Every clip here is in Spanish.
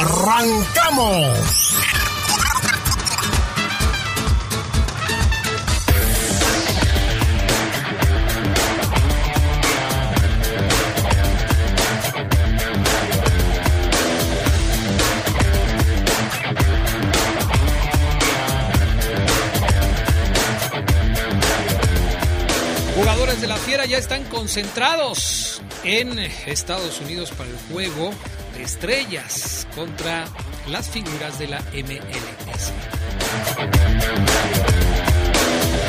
¡Arrancamos! Jugadores de la Fiera ya están concentrados en Estados Unidos para el juego de estrellas contra las figuras de la MLS.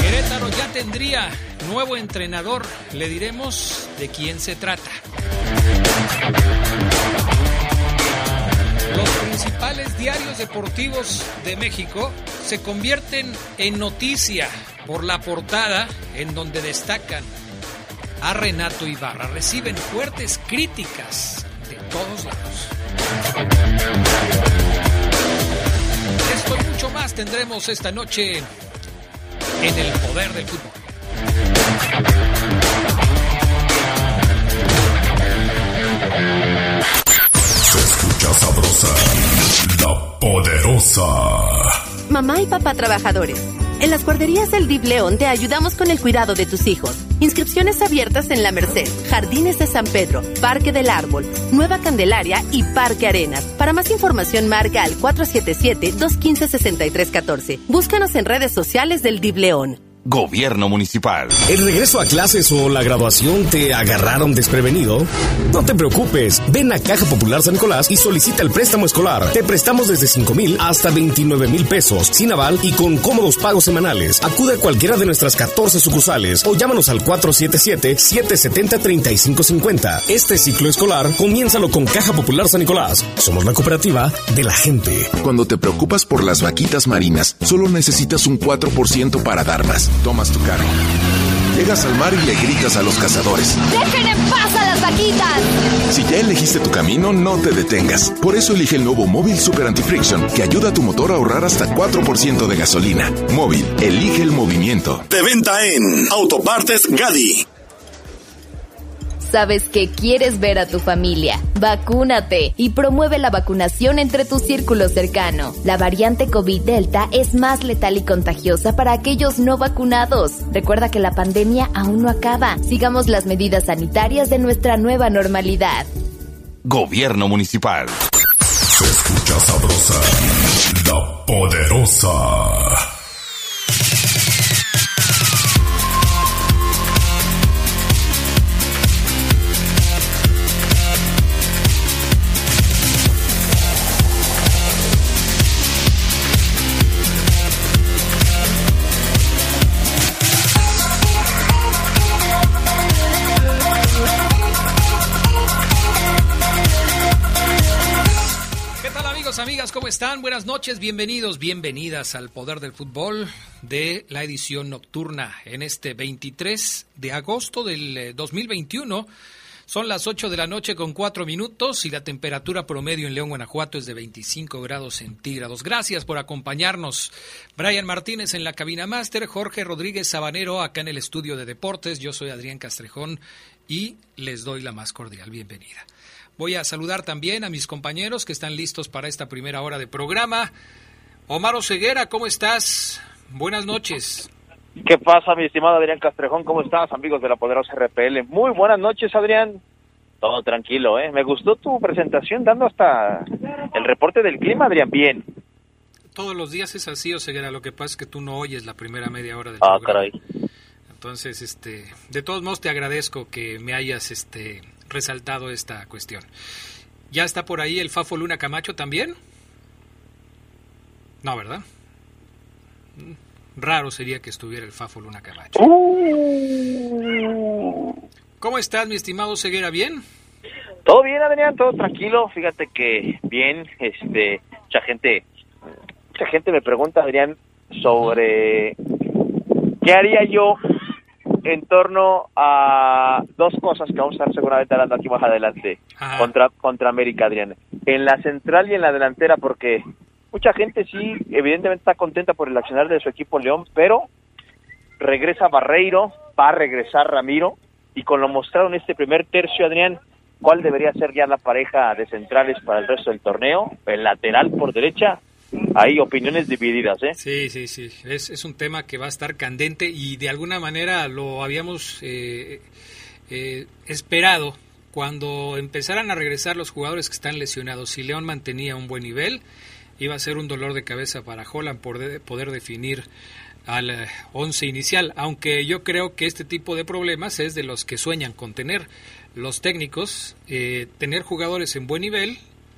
Querétaro ya tendría nuevo entrenador. Le diremos de quién se trata. Los principales diarios deportivos de México se convierten en noticia por la portada en donde destacan a Renato Ibarra. Reciben fuertes críticas de todos lados. Esto y mucho más tendremos esta noche en el poder del fútbol. Se escucha sabrosa, la poderosa. Mamá y papá trabajadores. En las guarderías del DIV León te ayudamos con el cuidado de tus hijos. Inscripciones abiertas en La Merced, Jardines de San Pedro, Parque del Árbol, Nueva Candelaria y Parque Arenas. Para más información marca al 477-215-6314. Búscanos en redes sociales del DIV León. Gobierno Municipal. ¿El regreso a clases o la graduación te agarraron desprevenido? No te preocupes. Ven a Caja Popular San Nicolás y solicita el préstamo escolar. Te prestamos desde 5 mil hasta 29 mil pesos, sin aval y con cómodos pagos semanales. Acude a cualquiera de nuestras 14 sucursales o llámanos al 477-770-3550. Este ciclo escolar comiénzalo con Caja Popular San Nicolás. Somos la cooperativa de la gente. Cuando te preocupas por las vaquitas marinas, solo necesitas un 4% para dar más. Tomas tu cargo. Llegas al mar y le gritas a los cazadores. ¡Dejen en paz a las vaquitas! Si ya elegiste tu camino, no te detengas. Por eso elige el nuevo Móvil Super Anti-Friction, que ayuda a tu motor a ahorrar hasta 4% de gasolina. Móvil, elige el movimiento. De venta en Autopartes Gadi. Sabes que quieres ver a tu familia. Vacúnate y promueve la vacunación entre tu círculo cercano. La variante COVID Delta es más letal y contagiosa para aquellos no vacunados. Recuerda que la pandemia aún no acaba. Sigamos las medidas sanitarias de nuestra nueva normalidad. Gobierno Municipal. Se escucha sabrosa, la poderosa. ¿Cómo están? Buenas noches, bienvenidos, bienvenidas al Poder del Fútbol de la edición nocturna en este 23 de agosto del eh, 2021. Son las 8 de la noche con 4 minutos y la temperatura promedio en León, Guanajuato es de 25 grados centígrados. Gracias por acompañarnos. Brian Martínez en la cabina máster, Jorge Rodríguez Sabanero acá en el estudio de deportes. Yo soy Adrián Castrejón y les doy la más cordial bienvenida. Voy a saludar también a mis compañeros que están listos para esta primera hora de programa. Omar Oseguera, ¿cómo estás? Buenas noches. ¿Qué pasa, mi estimado Adrián Castrejón? ¿Cómo estás, amigos de la poderosa RPL? Muy buenas noches, Adrián. Todo tranquilo, ¿eh? Me gustó tu presentación dando hasta el reporte del clima, Adrián. Bien. Todos los días es así, Oseguera. Lo que pasa es que tú no oyes la primera media hora del Ah, programa. caray. Entonces, este, de todos modos te agradezco que me hayas este, resaltado esta cuestión. ¿Ya está por ahí el Fafo Luna Camacho también? No, ¿verdad? Raro sería que estuviera el Fafo Luna Camacho. ¿Cómo estás, mi estimado Ceguera? ¿Bien? Todo bien, Adrián, todo tranquilo. Fíjate que bien, este, mucha gente, mucha gente me pregunta, Adrián, sobre qué haría yo en torno a dos cosas que vamos a estar seguramente hablando aquí más adelante contra contra América, Adrián. En la central y en la delantera, porque mucha gente sí, evidentemente está contenta por el accionar de su equipo León, pero regresa Barreiro, va a regresar Ramiro, y con lo mostrado en este primer tercio, Adrián, ¿cuál debería ser ya la pareja de centrales para el resto del torneo? El lateral por derecha, hay opiniones divididas, ¿eh? Sí, sí, sí. Es, un tema que va a estar candente y de alguna manera lo habíamos eh, eh, esperado cuando empezaran a regresar los jugadores que están lesionados. Si León mantenía un buen nivel, iba a ser un dolor de cabeza para Holland por poder definir al eh, once inicial, aunque yo creo que este tipo de problemas es de los que sueñan con tener los técnicos, eh, tener jugadores en buen nivel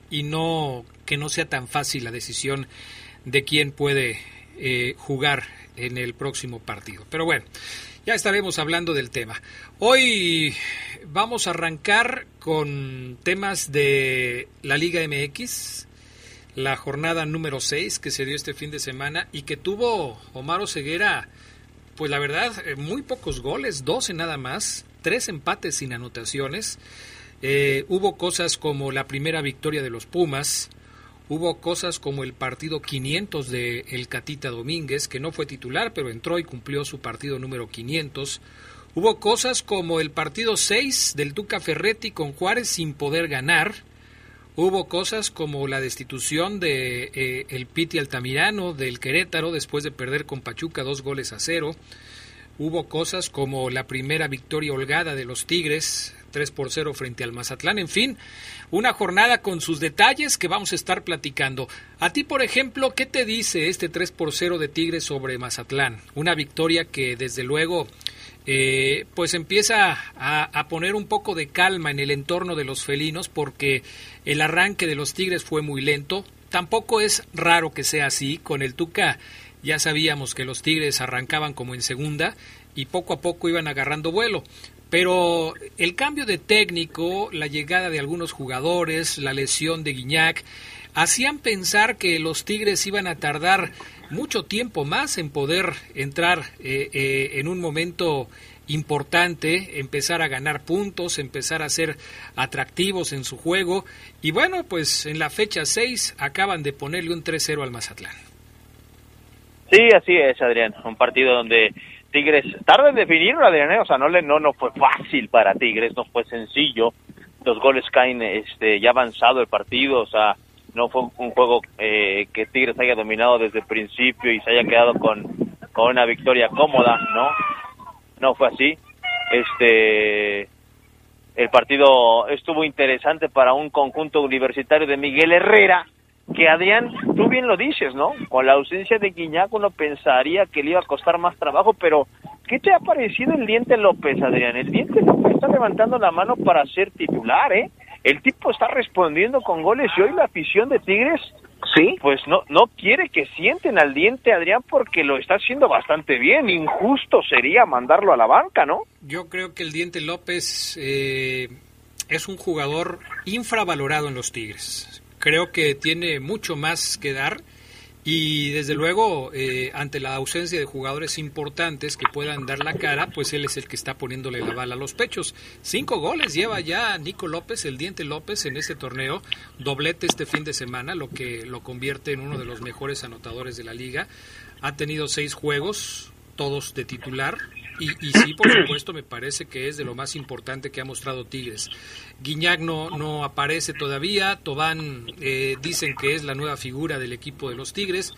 y no que no sea tan fácil la decisión de quién puede eh, jugar en el próximo partido. Pero bueno, ya estaremos hablando del tema. Hoy vamos a arrancar con temas de la Liga MX, la jornada número 6 que se dio este fin de semana y que tuvo Omar Ceguera, pues la verdad, eh, muy pocos goles, 12 nada más, tres empates sin anotaciones. Eh, hubo cosas como la primera victoria de los Pumas, hubo cosas como el partido 500 de El Catita Domínguez, que no fue titular, pero entró y cumplió su partido número 500. Hubo cosas como el partido 6 del Duca Ferretti con Juárez sin poder ganar. Hubo cosas como la destitución de eh, el Piti Altamirano del Querétaro después de perder con Pachuca dos goles a cero. Hubo cosas como la primera victoria holgada de los Tigres, 3 por 0 frente al Mazatlán. En fin, una jornada con sus detalles que vamos a estar platicando. A ti, por ejemplo, ¿qué te dice este 3 por 0 de Tigres sobre Mazatlán? Una victoria que desde luego eh, pues empieza a, poner un poco de calma en el entorno de los felinos porque el arranque de los Tigres fue muy lento. Tampoco es raro que sea así. Con el Tuca ya sabíamos que los Tigres arrancaban como en segunda y poco a poco iban agarrando vuelo. Pero el cambio de técnico, la llegada de algunos jugadores, la lesión de Guiñac, hacían pensar que los Tigres iban a tardar mucho tiempo más en poder entrar eh, eh, en un momento importante, empezar a ganar puntos, empezar a ser atractivos en su juego. Y bueno, pues en la fecha 6 acaban de ponerle un 3-0 al Mazatlán. Sí, así es, Adrián. Un partido donde Tigres tarda en definirlo, Adrián. O sea, no, le, no, no fue fácil para Tigres, no fue sencillo. Los goles caen este, ya avanzado el partido, o sea, no fue un juego eh, que Tigres haya dominado desde el principio y se haya quedado con, con una victoria cómoda, ¿no? No fue así. Este el partido estuvo interesante para un conjunto universitario de Miguel Herrera, que Adrián, tú bien lo dices, ¿no? Con la ausencia de Guiñac uno pensaría que le iba a costar más trabajo, pero ¿qué te ha parecido el Diente López, Adrián? El Diente López está levantando la mano para ser titular, ¿eh? el tipo está respondiendo con goles y hoy la afición de Tigres sí pues no no quiere que sienten al diente Adrián porque lo está haciendo bastante bien injusto sería mandarlo a la banca no yo creo que el diente López eh, es un jugador infravalorado en los Tigres creo que tiene mucho más que dar y desde luego, eh, ante la ausencia de jugadores importantes que puedan dar la cara, pues él es el que está poniéndole la bala a los pechos. Cinco goles lleva ya Nico López, el Diente López, en este torneo. Doblete este fin de semana, lo que lo convierte en uno de los mejores anotadores de la liga. Ha tenido seis juegos, todos de titular. Y, y, sí, por supuesto, me parece que es de lo más importante que ha mostrado Tigres. Guiñac no, no aparece todavía, Tobán eh, dicen que es la nueva figura del equipo de los Tigres.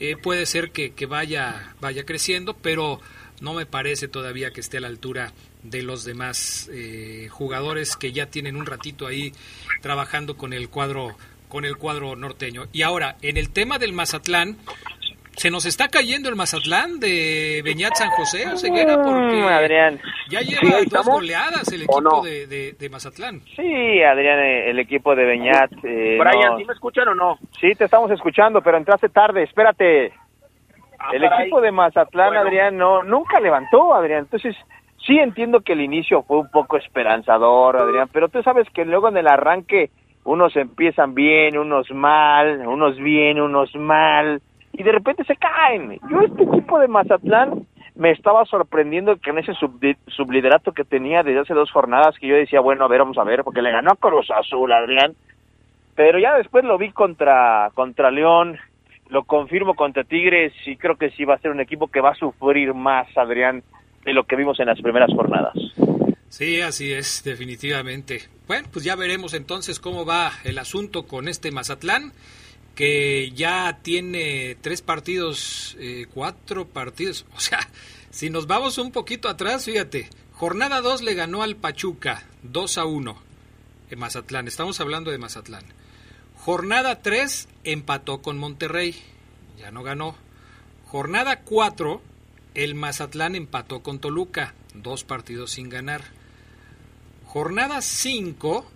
Eh, puede ser que, que, vaya, vaya creciendo, pero no me parece todavía que esté a la altura de los demás eh, jugadores que ya tienen un ratito ahí trabajando con el cuadro con el cuadro norteño. Y ahora, en el tema del Mazatlán, se nos está cayendo el Mazatlán de Beñat San José o Ceguera porque mm, Adrián. ya lleva dos goleadas el equipo de, de, Mazatlán. Sí, Adrián, eh, el equipo de Beñat. Eh, Brian, ¿sí me escuchan o no? Sí, te estamos escuchando, pero entraste tarde, espérate. Ah, el equipo de Mazatlán, Adrián, no nunca levantó, Adrián. Entonces, Sí entiendo que el inicio fue un poco esperanzador, Adrián, pero tú sabes que luego en el arranque unos empiezan bien, unos mal, unos bien, unos mal, y de repente se caen. Yo este equipo de Mazatlán me estaba sorprendiendo que en ese subliderato que tenía desde hace dos jornadas, que yo decía, bueno, a ver, vamos a ver, porque le ganó a Cruz Azul, Adrián, pero ya después lo vi contra, contra León, lo confirmo contra Tigres y creo que sí va a ser un equipo que va a sufrir más, Adrián, de lo que vimos en las primeras jornadas. Sí, así es, definitivamente. Bueno, pues ya veremos entonces cómo va el asunto con este Mazatlán, que ya tiene tres partidos, eh, cuatro partidos. O sea, si nos vamos un poquito atrás, fíjate, jornada 2 le ganó al Pachuca, 2 a 1 en Mazatlán. Estamos hablando de Mazatlán. Jornada 3 empató con Monterrey, ya no ganó. Jornada 4, el Mazatlán empató con Toluca, dos partidos sin ganar. Jornada 5,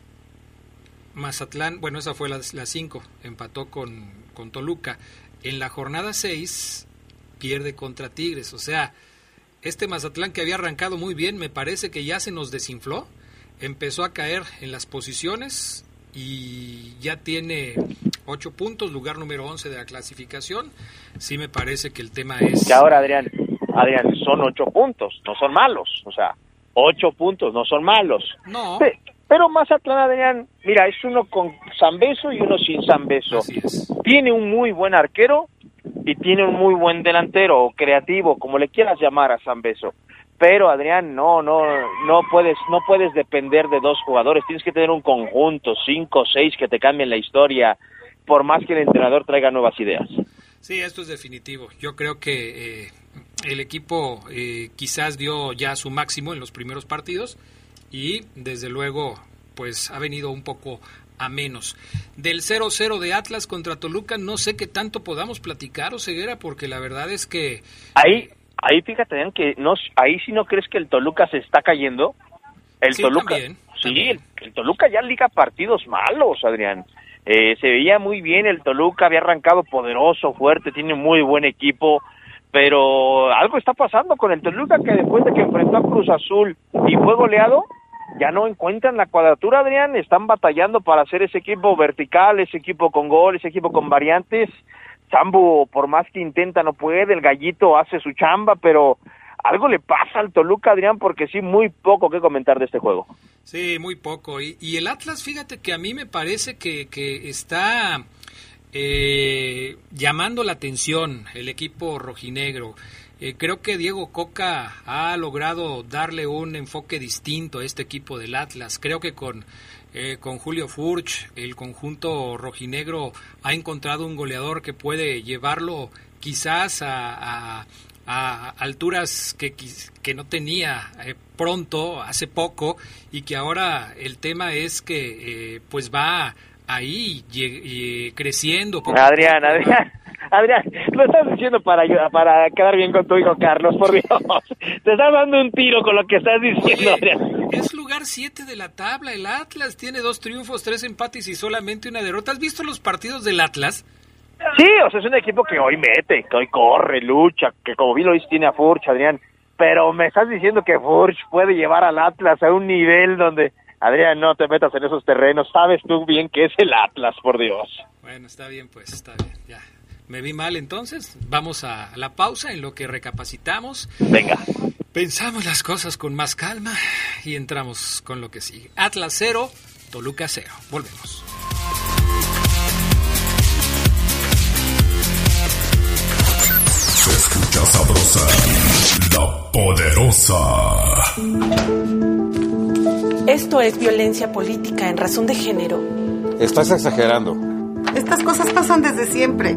Mazatlán, bueno, esa fue la 5, empató con, con Toluca. En la jornada 6, pierde contra Tigres. O sea, este Mazatlán que había arrancado muy bien, me parece que ya se nos desinfló. Empezó a caer en las posiciones, y ya tiene ocho puntos, lugar número 11 de la clasificación. Sí me parece que el tema es... Que ahora, Adrián, Adrián, son ocho puntos, no son malos. O sea, ocho puntos, no son malos. No. Pero Mazatlán, Adrián, mira, es uno con Beso y uno sin Beso. Tiene un muy buen arquero y tiene un muy buen delantero o creativo, como le quieras llamar a Beso pero Adrián, no, no, no puedes, no puedes depender de dos jugadores, tienes que tener un conjunto, cinco, seis que te cambien la historia, por más que el entrenador traiga nuevas ideas. Sí, esto es definitivo. Yo creo que eh, el equipo eh, quizás dio ya su máximo en los primeros partidos y desde luego pues ha venido un poco a menos. Del 0-0 de Atlas contra Toluca, no sé qué tanto podamos platicar o ceguera, porque la verdad es que... Ahí, ahí fíjate que no, ahí sí no crees que el Toluca se está cayendo. El Toluca, sí, El, Toluca ya liga partidos malos, Adrián. Eh, se veía muy bien el Toluca, había arrancado poderoso, fuerte, tiene muy buen equipo, pero algo está pasando con el Toluca que después de que enfrentó a Cruz Azul y fue goleado, ya no encuentran la cuadratura, Adrián, están batallando para hacer ese equipo vertical, ese equipo con gol, ese equipo con variantes, Sambu, por más que intenta, no puede, el gallito hace su chamba, pero algo le pasa al Toluca, Adrián, porque sí, muy poco que comentar de este juego. Sí, muy poco. Y, el Atlas, fíjate que a mí me parece que, está eh, llamando la atención el equipo rojinegro. Eh, creo que Diego Coca ha logrado darle un enfoque distinto a este equipo del Atlas. Creo que con eh, con Julio Furch, el conjunto rojinegro ha encontrado un goleador que puede llevarlo quizás a, alturas que, que, no tenía eh, pronto, hace poco, y que ahora el tema es que eh, pues va ahí creciendo. Adrián, Adrián. Adrián, lo estás diciendo para para quedar bien con tu hijo Carlos, por Dios. Te estás dando un tiro con lo que estás diciendo, Adrián. Es lugar 7 de la tabla. El Atlas tiene dos triunfos, tres empates y solamente una derrota. ¿Has visto los partidos del Atlas? Sí, o sea, es un equipo que hoy mete, que hoy corre, lucha, que como vi lo hizo tiene a Furch, Adrián. Pero me estás diciendo que Furch puede llevar al Atlas a un nivel donde Adrián, no te metas en esos terrenos. Sabes tú bien que es el Atlas, por Dios. Bueno, está bien, pues, está bien, ya. Me vi mal entonces. Vamos a la pausa en lo que recapacitamos. Venga. Pensamos las cosas con más calma y entramos con lo que sigue. Atlas 0, Toluca 0. Volvemos. Se escucha sabrosa, la poderosa. Esto es violencia política en razón de género. Estás exagerando. Estas cosas pasan desde siempre.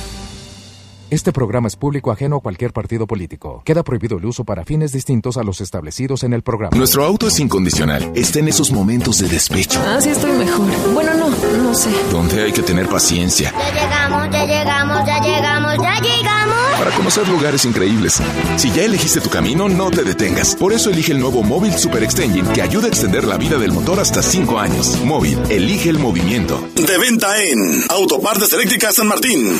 Este programa es público ajeno a cualquier partido político. Queda prohibido el uso para fines distintos a los establecidos en el programa. Nuestro auto es incondicional. Está en esos momentos de despecho. Ah, sí estoy mejor. Bueno, no, no sé. Donde hay que tener paciencia. Ya llegamos, ya llegamos, ya llegamos, ya llegamos. Para conocer lugares increíbles. Si ya elegiste tu camino, no te detengas. Por eso elige el nuevo Móvil Super Extension que ayuda a extender la vida del motor hasta 5 años. Móvil, elige el movimiento. De venta en Autopartes Eléctricas San Martín.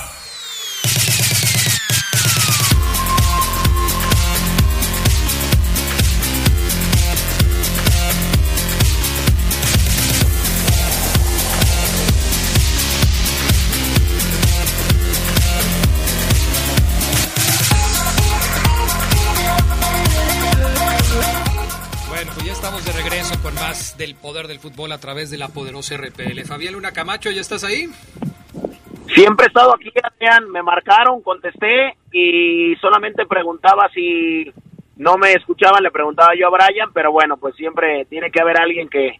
Del poder del fútbol a través de la poderosa RPL. Fabián Luna Camacho, ¿ya estás ahí? Siempre he estado aquí, Adrián. Me marcaron, contesté y solamente preguntaba si no me escuchaban, le preguntaba yo a Brian, pero bueno, pues siempre tiene que haber alguien que,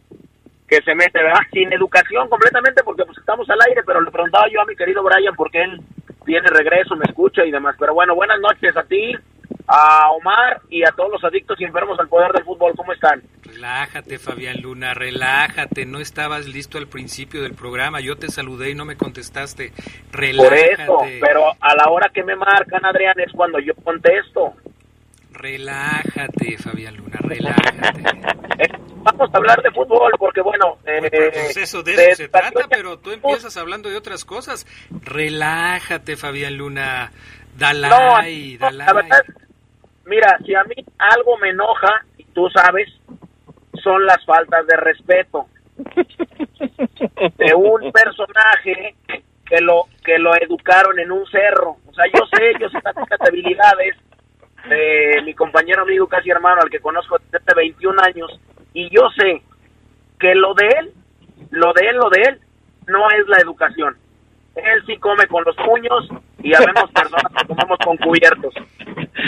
que se mete, ¿verdad? Sin educación completamente, porque pues estamos al aire, pero le preguntaba yo a mi querido Brian porque él tiene regreso, me escucha y demás. Pero bueno, buenas noches a ti, a Omar y a todos los adictos y enfermos al poder del fútbol. ¿Cómo están? Relájate, Fabián Luna, relájate. No estabas listo al principio del programa. Yo te saludé y no me contestaste. Relájate. Por eso, pero a la hora que me marcan, Adrián, es cuando yo contesto. Relájate, Fabián Luna, relájate. Vamos a hablar de fútbol porque, bueno... Eh, pues eso, de eso se trata, pero tú empiezas hablando de otras cosas. Relájate, Fabián Luna. Dalai, no, La verdad, mira, si a mí algo me enoja, y tú sabes, son las faltas de respeto de un personaje que lo que lo educaron en un cerro. O sea, yo sé, yo sé las habilidades de mi compañero amigo casi hermano al que conozco desde 21 años y yo sé que lo de él, lo de él, lo de él no es la educación. Él sí come con los puños y habemos personas que comemos con cubiertos.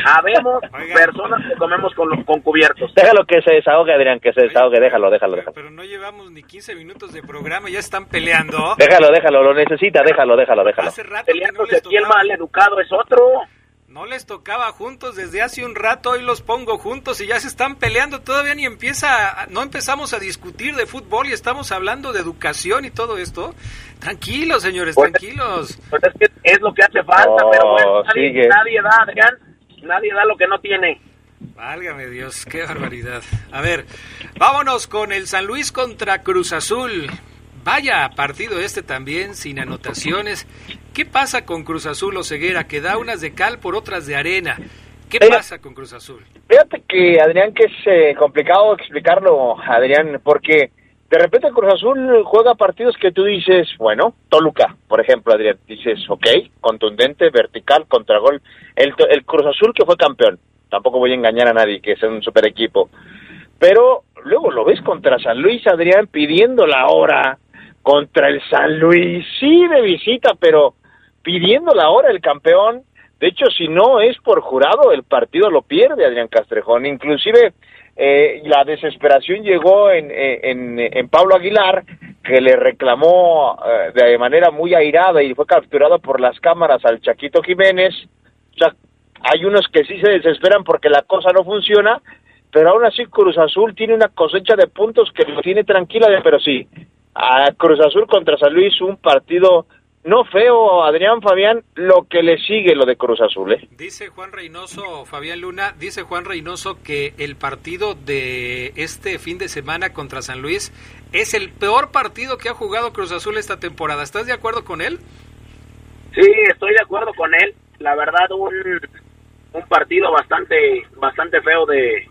Habemos personas que comemos con, con cubiertos. Déjalo que se desahogue, Adrián, que se desahogue, déjalo, déjalo, déjalo. Pero no llevamos ni 15 minutos de programa, ya están peleando. Déjalo, déjalo, lo necesita, déjalo, déjalo, déjalo. Hace rato Peleándose aquí el mal educado es otro. No les tocaba juntos desde hace un rato, hoy los pongo juntos y ya se están peleando, todavía ni empieza, no empezamos a discutir de fútbol y estamos hablando de educación y todo esto. Tranquilos, señores, pues, tranquilos. Pues es, que es lo que hace falta, pero bueno, nadie, nadie da, Adrián, nadie da lo que no tiene. Válgame Dios, qué barbaridad. A ver, vámonos con el San Luis contra Cruz Azul. Vaya partido este también, sin anotaciones. ¿Qué pasa con Cruz Azul o Ceguera? Que da unas de cal por otras de arena. ¿Qué pasa con Cruz Azul? Fíjate que, Adrián, que es eh, complicado explicarlo, Adrián, porque de repente Cruz Azul juega partidos que tú dices, bueno, Toluca, por ejemplo, Adrián, dices, ok, contundente, vertical, contragol. El, el Cruz Azul que fue campeón, tampoco voy a engañar a nadie, que es un super equipo. Pero luego lo ves contra San Luis, Adrián, pidiendo la hora, contra el San Luis, sí de visita, pero pidiendo la hora el campeón. De hecho, si no es por jurado, el partido lo pierde Adrián Castrejón. Inclusive eh, la desesperación llegó en, eh, en, en, Pablo Aguilar, que le reclamó eh, de manera muy airada y fue capturado por las cámaras al Chaquito Jiménez. O sea, hay unos que sí se desesperan porque la cosa no funciona, pero aún así Cruz Azul tiene una cosecha de puntos que lo tiene tranquila, pero sí, a Cruz Azul contra San Luis un partido no feo, Adrián Fabián, lo que le sigue lo de Cruz Azul. ¿eh? Dice Juan Reynoso, Fabián Luna, dice Juan Reynoso que el partido de este fin de semana contra San Luis es el peor partido que ha jugado Cruz Azul esta temporada. ¿Estás de acuerdo con él? Sí, estoy de acuerdo con él. La verdad, un, un partido bastante, bastante feo de,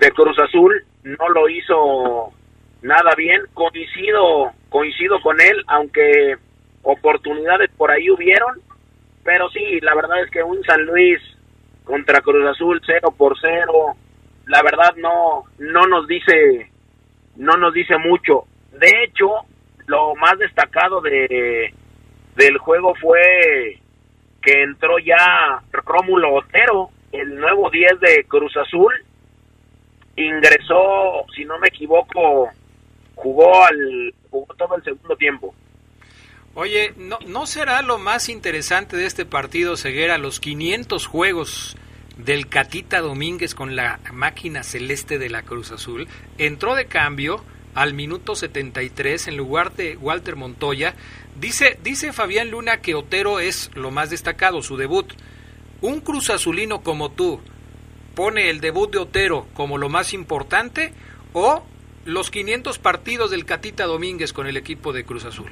de Cruz Azul. No lo hizo nada bien. Coincido, coincido con él, aunque oportunidades por ahí hubieron, pero sí, la verdad es que un San Luis contra Cruz Azul 0 por 0, la verdad no no nos dice no nos dice mucho. De hecho, lo más destacado de del juego fue que entró ya Rómulo Otero, el nuevo 10 de Cruz Azul, ingresó, si no me equivoco, jugó al jugó todo el segundo tiempo. Oye, ¿no, ¿no será lo más interesante de este partido, Ceguera, los 500 juegos del Catita Domínguez con la máquina celeste de la Cruz Azul? Entró de cambio al minuto 73 en lugar de Walter Montoya. Dice, dice Fabián Luna que Otero es lo más destacado, su debut. Un Cruz Azulino como tú pone el debut de Otero como lo más importante o los 500 partidos del Catita Domínguez con el equipo de Cruz Azul?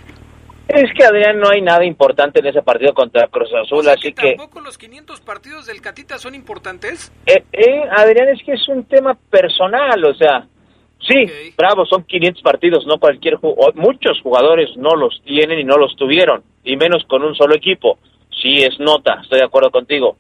Es que Adrián no hay nada importante en ese partido contra Cruz Azul, así que, ¿Tampoco los 500 partidos del Catita son importantes? eh, eh, Adrián es que es un tema personal, o sea, sí, bravo, son 500 partidos, no cualquier muchos jugadores no los tienen y no los tuvieron, y menos con un solo equipo. Sí es nota, estoy de acuerdo contigo.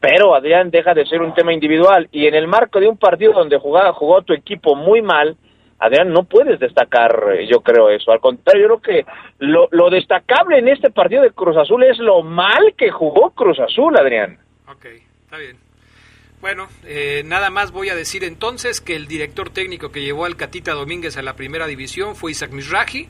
Pero Adrián deja de ser un tema individual y en el marco de un partido donde jugaba, jugó tu equipo muy mal, Adrián, no puedes destacar, eh, yo creo eso. Al contrario, yo creo que lo, destacable en este partido de Cruz Azul es lo mal que jugó Cruz Azul, Adrián. Ok, está bien. Bueno, eh, nada más voy a decir entonces que el director técnico que llevó al Catita Domínguez a la primera división fue Isaac Mizrahi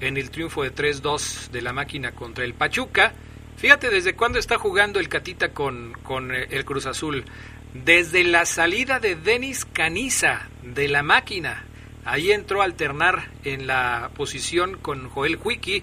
en el triunfo de 3-2 de la máquina contra el Pachuca. Fíjate desde cuándo está jugando el Catita con, con eh, el Cruz Azul. Desde la salida de Denis Caniza de la máquina. Ahí entró a alternar en la posición con Joel Huiki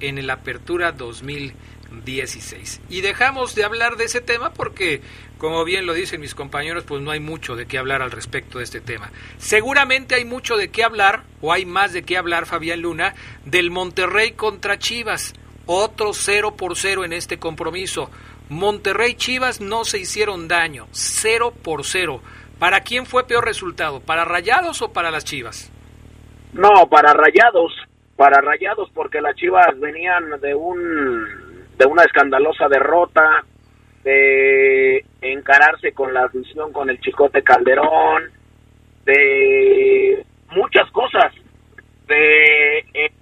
en el Apertura 2016. Y dejamos de hablar de ese tema porque, como bien lo dicen mis compañeros, pues no hay mucho de qué hablar al respecto de este tema. Seguramente hay mucho de qué hablar, o hay más de qué hablar, Fabián Luna, del Monterrey contra Chivas. Otro 0 por 0 en este compromiso. Monterrey Chivas no se hicieron daño, 0 por 0. ¿Para quién fue peor resultado? ¿Para Rayados o para las Chivas? No, para Rayados, para Rayados porque las Chivas venían de un de una escandalosa derrota, de encararse con la afición con el Chicote Calderón, de muchas cosas, de eh,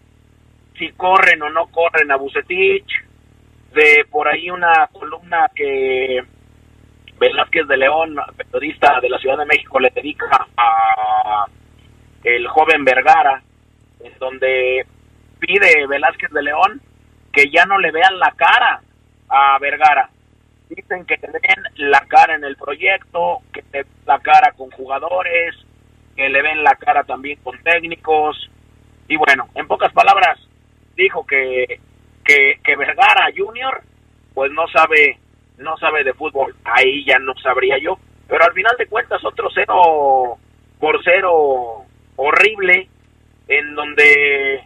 si corren o no corren a Bucetich, de por ahí una columna que Velázquez de León, periodista de la Ciudad de México, le dedica a el joven Vergara, en donde pide Velázquez de León que ya no le vean la cara a Vergara. Dicen que le ven la cara en el proyecto, que le ven la cara con jugadores, que le ven la cara también con técnicos. Y bueno, en pocas palabras, dijo que, que, que Vergara Junior pues no sabe no sabe de fútbol. Ahí ya no sabría yo. Pero al final de cuentas, otro cero por cero horrible, en donde,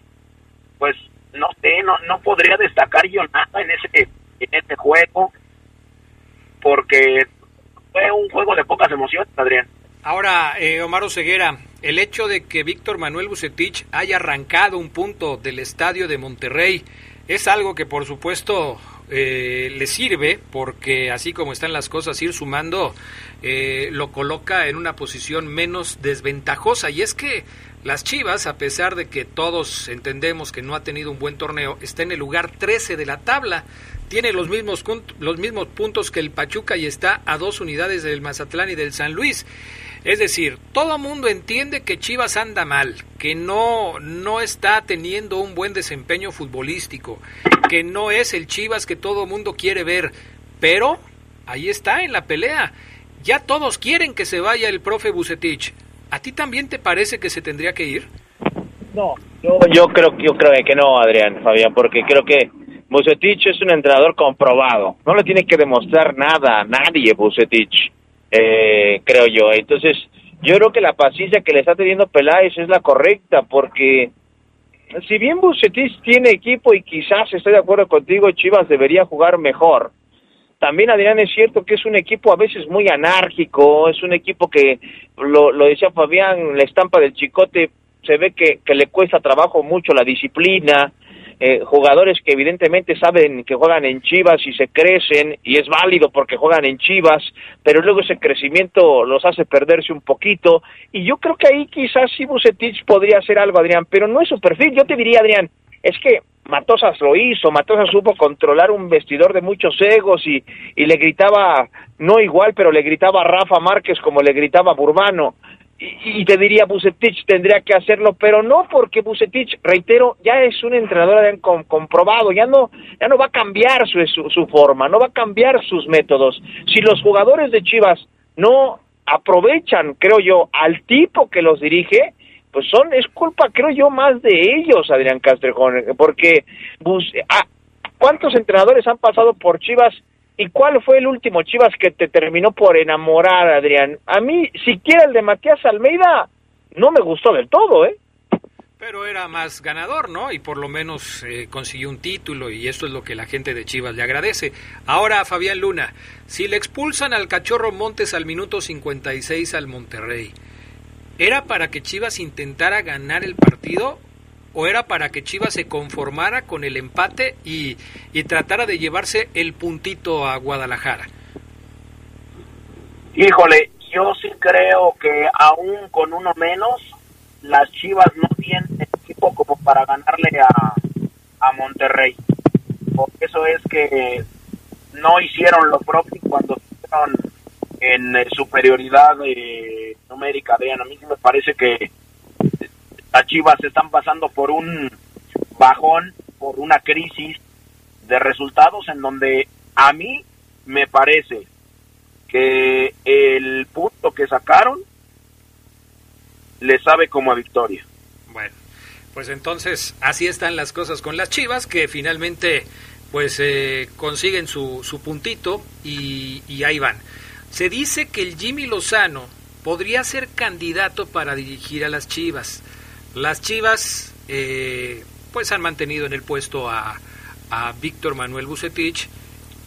pues, no sé, no, no podría destacar yo nada en ese, en juego, porque fue un juego de pocas emociones, Adrián. Ahora, eh, Omar Ceguera, el hecho de que Víctor Manuel Bucetich haya arrancado un punto del estadio de Monterrey es algo que, por supuesto, eh, le sirve porque así como están las cosas, ir sumando eh, lo coloca en una posición menos desventajosa. Y es que las Chivas, a pesar de que todos entendemos que no ha tenido un buen torneo, está en el lugar 13 de la tabla. Tiene los mismos, los mismos puntos que el Pachuca y está a dos unidades del Mazatlán y del San Luis. Es decir, todo mundo entiende que Chivas anda mal, que no, no está teniendo un buen desempeño futbolístico, que no es el Chivas que todo mundo quiere ver, pero ahí está en la pelea. Ya todos quieren que se vaya el profe Bucetich. ¿A ti también te parece que se tendría que ir? No, yo, yo creo yo creo que no, Adrián, Fabián, porque creo que Bucetich es un entrenador comprobado. No le tiene que demostrar nada a nadie Bucetich, eh, creo yo. Entonces, yo creo que la paciencia que le está teniendo Peláez es la correcta, porque si bien Bucetich tiene equipo y quizás estoy de acuerdo contigo, Chivas debería jugar mejor. También, Adrián, es cierto que es un equipo a veces muy anárquico, es un equipo que, lo, lo decía Fabián, la estampa del chicote, se ve que le cuesta trabajo mucho la disciplina, eh, jugadores que evidentemente saben que juegan en Chivas y se crecen y es válido porque juegan en Chivas, pero luego ese crecimiento los hace perderse un poquito y yo creo que ahí quizás sí Bucetich podría hacer algo, Adrián, pero no es su perfil. Yo te diría, Adrián, es que Matosas lo hizo, Matosas supo controlar un vestidor de muchos egos y, y le gritaba, no igual, pero le gritaba a Rafa Márquez como le gritaba a Burbano y, te diría Bucetich tendría que hacerlo, pero no porque Bucetich, reitero, ya es un entrenador comprobado, ya no, ya no va a cambiar su, su, forma, no va a cambiar sus métodos. Si los jugadores de Chivas no aprovechan, creo yo, al tipo que los dirige, pues son, es culpa, creo yo, más de ellos, Adrián Castrejón, porque ah, ¿cuántos entrenadores han pasado por Chivas ¿Y cuál fue el último Chivas que te terminó por enamorar, Adrián? A mí, siquiera el de Matías Almeida, no me gustó del todo, ¿eh? Pero era más ganador, ¿no? Y por lo menos eh, consiguió un título y eso es lo que la gente de Chivas le agradece. Ahora, Fabián Luna, si le expulsan al cachorro Montes al minuto 56 al Monterrey, ¿era para que Chivas intentara ganar el partido o era para que Chivas se conformara con el empate y, tratara de llevarse el puntito a Guadalajara? Híjole, yo sí creo que aún con uno menos, las Chivas no tienen equipo como para ganarle a, a Monterrey. Por eso es que no hicieron lo propio cuando estuvieron en eh, superioridad eh, numérica. Vean, a mí me parece que las Chivas están pasando por un bajón, por una crisis de resultados en donde a mí me parece que el punto que sacaron le sabe como a victoria. Bueno, pues entonces así están las cosas con las Chivas que finalmente pues eh, consiguen su, su puntito y, y ahí van. Se dice que el Jimmy Lozano podría ser candidato para dirigir a las Chivas. Las Chivas eh, pues han mantenido en el puesto a, a Víctor Manuel Bucetich.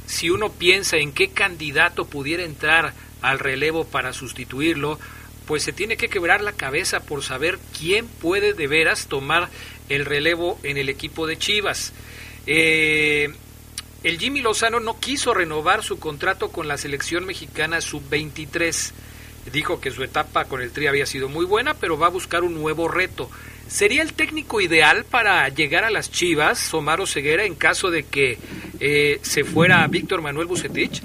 Si uno piensa en qué candidato pudiera entrar al relevo para sustituirlo, pues se tiene que quebrar la cabeza por saber quién puede de veras tomar el relevo en el equipo de Chivas. Eh, el Jimmy Lozano no quiso renovar su contrato con la selección mexicana sub-23 dijo que su etapa con el Tri había sido muy buena, pero va a buscar un nuevo reto. ¿Sería el técnico ideal para llegar a las Chivas, Omar Ceguera, en caso de que eh, se fuera Víctor Manuel Bucetich?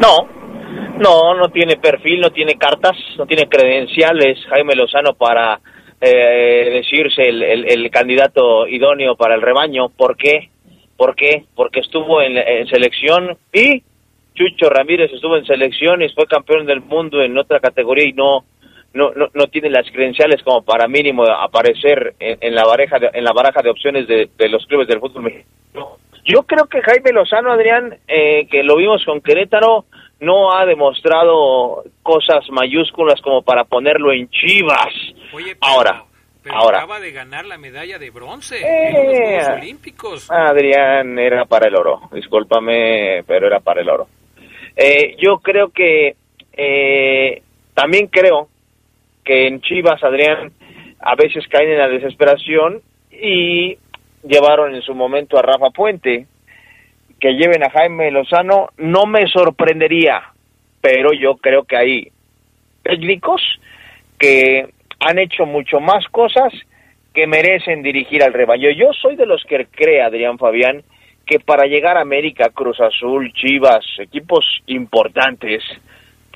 No, no, no tiene perfil, no tiene cartas, no tiene credenciales Jaime Lozano para eh, decirse el, el, candidato idóneo para el rebaño. ¿Por qué? ¿Por qué? Porque estuvo en, en selección y Chucho Ramírez estuvo en selecciones, fue campeón del mundo en otra categoría y no no, no, tiene las credenciales como para mínimo aparecer en, la baraja de, en la baraja de opciones de, los clubes del fútbol mexicano. Yo creo que Jaime Lozano, Adrián, eh, que lo vimos con Querétaro, no ha demostrado cosas mayúsculas como para ponerlo en Chivas. Ahora, pero acaba de ganar la medalla de bronce en los eh, Juegos Olímpicos. Adrián, era para el oro. Discúlpame, pero era para el oro. Eh, yo creo que eh, también creo que en Chivas, Adrián, a veces caen en la desesperación y llevaron en su momento a Rafa Puente. Que lleven a Jaime Lozano no me sorprendería, pero yo creo que hay técnicos que han hecho mucho más cosas que merecen dirigir al rebaño. Yo soy de los que cree, Adrián Fabián, que para llegar a América, Cruz Azul, Chivas, equipos importantes,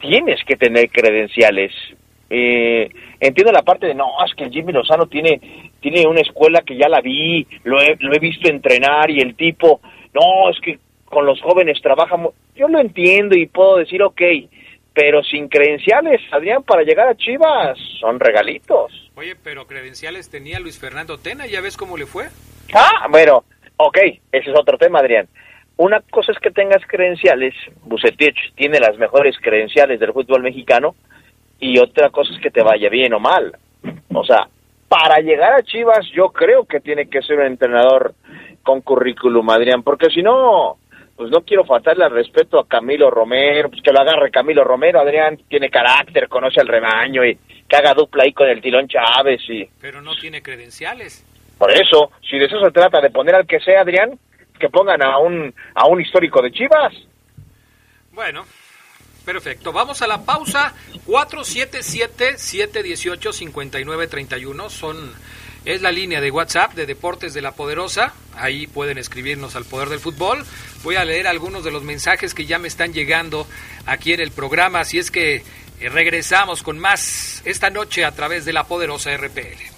tienes que tener credenciales. Eh, entiendo la parte de no, es que Jimmy Lozano tiene, tiene una escuela que ya la vi, lo he, lo he visto entrenar y el tipo, no, es que con los jóvenes trabaja. Yo lo entiendo y puedo decir, ok, pero sin credenciales, Adrián, para llegar a Chivas son regalitos. Oye, pero credenciales tenía Luis Fernando Tena, ¿ya ves cómo le fue? Ah, bueno, Ok, ese es otro tema, Adrián. Una cosa es que tengas credenciales, Bucetich tiene las mejores credenciales del fútbol mexicano, y otra cosa es que te vaya bien o mal. O sea, para llegar a Chivas yo creo que tiene que ser un entrenador con currículum, Adrián, porque si no, pues no quiero faltarle al respeto a Camilo Romero, pues que lo agarre Camilo Romero, Adrián tiene carácter, conoce al rebaño y que haga dupla ahí con el Tilón Chávez y... Pero no tiene credenciales. Por eso, si de eso se trata, de poner al que sea, Adrián, que pongan a un, a un histórico de Chivas. Bueno, perfecto. Vamos a la pausa. 477-718-5931 son... Es la línea de WhatsApp de Deportes de la Poderosa. Ahí pueden escribirnos al Poder del Fútbol. Voy a leer algunos de los mensajes que ya me están llegando aquí en el programa. Así es que eh, regresamos con más esta noche a través de la Poderosa RPL.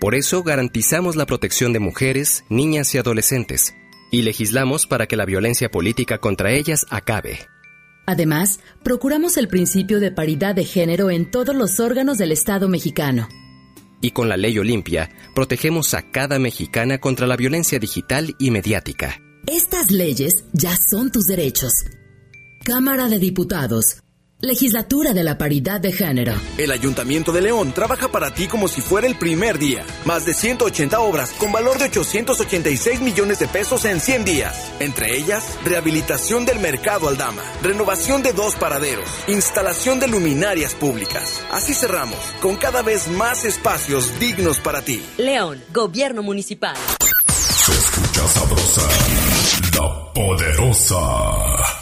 Por eso garantizamos la protección de mujeres, niñas y adolescentes, y legislamos para que la violencia política contra ellas acabe. Además, procuramos el principio de paridad de género en todos los órganos del Estado mexicano. Y con la ley Olimpia, protegemos a cada mexicana contra la violencia digital y mediática. Estas leyes ya son tus derechos. Cámara de Diputados. Legislatura de la Paridad de Género. El Ayuntamiento de León trabaja para ti como si fuera el primer día. Más de 180 obras con valor de 886 millones de pesos en 100 días. Entre ellas, rehabilitación del Mercado Aldama, renovación de dos paraderos, instalación de luminarias públicas. Así cerramos, con cada vez más espacios dignos para ti. León, Gobierno Municipal. Se escucha sabrosa, la poderosa.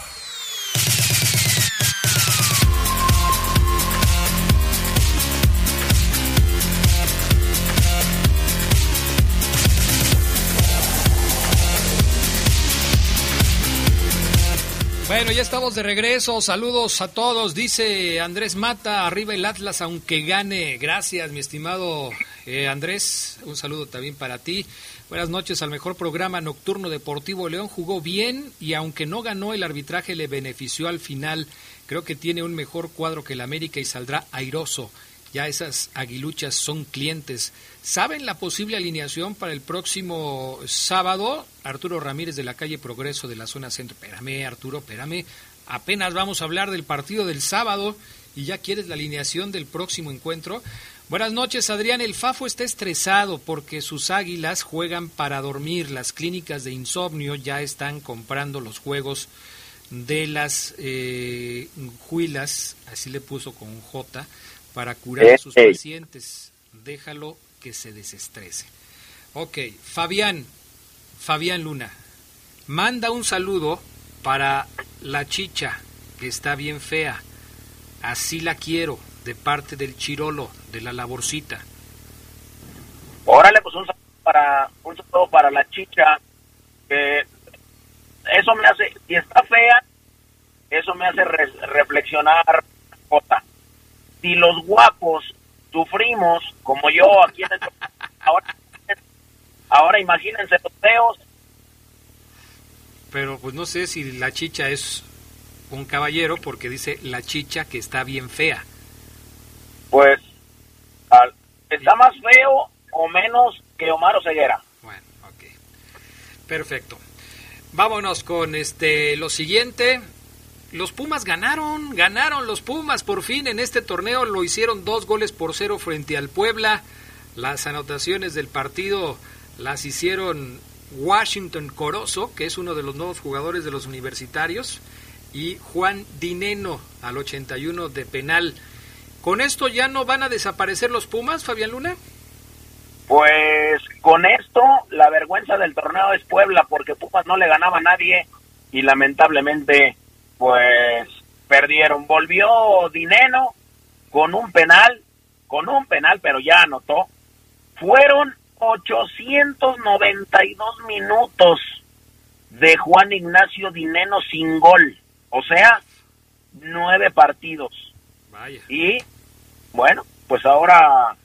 Bueno, ya estamos de regreso. Saludos a todos. Dice Andrés Mata, arriba el Atlas aunque gane. Gracias, mi estimado eh, Andrés. Un saludo también para ti. Buenas noches al mejor programa nocturno deportivo. León jugó bien y aunque no ganó, el arbitraje le benefició al final. Creo que tiene un mejor cuadro que el América y saldrá airoso. Ya esas aguiluchas son clientes. ¿Saben la posible alineación para el próximo sábado? Arturo Ramírez de la calle Progreso de la zona centro. Espérame, Arturo, espérame. Apenas vamos a hablar del partido del sábado y ya quieres la alineación del próximo encuentro. Buenas noches, Adrián. El Fafo está estresado porque sus águilas juegan para dormir. Las clínicas de insomnio ya están comprando los juegos de las eh, juilas, así le puso con J, para curar a sus pacientes. Déjalo que se desestrese. Ok, Fabián, Fabián Luna, manda un saludo para la chicha, que está bien fea. Así la quiero, de parte del Chirolo, de la laborcita. Órale, pues un saludo para, un saludo para la chicha, que eso me hace, si está fea, eso me hace re reflexionar, Jota si los guapos sufrimos, como yo aquí en el... ahora, ahora imagínense los feos. Pero pues no sé si la chicha es un caballero porque dice la chicha que está bien fea. Pues al, está más feo o menos que Omar Ceguera. Bueno, ok. Perfecto. Vámonos con este lo siguiente. Los Pumas ganaron, ganaron los Pumas por fin en este torneo, lo hicieron dos goles por cero frente al Puebla. Las anotaciones del partido las hicieron Washington Corozo, que es uno de los nuevos jugadores de los universitarios, y Juan Dineno al 81 de penal. ¿Con esto ya no van a desaparecer los Pumas, Fabián Luna? Pues con esto la vergüenza del torneo es Puebla, porque Pumas no le ganaba a nadie y lamentablemente pues perdieron. Volvió Dineno con un penal con un penal, pero ya anotó. Fueron 892 minutos de Juan Ignacio Dineno sin gol. O sea, nueve partidos. Y bueno, pues ahora,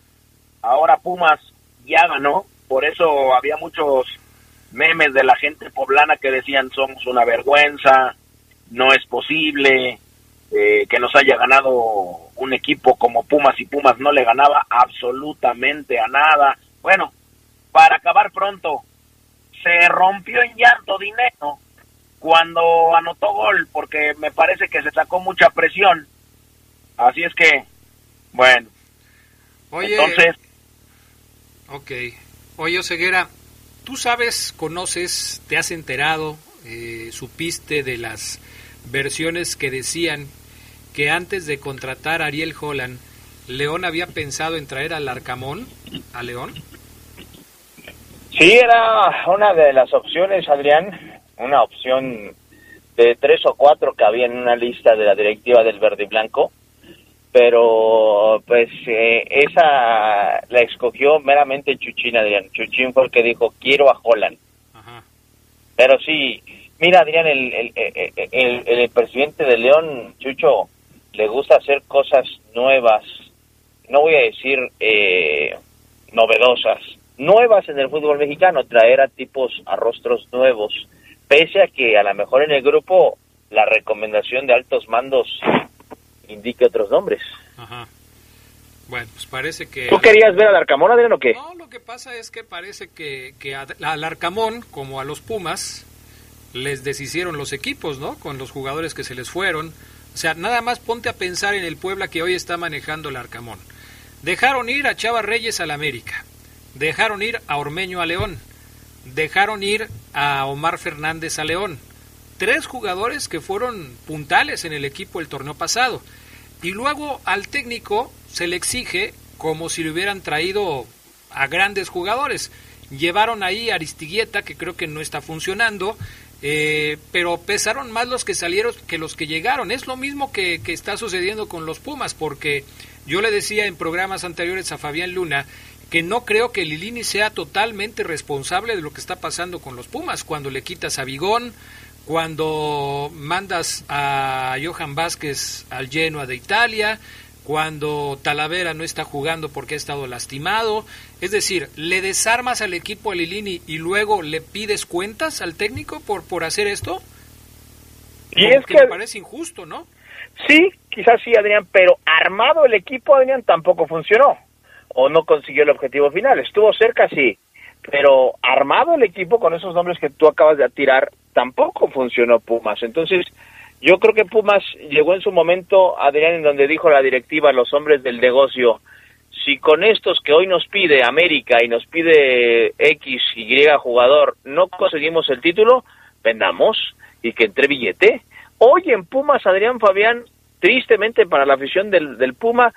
ahora Pumas ya ganó. Por eso había muchos memes de la gente poblana que decían somos una vergüenza, no es posible eh, que nos haya ganado un equipo como Pumas y Pumas no le ganaba absolutamente a nada. Bueno, para acabar pronto, se rompió en llanto dinero cuando anotó gol porque me parece que se sacó mucha presión. Así es que, bueno. Oye, entonces. Ok. Oye, Ceguera, tú sabes, conoces, te has enterado, eh, supiste de las versiones que decían que antes de contratar a Ariel Holland, León había pensado en traer al Arcamón a León. Sí, era una de las opciones, Adrián, una opción de tres o cuatro que había en una lista de la directiva del Verde y Blanco, pero pues eh, esa la escogió meramente Chuchín, Adrián. Chuchín fue el que dijo, quiero a Holland. Pero sí, mira, Adrián, el, el, el, el, presidente de León, Chucho, le gusta hacer cosas nuevas, no voy a decir eh, novedosas, nuevas en el fútbol mexicano, traer a tipos, a rostros nuevos, pese a que a lo mejor en el grupo la recomendación de altos mandos indique otros nombres. Ajá. Bueno, pues parece que... ¿Tú querías ver al Arcamón, Adrián, o qué? No, lo que pasa es que parece que, que al Arcamón, como a los Pumas, les deshicieron los equipos, ¿no? Con los jugadores que se les fueron. O sea, nada más ponte a pensar en el Puebla que hoy está manejando el Arcamón. Dejaron ir a Chava Reyes al América. Dejaron ir a Ormeño a León. Dejaron ir a Omar Fernández a León. Tres jugadores que fueron puntales en el equipo el torneo pasado. Y luego al técnico se le exige como si le hubieran traído a grandes jugadores. Llevaron ahí a Aristigueta, que creo que no está funcionando, eh, pero pesaron más los que salieron que los que llegaron. Es lo mismo que, que está sucediendo con los Pumas, porque yo le decía en programas anteriores a Fabián Luna que no creo que Lilini sea totalmente responsable de lo que está pasando con los Pumas, cuando le quitas a Bigón, cuando mandas a Johan Vázquez al Genoa de Italia, cuando Talavera no está jugando porque ha estado lastimado. Es decir, le desarmas al equipo a Lilini y luego le pides cuentas al técnico por, por hacer esto. Y es que me parece injusto, ¿no? Sí, quizás sí, Adrián, pero armado el equipo, Adrián, tampoco funcionó o no consiguió el objetivo final. Estuvo cerca, sí, pero armado el equipo con esos nombres que tú acabas de tirar, tampoco funcionó Pumas. Entonces, yo creo que Pumas llegó en su momento, Adrián, en donde dijo la directiva, los hombres del negocio, si con estos que hoy nos pide América y nos pide X, Y jugador, no conseguimos el título, vendamos y que entre billete. Hoy en Pumas, Adrián Fabián, tristemente para la afición del, del Puma,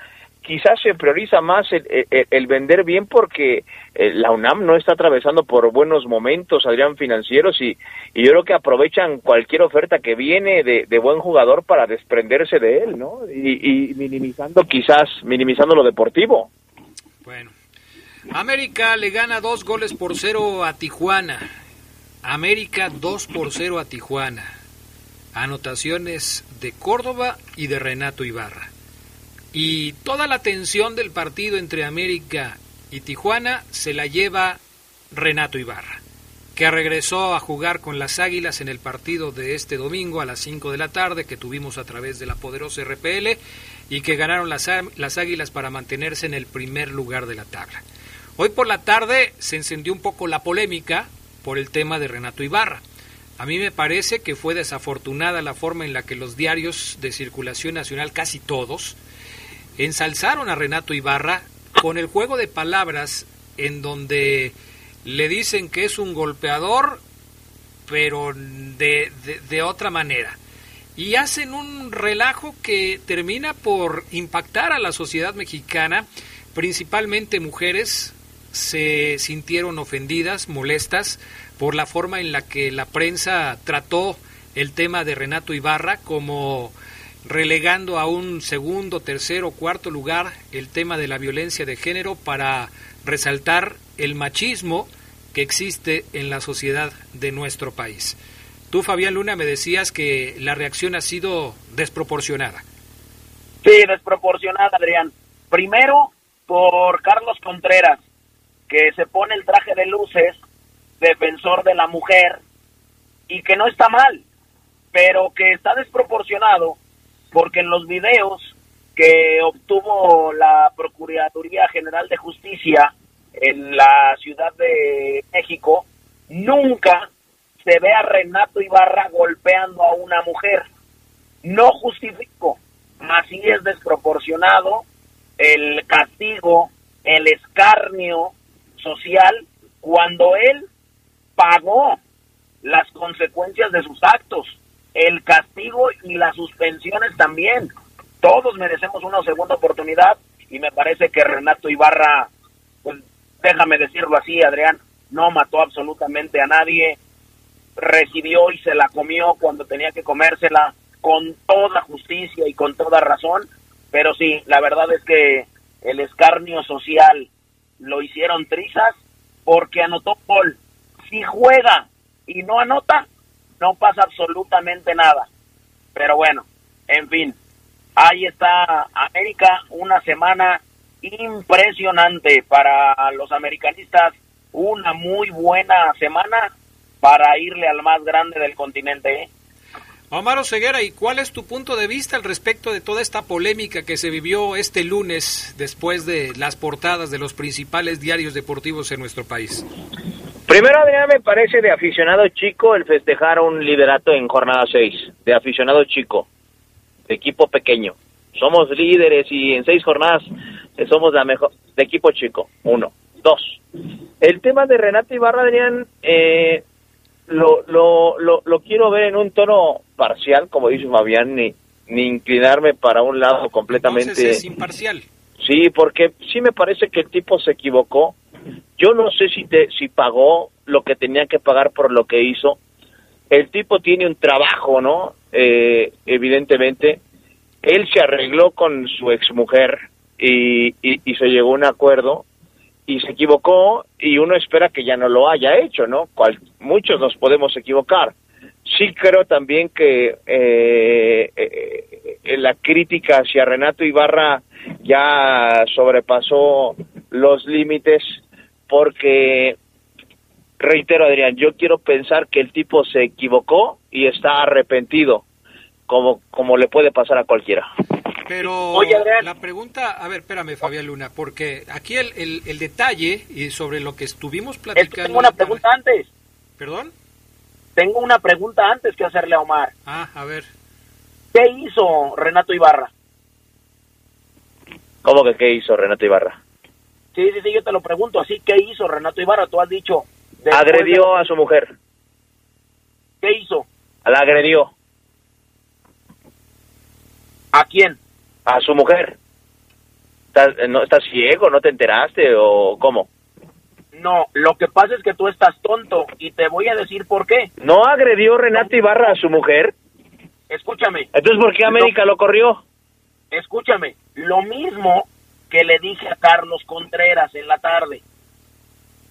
quizás se prioriza más el, vender bien porque eh, la UNAM no está atravesando por buenos momentos, Adrián, financieros y, y yo creo que aprovechan cualquier oferta que viene de, buen jugador para desprenderse de él, ¿no? Y, y, minimizando quizás, minimizando lo deportivo. Bueno, América le gana dos goles por cero a Tijuana. América dos por cero a Tijuana. Anotaciones de Córdoba y de Renato Ibarra. Y toda la tensión del partido entre América y Tijuana se la lleva Renato Ibarra, que regresó a jugar con las Águilas en el partido de este domingo a las 5 de la tarde que tuvimos a través de la poderosa RPL y que ganaron las, las Águilas para mantenerse en el primer lugar de la tabla. Hoy por la tarde se encendió un poco la polémica por el tema de Renato Ibarra. A mí me parece que fue desafortunada la forma en la que los diarios de circulación nacional, casi todos, ensalzaron a Renato Ibarra con el juego de palabras en donde le dicen que es un golpeador, pero de, de, otra manera. Y hacen un relajo que termina por impactar a la sociedad mexicana, principalmente mujeres se sintieron ofendidas, molestas, por la forma en la que la prensa trató el tema de Renato Ibarra como relegando a un segundo, tercero, cuarto lugar el tema de la violencia de género para resaltar el machismo que existe en la sociedad de nuestro país. Tú, Fabián Luna, me decías que la reacción ha sido desproporcionada. Sí, desproporcionada, Adrián. Primero, por Carlos Contreras, que se pone el traje de luces, defensor de la mujer, y que no está mal, pero que está desproporcionado porque en los videos que obtuvo la Procuraduría General de Justicia en la Ciudad de México, nunca se ve a Renato Ibarra golpeando a una mujer. No justifico, así es desproporcionado el castigo, el escarnio social cuando él pagó las consecuencias de sus actos, el castigo y las suspensiones también. Todos merecemos una segunda oportunidad y me parece que Renato Ibarra, pues déjame decirlo así, Adrián, no mató absolutamente a nadie, recibió y se la comió cuando tenía que comérsela con toda justicia y con toda razón, pero sí, la verdad es que el escarnio social lo hicieron trizas porque anotó gol. Si juega y no anota, no pasa absolutamente nada. Pero bueno, en fin, ahí está América, una semana impresionante para los americanistas, una muy buena semana para irle al más grande del continente. ¿eh? Omar Ceguera, ¿y cuál es tu punto de vista al respecto de toda esta polémica que se vivió este lunes después de las portadas de los principales diarios deportivos en nuestro país? Primero, Adrián, me parece de aficionado chico el festejar un liderato en jornada 6, de aficionado chico, de equipo pequeño. Somos líderes y en seis jornadas somos la mejor, de equipo chico, uno. Dos, el tema de Renato Ibarra, Adrián, eh, lo, lo, lo, lo, quiero ver en un tono parcial, como dice Fabián, ni, ni inclinarme para un lado completamente... Entonces es imparcial. Sí, porque sí me parece que el tipo se equivocó yo no sé si, te, si pagó lo que tenía que pagar por lo que hizo. El tipo tiene un trabajo, ¿no? Eh, evidentemente. Él se arregló con su exmujer y, y, y se llegó a un acuerdo y se equivocó y uno espera que ya no lo haya hecho, ¿no? Cual, muchos nos podemos equivocar. Sí creo también que eh, eh, la crítica hacia Renato Ibarra ya sobrepasó los límites porque, reitero Adrián, yo quiero pensar que el tipo se equivocó y está arrepentido, como, como le puede pasar a cualquiera. Pero la pregunta, a ver, espérame Fabián Luna, porque aquí el, el, el detalle y sobre lo que estuvimos platicando... tengo una pregunta antes. ¿Perdón? Tengo una pregunta antes que hacerle a Omar. Ah, a ver. ¿Qué hizo Renato Ibarra? ¿Cómo que qué hizo Renato Ibarra? Sí, sí, sí, yo te lo pregunto así. ¿Qué hizo Renato Ibarra? Tú has dicho... Agredió de... a su mujer. ¿Qué hizo? La agredió. ¿A quién? A su mujer. ¿Estás, no, ¿Estás ciego? ¿No te enteraste o cómo? No, lo que pasa es que tú estás tonto y te voy a decir por qué. ¿No agredió Renato Ibarra a su mujer? Escúchame. Entonces, ¿por qué América lo, lo corrió? Escúchame, lo mismo que le dije a Carlos Contreras en la tarde.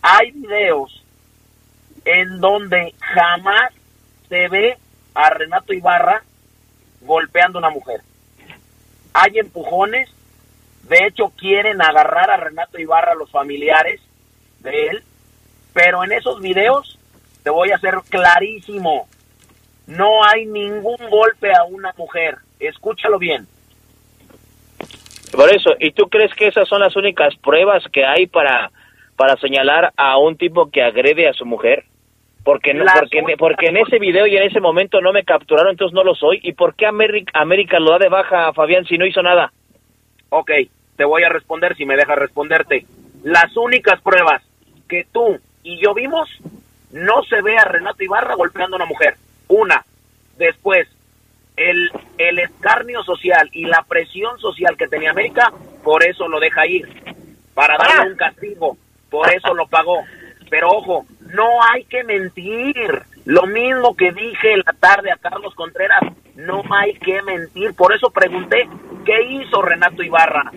Hay videos en donde jamás se ve a Renato Ibarra golpeando a una mujer. Hay empujones, de hecho quieren agarrar a Renato Ibarra los familiares de él, pero en esos videos te voy a hacer clarísimo, no hay ningún golpe a una mujer, escúchalo bien. Por eso, ¿y tú crees que esas son las únicas pruebas que hay para, para señalar a un tipo que agrede a su mujer? Porque, no, porque, porque en ese video y en ese momento no me capturaron, entonces no lo soy. ¿Y por qué América, América lo da de baja, Fabián, si no hizo nada? Ok, te voy a responder si me dejas responderte. Las únicas pruebas que tú y yo vimos, no se ve a Renato Ibarra golpeando a una mujer. Una. Después, el, el escarnio social y la presión social que tenía América, por eso lo deja ir, para darle un castigo, por eso lo pagó. Pero ojo, no hay que mentir. Lo mismo que dije la tarde a Carlos Contreras, no hay que mentir. Por eso pregunté, ¿qué hizo Renato Ibarra?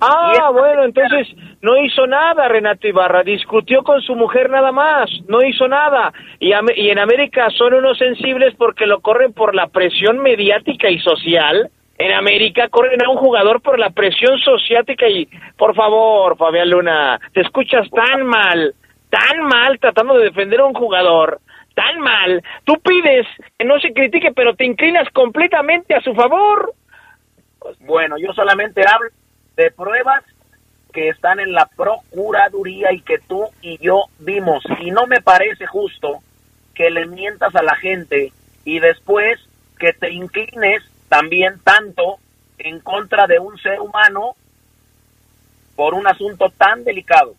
Ah, bueno, entonces no hizo nada Renato Ibarra, discutió con su mujer nada más, no hizo nada. Y, y en América son unos sensibles porque lo corren por la presión mediática y social. En América corren a un jugador por la presión sociática y, por favor, Fabián Luna, te escuchas tan mal, tan mal tratando de defender a un jugador, tan mal. Tú pides que no se critique, pero te inclinas completamente a su favor. Bueno, yo solamente hablo de pruebas que están en la Procuraduría y que tú y yo vimos. Y no me parece justo que le mientas a la gente y después que te inclines también tanto en contra de un ser humano por un asunto tan delicado.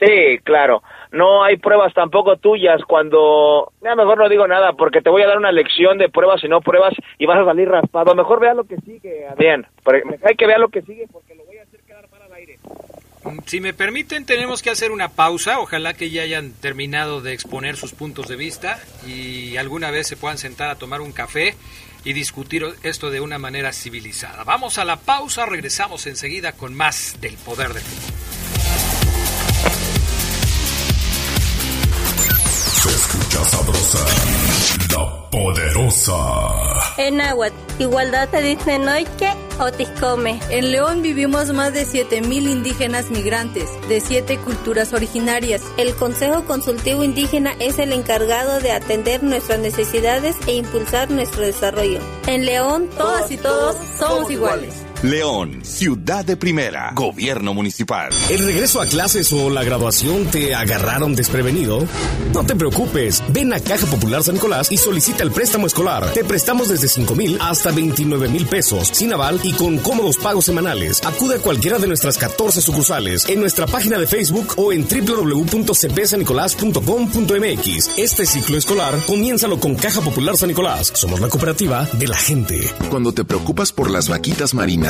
Sí, claro. No hay pruebas tampoco tuyas cuando... Ya mejor no digo nada porque te voy a dar una lección de pruebas y no pruebas y vas a salir raspado. Mejor vea lo que sigue, Adrián. Hay que ver lo que sigue porque lo voy a hacer quedar mal al aire. Si me permiten, tenemos que hacer una pausa. Ojalá que ya hayan terminado de exponer sus puntos de vista y alguna vez se puedan sentar a tomar un café y discutir esto de una manera civilizada. Vamos a la pausa, regresamos enseguida con más del poder del escucha sabrosa, la poderosa. En agua, igualdad se dice noche o tiscome. En León vivimos más de 7.000 indígenas migrantes de siete culturas originarias. El Consejo Consultivo Indígena es el encargado de atender nuestras necesidades e impulsar nuestro desarrollo. En León, todas y todos somos iguales. León, ciudad de primera, gobierno municipal. ¿El regreso a clases o la graduación te agarraron desprevenido? No te preocupes, ven a Caja Popular San Nicolás y solicita el préstamo escolar. Te prestamos desde 5 mil hasta 29 mil pesos, sin aval y con cómodos pagos semanales. Acude a cualquiera de nuestras 14 sucursales, en nuestra página de Facebook o en www.cpsanicolás.com.mx. Este ciclo escolar, comiénzalo con Caja Popular San Nicolás. Somos la cooperativa de la gente. Cuando te preocupas por las vaquitas marinas,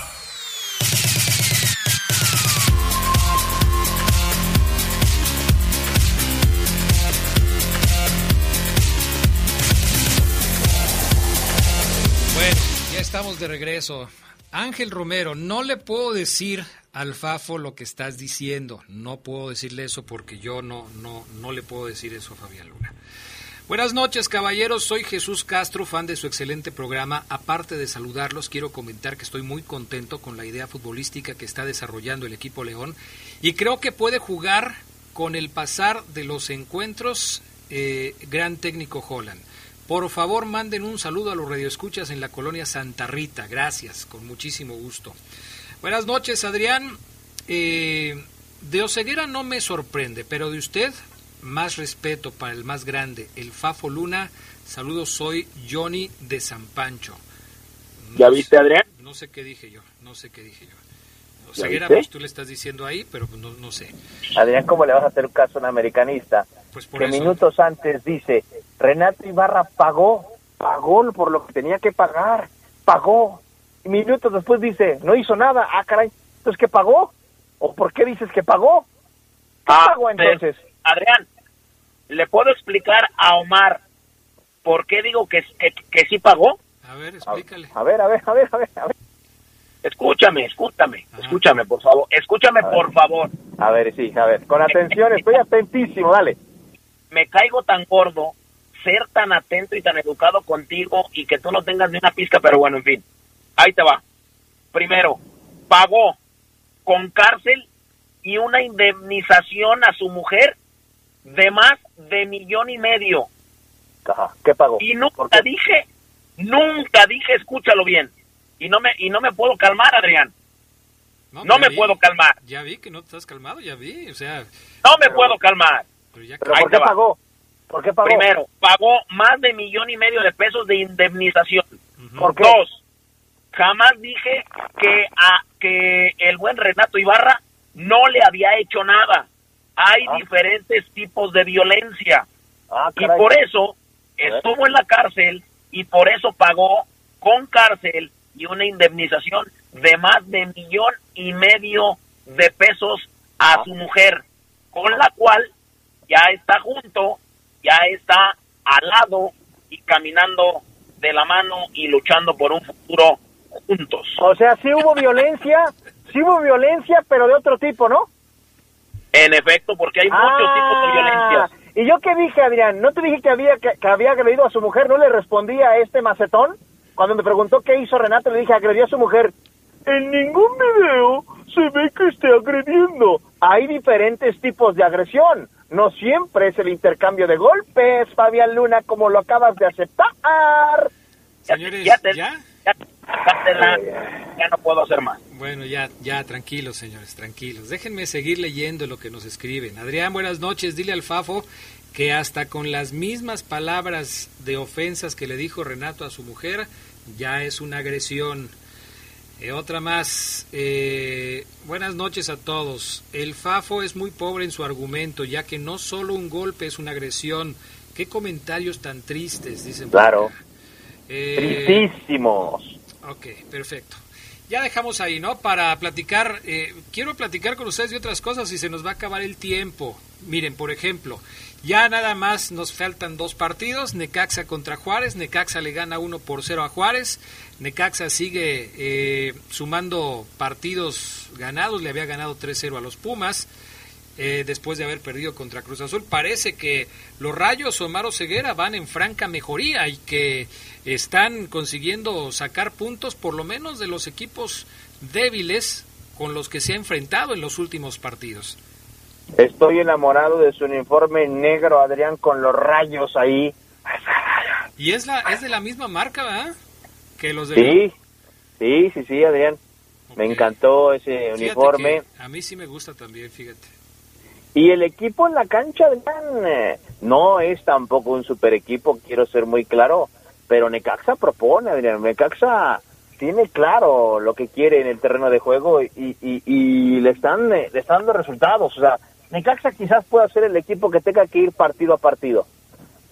Estamos de regreso. Ángel Romero, no le puedo decir al Fafo lo que estás diciendo. No puedo decirle eso porque yo no, no, no le puedo decir eso a Fabián Luna. Buenas noches, caballeros. Soy Jesús Castro, fan de su excelente programa. Aparte de saludarlos, quiero comentar que estoy muy contento con la idea futbolística que está desarrollando el equipo León y creo que puede jugar con el pasar de los encuentros eh, gran técnico Holland. Por favor, manden un saludo a los radioescuchas en la colonia Santa Rita. Gracias, con muchísimo gusto. Buenas noches, Adrián. Eh, de Oseguera no me sorprende, pero de usted, más respeto para el más grande, el Fafo Luna. Saludos, soy Johnny de San Pancho. ¿Ya viste, Adrián? No sé qué dije yo, no sé qué dije yo. Oseguera, pues tú le estás diciendo ahí, pero pues, no, no sé. Adrián, ¿cómo le vas a hacer caso a un americanista? Pues por que eso. minutos antes dice, Renato Ibarra pagó, pagó por lo que tenía que pagar, pagó. Y minutos después dice, no hizo nada. Ah, caray, entonces ¿qué pagó? ¿O por qué dices que pagó? ¿Qué Ah, pagó entonces? pero, Adrián, ¿le puedo explicar a Omar por qué digo que, que, que sí pagó? A ver, explícale. A ver, a ver, a ver, a ver, a ver. Escúchame, escúchame, escúchame, por favor. Escúchame, por favor. A ver, sí, a ver, con atención, estoy atentísimo, dale. Me caigo tan gordo ser tan atento y tan educado contigo y que tú no tengas ni una pizca, pero bueno, en fin. Ahí te va. Primero, pagó con cárcel y una indemnización a su mujer de más de millón y medio. Ajá, ¿qué pagó? Y nunca dije, nunca dije, escúchalo bien. Y no me y no me puedo calmar, Adrián. No, me vi, puedo calmar. Ya vi que no te estás calmado, ya vi. O sea, No me puedo calmar. pero ya ¿Pero por qué pagó? ¿Por qué pagó? Primero, pagó más de millón y medio de pesos de indemnización. ¿Por qué? Dos, jamás dije que a que el buen Renato Ibarra no le había hecho nada. Hay Ah. diferentes tipos de violencia Ah, y por eso estuvo en la cárcel y por eso pagó con cárcel y una indemnización de más de millón y medio de pesos a su mujer, con la cual ya está junto, ya está al lado y caminando de la mano y luchando por un futuro juntos. O sea, sí hubo violencia, sí hubo violencia, pero de otro tipo, ¿no? En efecto, porque hay muchos tipos de violencia. Ah, Y yo qué dije, Adrián, ¿no te dije que había que, que había agredido a su mujer? ¿No le respondí a este macetón? Cuando me preguntó qué hizo Renato, le dije, agredió a su mujer. En ningún video se ve que esté agrediendo. Hay diferentes tipos de agresión. No siempre es el intercambio de golpes, Fabián Luna, como lo acabas de aceptar. Señores, ya, te- ¿ya? ya- no puedo hacer más. Bueno, ya, ya, tranquilos, señores, tranquilos. Déjenme seguir leyendo lo que nos escriben. Adrián, buenas noches. Dile al Fafo que hasta con las mismas palabras de ofensas que le dijo Renato a su mujer, ya es una agresión. Eh, otra más. eh, buenas noches a todos. El Fafo es muy pobre en su argumento, ya que no solo un golpe es una agresión. Qué comentarios tan tristes, dicen. Claro. Eh, Tristísimos. Ok, perfecto. Ya dejamos ahí, ¿no? Para platicar, eh, quiero platicar con ustedes de otras cosas y se nos va a acabar el tiempo. Miren, por ejemplo, ya nada más nos faltan dos partidos, Necaxa contra Juárez, Necaxa le gana 1 por 0 a Juárez, Necaxa sigue eh, sumando partidos ganados, le había ganado 3-0 a los Pumas, eh, después de haber perdido contra Cruz Azul. Parece que los Rayos Omar Ceguera van en franca mejoría y que están consiguiendo sacar puntos por lo menos de los equipos débiles con los que se ha enfrentado en los últimos partidos. Estoy enamorado de su uniforme negro, Adrián, con los rayos ahí. Y es la es de la misma marca, ¿verdad? Que los de Sí, sí, sí, sí, Adrián. Me encantó ese Fíjate uniforme. a mí sí me gusta también, fíjate. Y el equipo en la cancha, Adrián, eh, no es tampoco un super equipo, quiero ser muy claro, pero Necaxa propone, Adrián. Necaxa tiene claro lo que quiere en el terreno de juego y, y, y le, están, eh, le están dando resultados. O sea, Necaxa quizás pueda ser el equipo que tenga que ir partido a partido.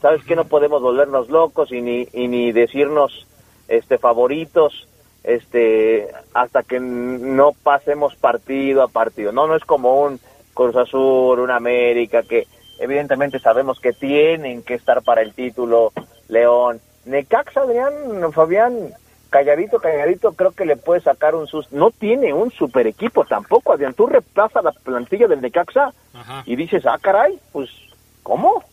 ¿Sabes que No podemos volvernos locos y ni, y ni decirnos este favoritos este hasta que no pasemos partido a partido. No, no es como un Cruz Azul, un América que evidentemente sabemos que tienen que estar para el título León. Necaxa, Adrián, Fabián, calladito, calladito, creo que le puede sacar un sus. No tiene un super equipo tampoco, Adrián. Tú repasas la plantilla del Necaxa Ajá. y dices, ah, caray, pues, ¿cómo?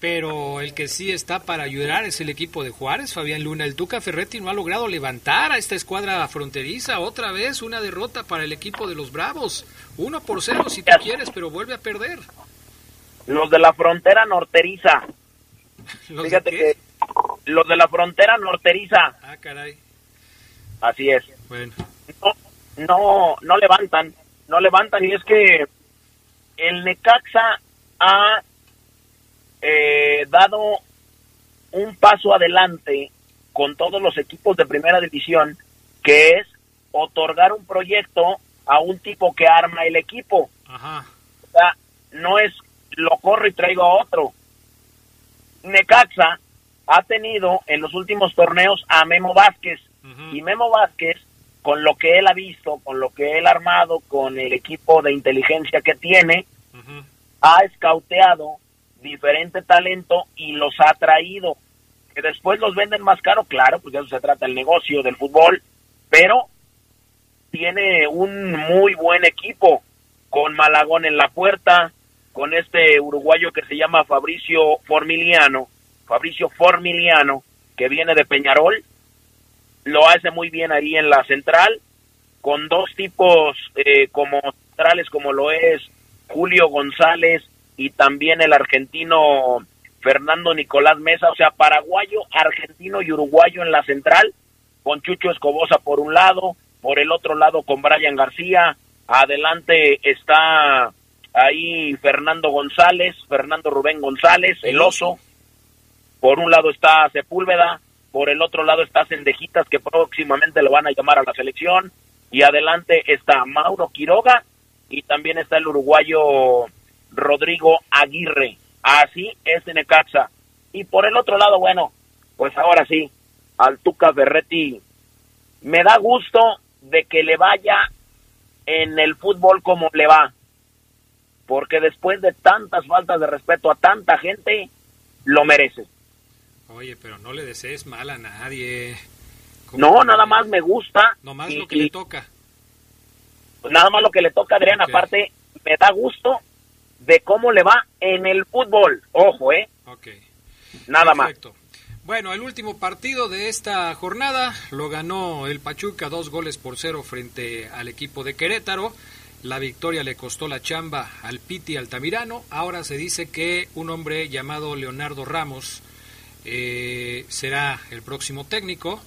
Pero el que sí está para ayudar es el equipo de Juárez, Fabián Luna. El Tuca Ferretti no ha logrado levantar a esta escuadra fronteriza. Otra vez una derrota para el equipo de los Bravos. Uno por cero si tú quieres, pero vuelve a perder. Los de la frontera norteriza. ¿Los Fíjate de que? Los de la frontera norteriza, Ah, caray. así es. Bueno. No, no, no levantan, no levantan y es que el Necaxa ha eh, dado un paso adelante con todos los equipos de primera división, que es otorgar un proyecto a un tipo que arma el equipo. Ajá. O sea, no es lo corro y traigo a otro. Necaxa ha tenido en los últimos torneos a Memo Vázquez. Y Memo Vázquez con lo que él ha visto, con lo que él ha armado, con el equipo de inteligencia que tiene, ha escauteado diferente talento y los ha traído. Que después los venden más caro, claro, porque eso se trata el negocio del fútbol, pero tiene un muy buen equipo con Malagón en la puerta, con este uruguayo que se llama Fabricio Formiliano, Fabricio Formiliano, que viene de Peñarol, lo hace muy bien ahí en la central, con dos tipos eh, como centrales como lo es Julio González y también el argentino Fernando Nicolás Mesa, o sea, paraguayo, argentino y uruguayo en la central, con Chucho Escobosa por un lado, por el otro lado con Brian García, adelante está ahí Fernando González, Fernando Rubén González, el oso, por un lado está Sepúlveda, por el otro lado está Cendejitas, que próximamente lo van a llamar a la selección, y adelante está Mauro Quiroga, y también está el uruguayo Rodrigo Aguirre. Así es Necaxa. Y por el otro lado, bueno, pues ahora sí, al Tuca Ferretti, me da gusto de que le vaya en el fútbol como le va. Porque después de tantas faltas de respeto a tanta gente, lo merece. Oye, pero no le desees mal a nadie. No, nada más me gusta. Nomás lo que le toca. Nada más lo que le toca, Adrián. Aparte, me da gusto de cómo le va en el fútbol. Ojo, ¿eh? Ok. Nada más. Bueno, el último partido de esta jornada lo ganó el Pachuca dos goles por cero frente al equipo de Querétaro. La victoria le costó la chamba al Piti Altamirano. Ahora se dice que un hombre llamado Leonardo Ramos eh, será el próximo técnico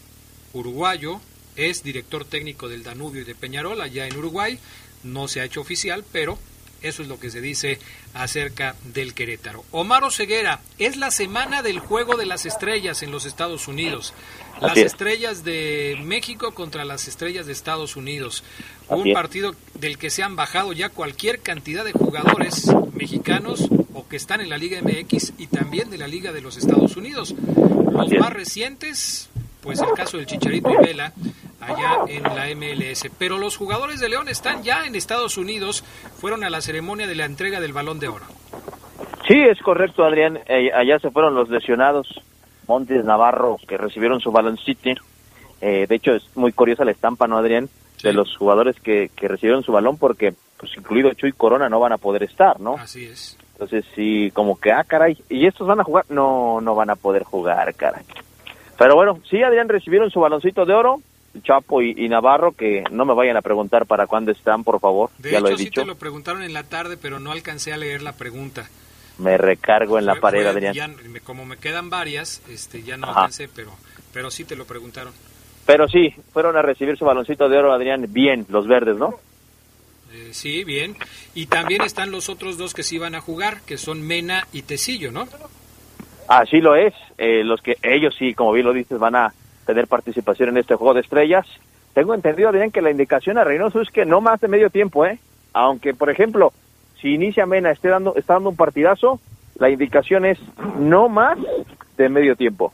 uruguayo. Es director técnico del Danubio y de Peñarol allá en Uruguay. No se ha hecho oficial, pero eso es lo que se dice acerca del Querétaro. Omar Ceguera, es la semana del juego de las estrellas en los Estados Unidos. Las estrellas de México contra las estrellas de Estados Unidos. Un partido del que se han bajado ya cualquier cantidad de jugadores mexicanos o que están en la Liga MX y también de la Liga de los Estados Unidos. Los más recientes, pues el caso del Chicharito y Vela, allá en la MLS. Pero los jugadores de León están ya en Estados Unidos, fueron a la ceremonia de la entrega del balón de oro. Sí, es correcto, Adrián. Eh, allá se fueron los lesionados, Montes Navarro, que recibieron su baloncito. Eh, de hecho, es muy curiosa la estampa, ¿no, Adrián? De los jugadores que, que recibieron su balón, porque, pues incluido Chuy Corona, no van a poder estar, ¿no? Así es. Entonces, sí, como que, ah, caray, ¿y estos van a jugar? No, no van a poder jugar, caray. Pero bueno, sí, Adrián, recibieron su baloncito de oro, Chapo y, Navarro, que no me vayan a preguntar para cuándo están, por favor. De ya hecho, lo he sí dicho. te lo preguntaron en la tarde, pero no alcancé a leer la pregunta. Me recargo en la pared, Fue- Adrián. ya- como me quedan varias, este, ya no Ajá. alcancé, pero, pero sí te lo preguntaron. Pero sí, fueron a recibir su baloncito de oro, Adrián, bien, los verdes, ¿no? Eh, sí, bien. Y también están los otros dos que sí van a jugar, que son Mena y Tecillo, ¿no? Así lo es. Eh, los que ellos sí, como bien lo dices, van a tener participación en este juego de estrellas. Tengo entendido, Adrián, que la indicación a Reynoso es que no más de medio tiempo, ¿eh? Aunque, por ejemplo, si inicia Mena, esté dando, está dando un partidazo, la indicación es no más de medio tiempo.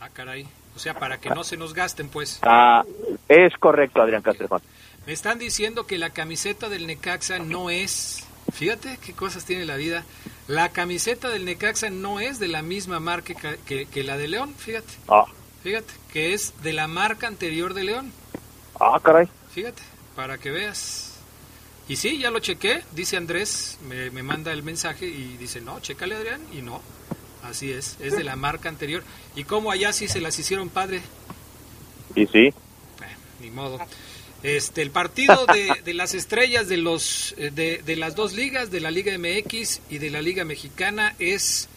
Ah, caray. O sea, para que no se nos gasten, pues. Ah, es correcto, Adrián Castrejón. Me están diciendo que la camiseta del Necaxa no es. Fíjate qué cosas tiene la vida. La camiseta del Necaxa no es de la misma marca que, que- que la de León, fíjate. Ah, Fíjate, que es de la marca anterior de León. ah, caray. Fíjate, para que veas. Y sí, ya lo chequé, dice Andrés, me, me manda el mensaje y dice, no, chécale Adrián, y no. Así es, es de la marca anterior. ¿Y cómo allá sí se las hicieron padre? Y sí. Ni modo. Este, el partido de, de las estrellas de los eh, de, de las dos ligas, de la Liga MX y de la Liga Mexicana, es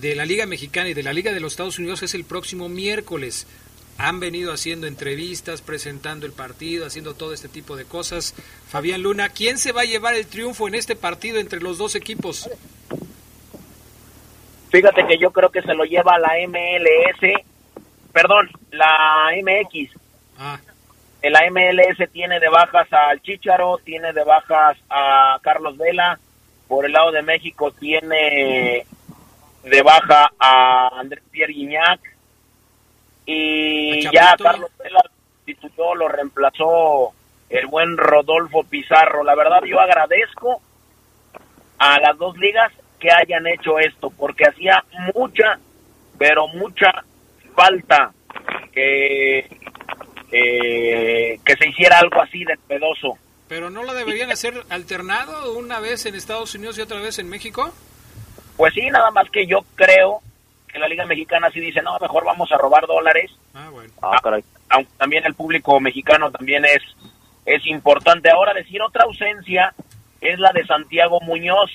de la Liga Mexicana y de la Liga de los Estados Unidos es el próximo miércoles. Han venido haciendo entrevistas, presentando el partido, haciendo todo este tipo de cosas. Fabián Luna, ¿quién se va a llevar el triunfo en este partido entre los dos equipos? Fíjate que yo creo que se lo lleva la MLS, perdón, la MX. Ah. En la MLS tiene de bajas al Chicharo, tiene de bajas a Carlos Vela. Por el lado de México tiene de baja a Andrés Pierre Guignac. Y ¿A ya? Carlos Vela tituló, lo reemplazó el buen Rodolfo Pizarro. La verdad yo agradezco a las dos ligas que hayan hecho esto, porque hacía mucha, pero mucha falta que, eh, que se hiciera algo así de pedoso. ¿Pero no lo deberían hacer alternado una vez en Estados Unidos y otra vez en México? Pues sí, nada más que yo creo que la Liga Mexicana sí dice, no, mejor vamos a robar dólares. Ah, bueno. Aunque también el público mexicano también es, es importante. Ahora decir otra ausencia es la de Santiago Muñoz,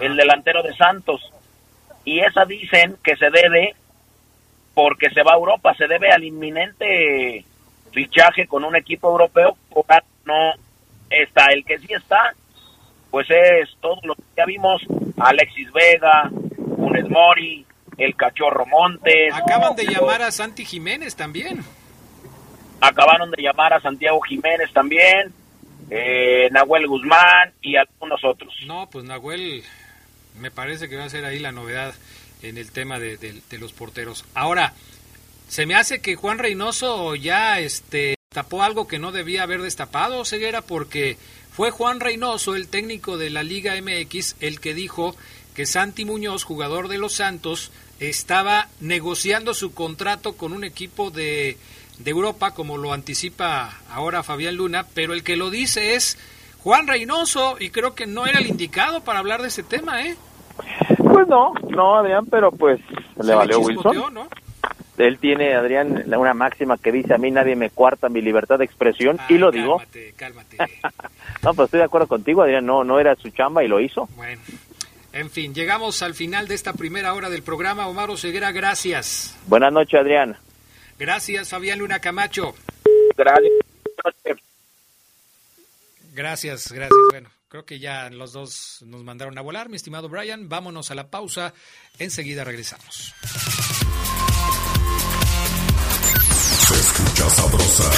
el delantero de Santos. Y esa dicen que se debe porque se va a Europa, se debe al inminente fichaje con un equipo europeo. No está, el que sí está, pues es todo lo que ya vimos, Alexis Vega, Funes Mori, el Cachorro Montes. Acaban de llamar a Santi Jiménez también. Acabaron de llamar a Santiago Jiménez también, eh, Nahuel Guzmán y algunos otros. No, pues Nahuel me parece que va a ser ahí la novedad en el tema de, los porteros. Ahora, se me hace que Juan Reynoso ya este, tapó algo que no debía haber destapado, Ceguera, porque fue Juan Reynoso, el técnico de la Liga MX, el que dijo que Santi Muñoz, jugador de los Santos, estaba negociando su contrato con un equipo de, de Europa, como lo anticipa ahora Fabián Luna, pero el que lo dice es Juan Reynoso y creo que no era el indicado para hablar de ese tema, ¿eh? Pues no, no, Adrián, pero pues le valió Wilson. Él tiene, Adrián, una máxima que dice, a mí nadie me cuarta mi libertad de expresión, y lo digo. Cálmate, no, pues estoy de acuerdo contigo, Adrián, no, no era su chamba y lo hizo. Bueno, en fin, llegamos al final de esta primera hora del programa. Omar Oseguera, gracias. Buenas noches, Adrián. Gracias, Fabián Luna Camacho. Gracias. Gracias, gracias. Bueno, creo que ya los dos nos mandaron a volar, mi estimado Brian. Vámonos a la pausa. Enseguida regresamos. Escucha sabrosa,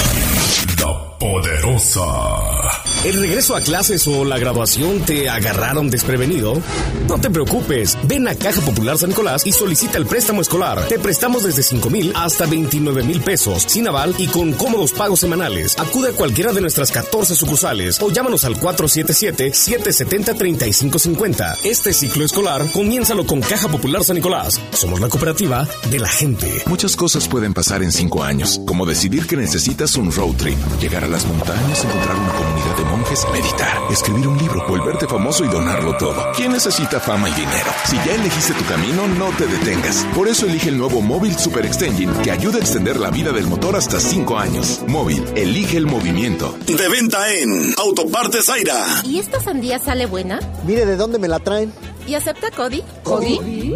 la poderosa. ¿El regreso a clases o la graduación te agarraron desprevenido? No te preocupes, ven a Caja Popular San Nicolás y solicita el préstamo escolar. Te prestamos desde 5 mil hasta 29 mil pesos, sin aval y con cómodos pagos semanales. Acude a cualquiera de nuestras 14 sucursales o llámanos al 477-770-3550. Este ciclo escolar, comiénzalo con Caja Popular San Nicolás. Somos la cooperativa de la gente. Muchas cosas pueden pasar en 5 años, como decidir que necesitas un road trip, llegar a las montañas, encontrar una comunidad de monjes, meditar, escribir un libro, volverte famoso y donarlo todo. ¿Quién necesita fama y dinero? Si ya elegiste tu camino, no te detengas. Por eso elige el nuevo Móvil Super Extension que ayuda a extender la vida del motor hasta 5 años. Móvil, elige el movimiento. De venta en Autopartes Aira. ¿Y esta sandía sale buena? Mire de dónde me la traen. ¿Y acepta Cody? ¿Cody?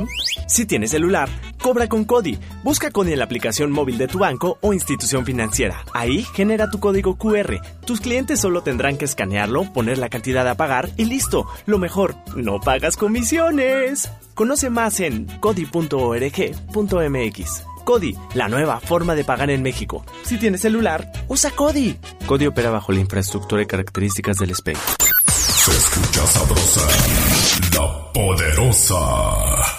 Si tienes celular, cobra con Cody. Busca Cody en la aplicación móvil de tu banco o institución financiera. Ahí genera tu código QR. Tus clientes solo tendrán que escanearlo, poner la cantidad a pagar y listo. Lo mejor, no pagas comisiones. Conoce más en cody.org.mx. Cody, la nueva forma de pagar en México. Si tienes celular, usa Cody. Cody opera bajo la infraestructura y características del SPEI. Se escucha sabrosa, la poderosa.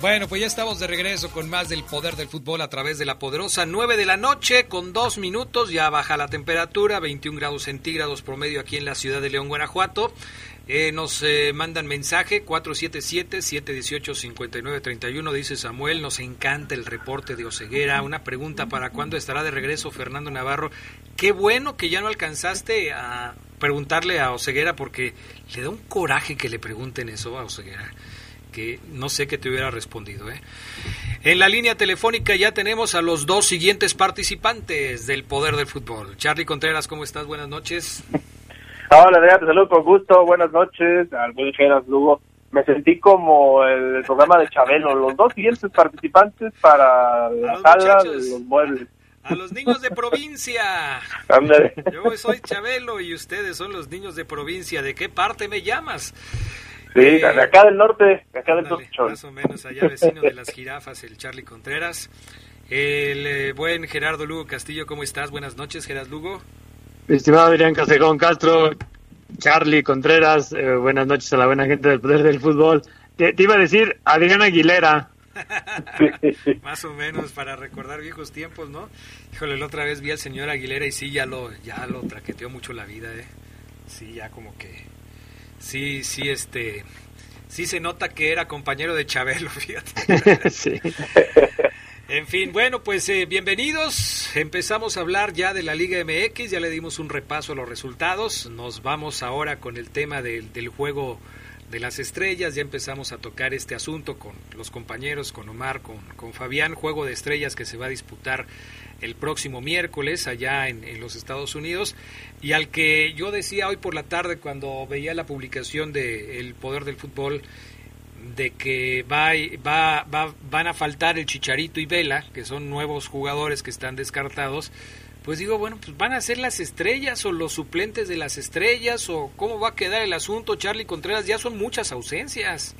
Bueno, pues ya estamos de regreso con más del poder del fútbol a través de la poderosa 9 de la noche con dos minutos. Ya baja la temperatura, 21 grados centígrados promedio aquí en la ciudad de León, Guanajuato. Eh, nos eh, mandan mensaje 477-718-5931, dice Samuel, nos encanta el reporte de Oceguera. Una pregunta, ¿para cuándo estará de regreso Fernando Navarro? Qué bueno que ya no alcanzaste a preguntarle a Oceguera porque le da un coraje que le pregunten eso a Oceguera que no sé qué te hubiera respondido. ¿eh? En la línea telefónica ya tenemos a los dos siguientes participantes del Poder del Fútbol. Charlie Contreras, ¿cómo estás? Buenas noches. Hola, Adrián, te saludo con gusto. Buenas noches al buen Geras Lugo. Me sentí como el programa de Chabelo. Los dos siguientes participantes para la sala de los muebles. A los niños de provincia. Yo soy Chabelo y ustedes son los niños de provincia. ¿De qué parte me llamas? Sí, de acá del norte, de acá del norte. Más o menos allá vecino de las jirafas, el Charlie Contreras. El eh, buen Gerardo Lugo Castillo, ¿cómo estás? Buenas noches, Gerardo Lugo. Estimado Adrián Casejón Castro, Charlie Contreras, eh, buenas noches a la buena gente del Poder del Fútbol. Te, iba a decir Adrián Aguilera. Más o menos para recordar viejos tiempos, ¿no? Híjole, la otra vez vi al señor Aguilera y sí, ya lo, ya lo traqueteó mucho la vida, ¿eh? Sí, ya como que sí, sí, este, sí se nota que era compañero de Chabelo, fíjate. sí. En fin, bueno, pues eh, bienvenidos. Empezamos a hablar ya de la Liga MX, ya le dimos un repaso a los resultados. Nos vamos ahora con el tema del, del juego de las estrellas, ya empezamos a tocar este asunto con los compañeros, con Omar, con, con Fabián, juego de estrellas que se va a disputar el próximo miércoles allá en, los Estados Unidos. Y al que yo decía hoy por la tarde cuando veía la publicación de El Poder del Fútbol de que va, va, va, van a faltar el Chicharito y Vela, que son nuevos jugadores que están descartados, pues digo, bueno, pues van a ser las estrellas o los suplentes de las estrellas o cómo va a quedar el asunto, Charlie Contreras, ya son muchas ausencias.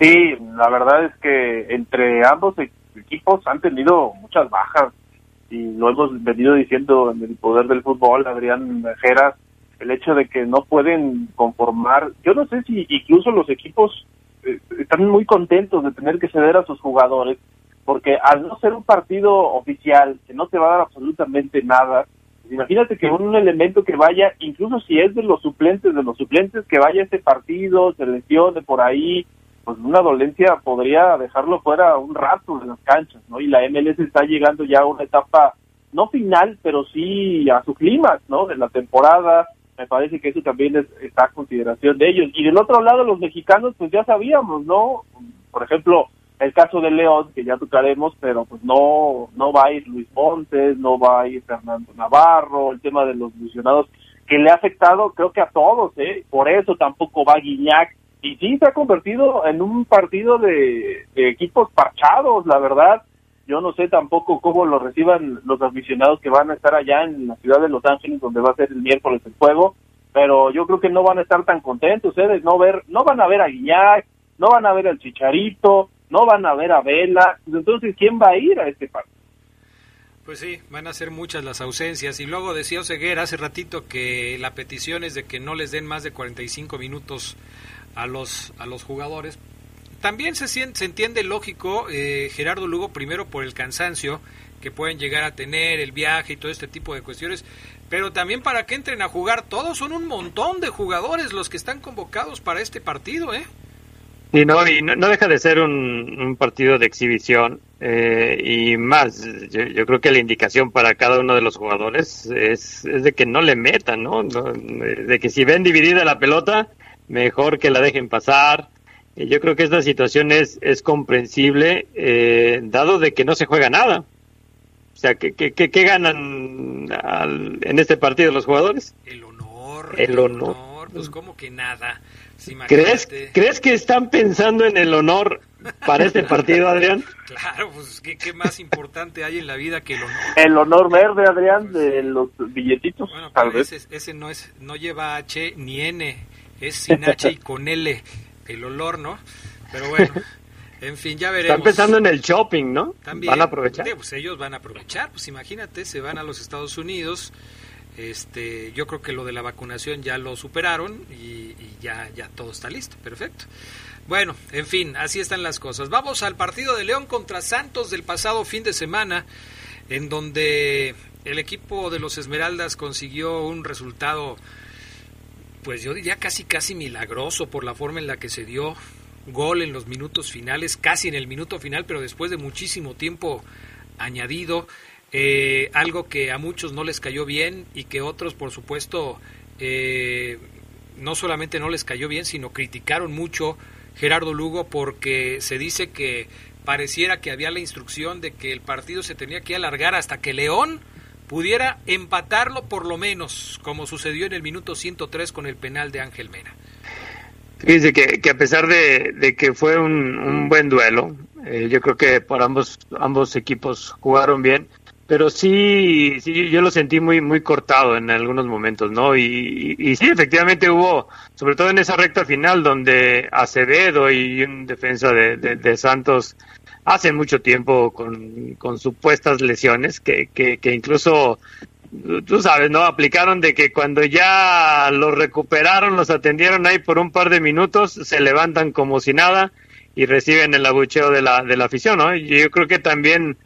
Sí, la verdad es que entre ambos equipos han tenido muchas bajas y lo hemos venido diciendo en el poder del fútbol, Adrián Geras, el hecho de que no pueden conformar, yo no sé si incluso los equipos eh, están muy contentos de tener que ceder a sus jugadores porque al no ser un partido oficial, que no te va a dar absolutamente nada, imagínate que un elemento que vaya, incluso si es de los suplentes, de los suplentes que vaya a este partido, se lesione por ahí, pues una dolencia podría dejarlo fuera un rato de las canchas, ¿no? Y la MLS está llegando ya a una etapa, no final, pero sí a su clima, ¿no? De la temporada, me parece que eso también está a consideración de ellos. Y del otro lado, los mexicanos, pues ya sabíamos, ¿no? Por ejemplo, el caso de León, que ya tocaremos, pero pues no, no va a ir Luis Montes, no va a ir Fernando Navarro, el tema de los lesionados, que le ha afectado creo que a todos, ¿eh? Por eso tampoco va Guiñac. Y sí se ha convertido en un partido de, equipos parchados, la verdad. Yo no sé tampoco cómo lo reciban los aficionados que van a estar allá en la ciudad de Los Ángeles, donde va a ser el miércoles el juego, pero yo creo que no van a estar tan contentos, ustedes ¿eh? no ver, no van a ver a Guiñac, no van a ver al Chicharito, no van a ver a Vela, entonces ¿quién va a ir a este partido? Pues sí, van a ser muchas las ausencias. Y luego decía Oseguera hace ratito que la petición es de que no les den más de 45 minutos a los, a los jugadores. También se, se entiende lógico, eh, Gerardo Lugo, primero por el cansancio que pueden llegar a tener, el viaje y todo este tipo de cuestiones, pero también para que entren a jugar todos. Son un montón de jugadores los que están convocados para este partido, ¿eh? Y no, y no, deja de ser un, partido de exhibición eh, y más, yo, creo que la indicación para cada uno de los jugadores es, es de que no le metan, ¿no? De que si ven dividida la pelota, mejor que la dejen pasar. Yo creo que esta situación es, es comprensible, eh, dado de que no se juega nada. O sea, ¿qué, qué, qué, ganan en este partido los jugadores? El honor. El, honor. Pues como que nada. ¿Crees, ¿Crees que están pensando en el honor para este partido, Adrián? Claro, pues ¿qué, ¿qué, más importante hay en la vida que el honor? El honor verde, Adrián, de los billetitos. Bueno, tal vez. Ese, ese, no es, no lleva H ni N es sin H y con L, el olor, ¿no? Pero bueno, en fin, ya veremos. Están pensando en el shopping, ¿no? También. ¿Van a aprovechar? Pues ellos van a aprovechar, pues imagínate, se van a los Estados Unidos, este, yo creo que lo de la vacunación ya lo superaron y, ya, ya todo está listo, perfecto. Bueno, en fin, así están las cosas. Vamos al partido de León contra Santos del pasado fin de semana, en donde el equipo de los Esmeraldas consiguió un resultado pues yo diría casi casi milagroso por la forma en la que se dio gol en los minutos finales, casi en el minuto final, pero después de muchísimo tiempo añadido, eh, algo que a muchos no les cayó bien y que otros, por supuesto, eh, no solamente no les cayó bien, sino criticaron mucho Gerardo Lugo porque se dice que pareciera que había la instrucción de que el partido se tenía que alargar hasta que León pudiera empatarlo por lo menos, como sucedió en el minuto 103 con el penal de Ángel Mena. Fíjense que, a pesar de, que fue un, buen duelo, eh, yo creo que por ambos, ambos equipos jugaron bien, pero sí, sí, yo lo sentí muy, muy cortado en algunos momentos, ¿no? Y, y, sí, efectivamente hubo, sobre todo en esa recta final, donde Acevedo y un defensa de, de Santos hace mucho tiempo con, con supuestas lesiones que, que, que, incluso, tú sabes, ¿no? Aplicaron de que cuando ya los recuperaron, los atendieron ahí por un par de minutos, se levantan como si nada y reciben el abucheo de la, de la afición, ¿no? Yo creo que también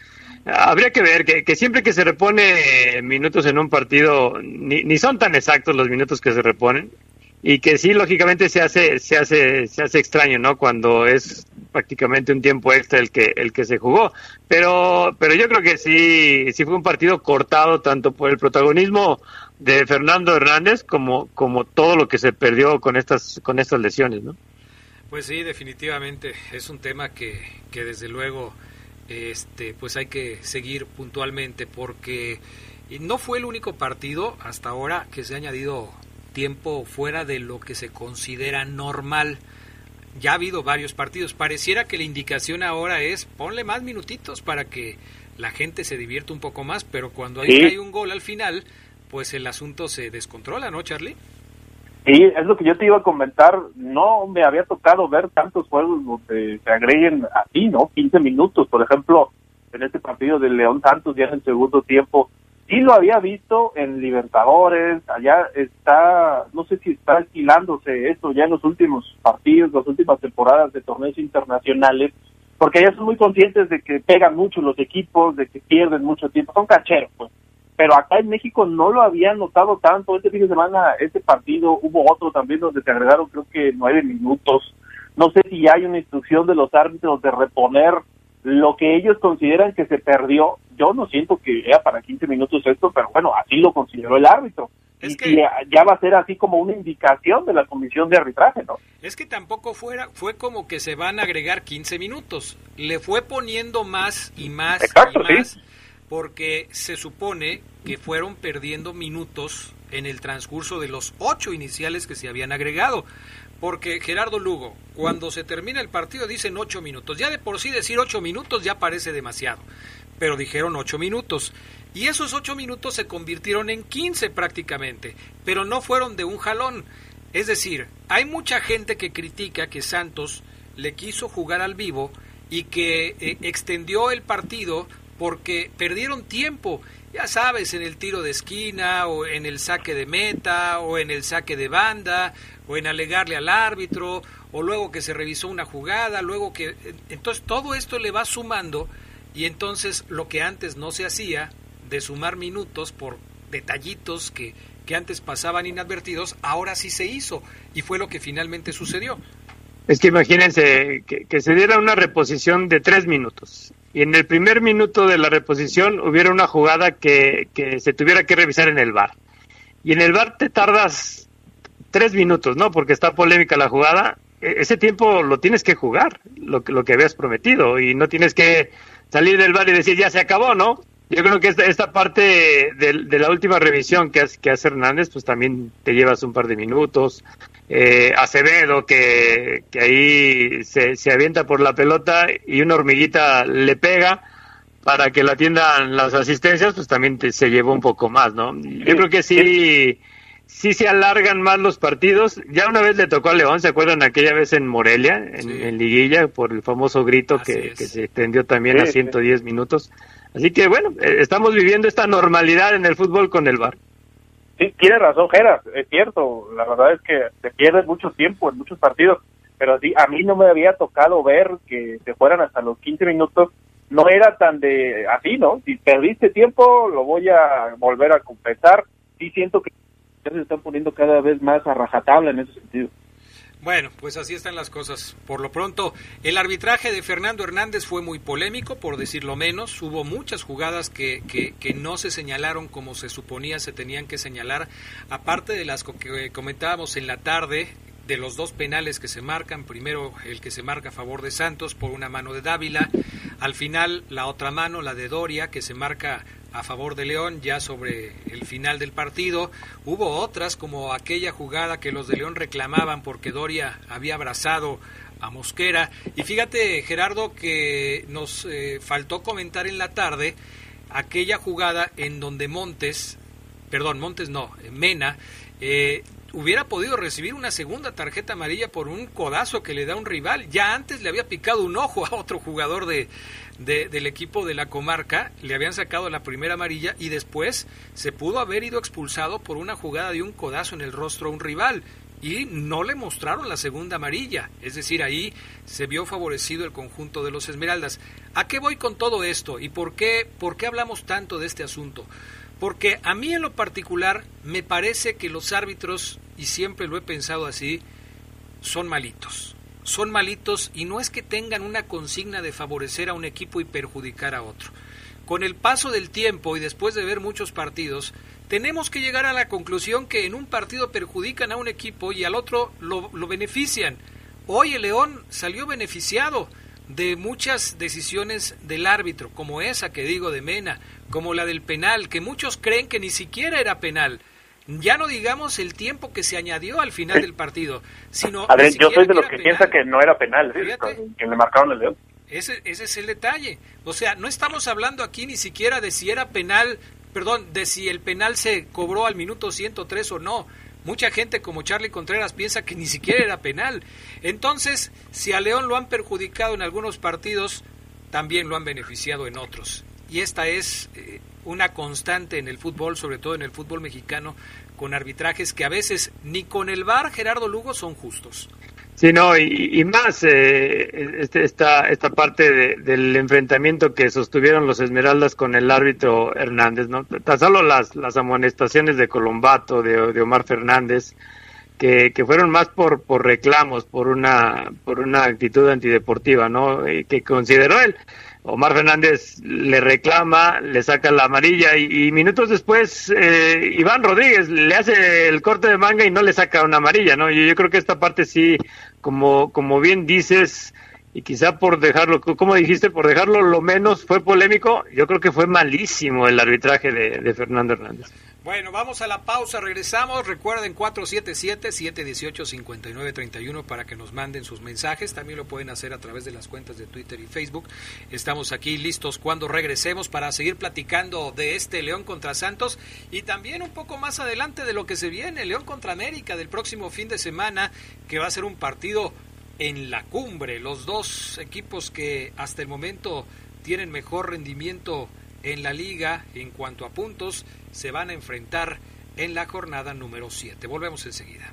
habría que ver que, que siempre que se repone minutos en un partido, ni, ni son tan exactos los minutos que se reponen, y que sí lógicamente se hace se hace se hace extraño no cuando es prácticamente un tiempo extra el que el que se jugó. Pero pero yo creo que sí sí fue un partido cortado tanto por el protagonismo de Fernando Hernández como, como todo lo que se perdió con estas, con estas lesiones, ¿no? Pues sí, definitivamente. Es un tema que, que desde luego este, pues hay que seguir puntualmente porque no fue el único partido hasta ahora que se ha añadido tiempo fuera de lo que se considera normal. Ya ha habido varios partidos. Pareciera que la indicación ahora es ponle más minutitos para que la gente se divierta un poco más, pero cuando hay un gol al final, pues el asunto se descontrola, ¿no, Charlie? Sí, es lo que yo te iba a comentar. No me había tocado ver tantos juegos donde se agreguen así, ¿no? 15 minutos, por ejemplo, en este partido de León Santos, ya en el segundo tiempo. Sí lo había visto en Libertadores, allá está, no sé si está alquilándose esto ya en los últimos partidos, las últimas temporadas de torneos internacionales, porque allá son muy conscientes de que pegan mucho los equipos, de que pierden mucho tiempo, son cacheros, pues pero acá en México no lo habían notado tanto. Este fin de semana, este partido, hubo otro también donde se agregaron creo que nueve minutos. No sé si hay una instrucción de los árbitros de reponer lo que ellos consideran que se perdió. Yo no siento que era para 15 minutos esto, pero bueno, así lo consideró el árbitro. y, que, ya va a ser así como una indicación de la comisión de arbitraje, ¿no? Es que tampoco fuera, fue como que se van a agregar 15 minutos. Le fue poniendo más y más Exacto, y más porque se supone que fueron perdiendo minutos en el transcurso de los ocho iniciales que se habían agregado. Porque Gerardo Lugo, cuando se termina el partido, dicen ocho minutos. Ya de por sí decir ocho minutos ya parece demasiado. Pero dijeron ocho minutos. Y esos ocho minutos se convirtieron en quince prácticamente. Pero no fueron de un jalón. Es decir, hay mucha gente que critica que Santos le quiso jugar al vivo y que eh, extendió el partido porque perdieron tiempo, ya sabes, en el tiro de esquina o en el saque de meta o en el saque de banda o en alegarle al árbitro o luego que se revisó una jugada, luego que... Entonces todo esto le va sumando y entonces lo que antes no se hacía de sumar minutos por detallitos que, que antes pasaban inadvertidos, ahora sí se hizo y fue lo que finalmente sucedió. Es que imagínense que, que se diera una reposición de tres minutos y en el primer minuto de la reposición hubiera una jugada que, que se tuviera que revisar en el bar. Y en el bar te tardas tres minutos, ¿no? Porque está polémica la jugada. E, ese tiempo lo tienes que jugar, lo, lo que habías prometido, y no tienes que salir del bar y decir ya se acabó, ¿no? Yo creo que esta, esta parte de, la última revisión que hace, que hace Hernández, pues también te llevas un par de minutos. Eh, Acevedo, que, que ahí se, se avienta por la pelota y una hormiguita le pega para que la atiendan las asistencias, pues también se llevó un poco más, ¿no? Yo creo que sí, sí se alargan más los partidos. Ya una vez le tocó a León, ¿se acuerdan aquella vez en Morelia, en, Liguilla, por el famoso grito que, que, se extendió también a 110 minutos? Así que bueno, eh, estamos viviendo esta normalidad en el fútbol con el VAR. Sí, tiene razón, Geras, es cierto. La verdad es que se pierde mucho tiempo en muchos partidos, pero sí, a mí no me había tocado ver que se fueran hasta los 15 minutos. No era tan de así, ¿no? Si perdiste tiempo, lo voy a volver a completar. Sí siento que se están poniendo cada vez más a rajatabla en ese sentido. Bueno, pues así están las cosas. Por lo pronto, el arbitraje de Fernando Hernández fue muy polémico, por decirlo menos. Hubo muchas jugadas que, que, que no se señalaron como se suponía se tenían que señalar, aparte de las que comentábamos en la tarde, de los dos penales que se marcan, primero el que se marca a favor de Santos por una mano de Dávila, al final la otra mano, la de Doria, que se marca a favor de León ya sobre el final del partido. Hubo otras como aquella jugada que los de León reclamaban porque Doria había abrazado a Mosquera. Y fíjate, Gerardo, que nos eh, faltó comentar en la tarde aquella jugada en donde Montes, perdón, Montes no, Mena, eh, hubiera podido recibir una segunda tarjeta amarilla por un codazo que le da un rival. Ya antes le había picado un ojo a otro jugador de, del equipo de la comarca, le habían sacado la primera amarilla y después se pudo haber ido expulsado por una jugada de un codazo en el rostro a un rival y no le mostraron la segunda amarilla. Es decir, ahí se vio favorecido el conjunto de los Esmeraldas. ¿A qué voy con todo esto y por qué, por qué hablamos tanto de este asunto? Porque a mí en lo particular me parece que los árbitros, y siempre lo he pensado así, son malitos. Son malitos y no es que tengan una consigna de favorecer a un equipo y perjudicar a otro. Con el paso del tiempo y después de ver muchos partidos, tenemos que llegar a la conclusión que en un partido perjudican a un equipo y al otro lo, lo benefician. Hoy el León salió beneficiado de muchas decisiones del árbitro, como esa que digo de Mena, como la del penal, que muchos creen que ni siquiera era penal. Ya no digamos el tiempo que se añadió al final del partido, sino... Adrián, yo soy de los que piensa que no era penal, que le marcaron el León. Ese, ese es el detalle. O sea, no estamos hablando aquí ni siquiera de si era penal, perdón, de si el penal se cobró al minuto 103 o no. Mucha gente como Charlie Contreras piensa que ni siquiera era penal. Entonces, si a León lo han perjudicado en algunos partidos, también lo han beneficiado en otros. Y esta es eh, una constante en el fútbol, sobre todo en el fútbol mexicano, con arbitrajes que a veces ni con el VAR, Gerardo Lugo, son justos. Sí, no, y, más eh, este, esta, esta parte del enfrentamiento que sostuvieron los Esmeraldas con el árbitro Hernández, ¿no? Tan solo las, las amonestaciones de Colombato, de, de Omar Fernández, que, que, fueron más por, por reclamos, por una, por una actitud antideportiva, ¿no? Y que consideró él. Omar Fernández le reclama, le saca la amarilla y, minutos después eh, Iván Rodríguez le hace el corte de manga y no le saca una amarilla, ¿no? Yo, yo creo que esta parte sí, como, como bien dices, y quizá por dejarlo, como dijiste, por dejarlo lo menos fue polémico, yo creo que fue malísimo el arbitraje de, de Fernando Hernández. Bueno, vamos a la pausa, regresamos. Recuerden 477-718-5931 para que nos manden sus mensajes. También lo pueden hacer a través de las cuentas de Twitter y Facebook. Estamos aquí listos cuando regresemos para seguir platicando de este León contra Santos y también un poco más adelante de lo que se viene, León contra América del próximo fin de semana, que va a ser un partido en la cumbre. Los dos equipos que hasta el momento tienen mejor rendimiento en la liga en cuanto a puntos se van a enfrentar en la jornada número 7. Volvemos enseguida.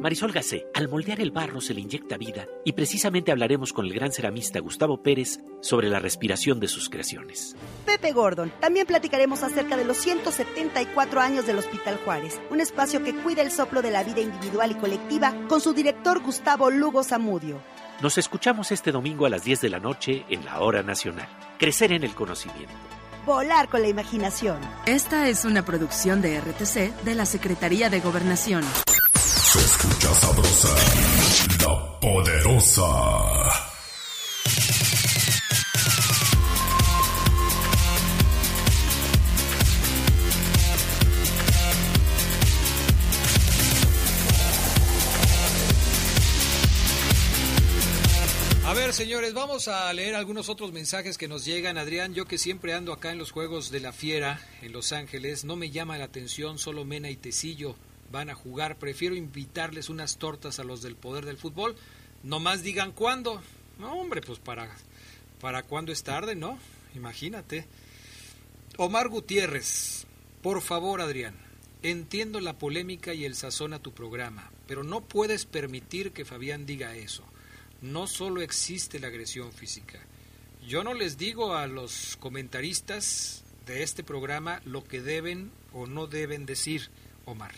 Marisol Gacé, al moldear el barro se le inyecta vida y precisamente hablaremos con el gran ceramista Gustavo Pérez sobre la respiración de sus creaciones. Pepe Gordon, también platicaremos acerca de los 174 años del Hospital Juárez, un espacio que cuida el soplo de la vida individual y colectiva con su director Gustavo Lugo Zamudio. Nos escuchamos este domingo a las 10 de la noche en la Hora Nacional. Crecer en el conocimiento. Volar con la imaginación. Esta es una producción de RTC de la Secretaría de Gobernación. Escucha sabrosa, la poderosa. A ver, señores, vamos a leer algunos otros mensajes que nos llegan. Adrián, yo que siempre ando acá en los Juegos de la Fiera, en Los Ángeles, no me llama la atención solo Mena y Tecillo van a jugar. Prefiero invitarles unas tortas a los del poder del fútbol. No más digan cuándo. No, hombre, pues para, para cuándo es tarde, ¿no? Imagínate. Omar Gutiérrez, por favor, Adrián, entiendo la polémica y el sazón a tu programa, pero no puedes permitir que Fabián diga eso. No solo existe la agresión física. Yo no les digo a los comentaristas de este programa lo que deben o no deben decir, Omar.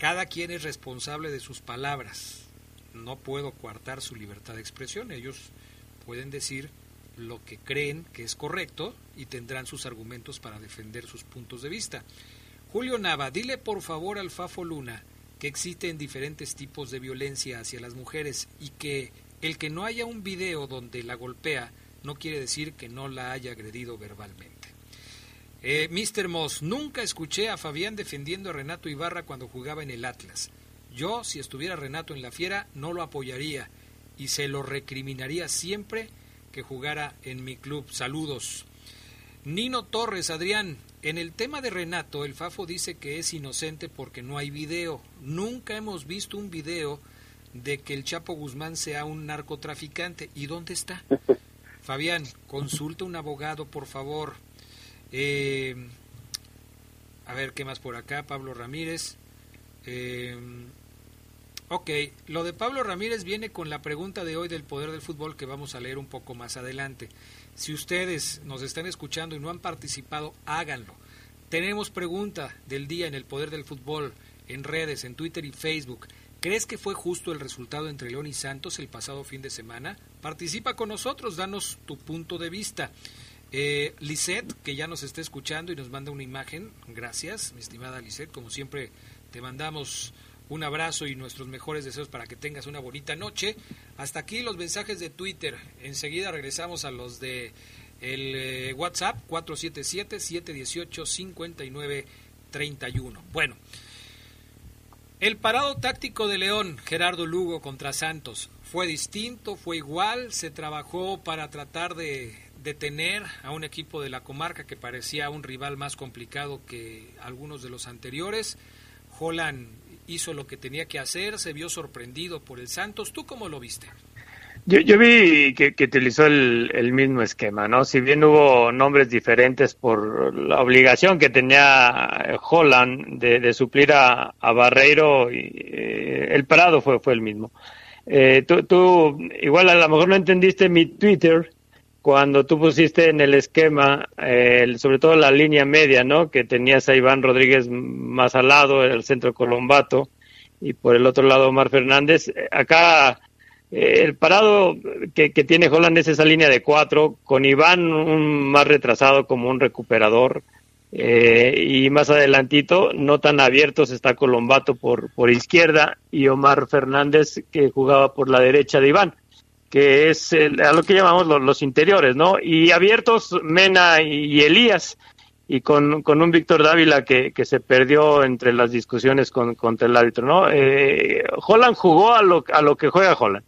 Cada quien es responsable de sus palabras. No puedo coartar su libertad de expresión. Ellos pueden decir lo que creen que es correcto y tendrán sus argumentos para defender sus puntos de vista. Julio Nava, dile por favor al Fafo Luna que existen diferentes tipos de violencia hacia las mujeres y que el que no haya un video donde la golpea no quiere decir que no la haya agredido verbalmente. Eh, Mr. Moss, nunca escuché a Fabián defendiendo a Renato Ibarra cuando jugaba en el Atlas. Yo, si estuviera Renato en la fiera, no lo apoyaría y se lo recriminaría siempre que jugara en mi club. Saludos. Nino Torres, Adrián, en el tema de Renato, el Fafo dice que es inocente porque no hay video. Nunca hemos visto un video de que el Chapo Guzmán sea un narcotraficante. ¿Y dónde está? Fabián, consulta un abogado, por favor. Eh, A ver, ¿qué más por acá? Pablo Ramírez. Eh, ok, lo de Pablo Ramírez viene con la pregunta de hoy del poder del fútbol que vamos a leer un poco más adelante. Si ustedes nos están escuchando y no han participado, háganlo. Tenemos pregunta del día en el poder del fútbol, en redes, en Twitter y Facebook. ¿Crees que fue justo el resultado entre León y Santos el pasado fin de semana? Participa con nosotros, danos tu punto de vista. Eh, Lisette, que ya nos está escuchando y nos manda una imagen, gracias, mi estimada Lisette, como siempre te mandamos un abrazo y nuestros mejores deseos para que tengas una bonita noche. Hasta aquí los mensajes de Twitter. Enseguida regresamos a los de el eh, WhatsApp 477-718-5931. Bueno, el parado táctico de León, Gerardo Lugo contra Santos, fue distinto, fue igual, se trabajó para tratar de detener a un equipo de la comarca que parecía un rival más complicado que algunos de los anteriores. Holland hizo lo que tenía que hacer, se vio sorprendido por el Santos. ¿Tú cómo lo viste? Yo, vi que, utilizó el, mismo esquema, ¿no? Si bien hubo nombres diferentes por la obligación que tenía Holland de, suplir a, Barreiro, y, eh, el parado fue, fue el mismo. Eh, tú, igual a lo mejor no entendiste mi Twitter cuando tú pusiste en el esquema, sobre todo la línea media, ¿no? Que tenías a Iván Rodríguez más al lado, el centro Colombato, y por el otro lado Omar Fernández. Acá eh, el parado que, tiene Holland es esa línea de cuatro, con Iván un más retrasado como un recuperador, eh, y más adelantito, no tan abiertos, está Colombato por, por izquierda y Omar Fernández que jugaba por la derecha de Iván, que es a lo que llamamos los, interiores, ¿no? Y abiertos Mena y, Elías, y con, con un Víctor Dávila que, que, se perdió entre las discusiones con, contra el árbitro, ¿no? Eh, Holland jugó a lo, a lo que juega Holland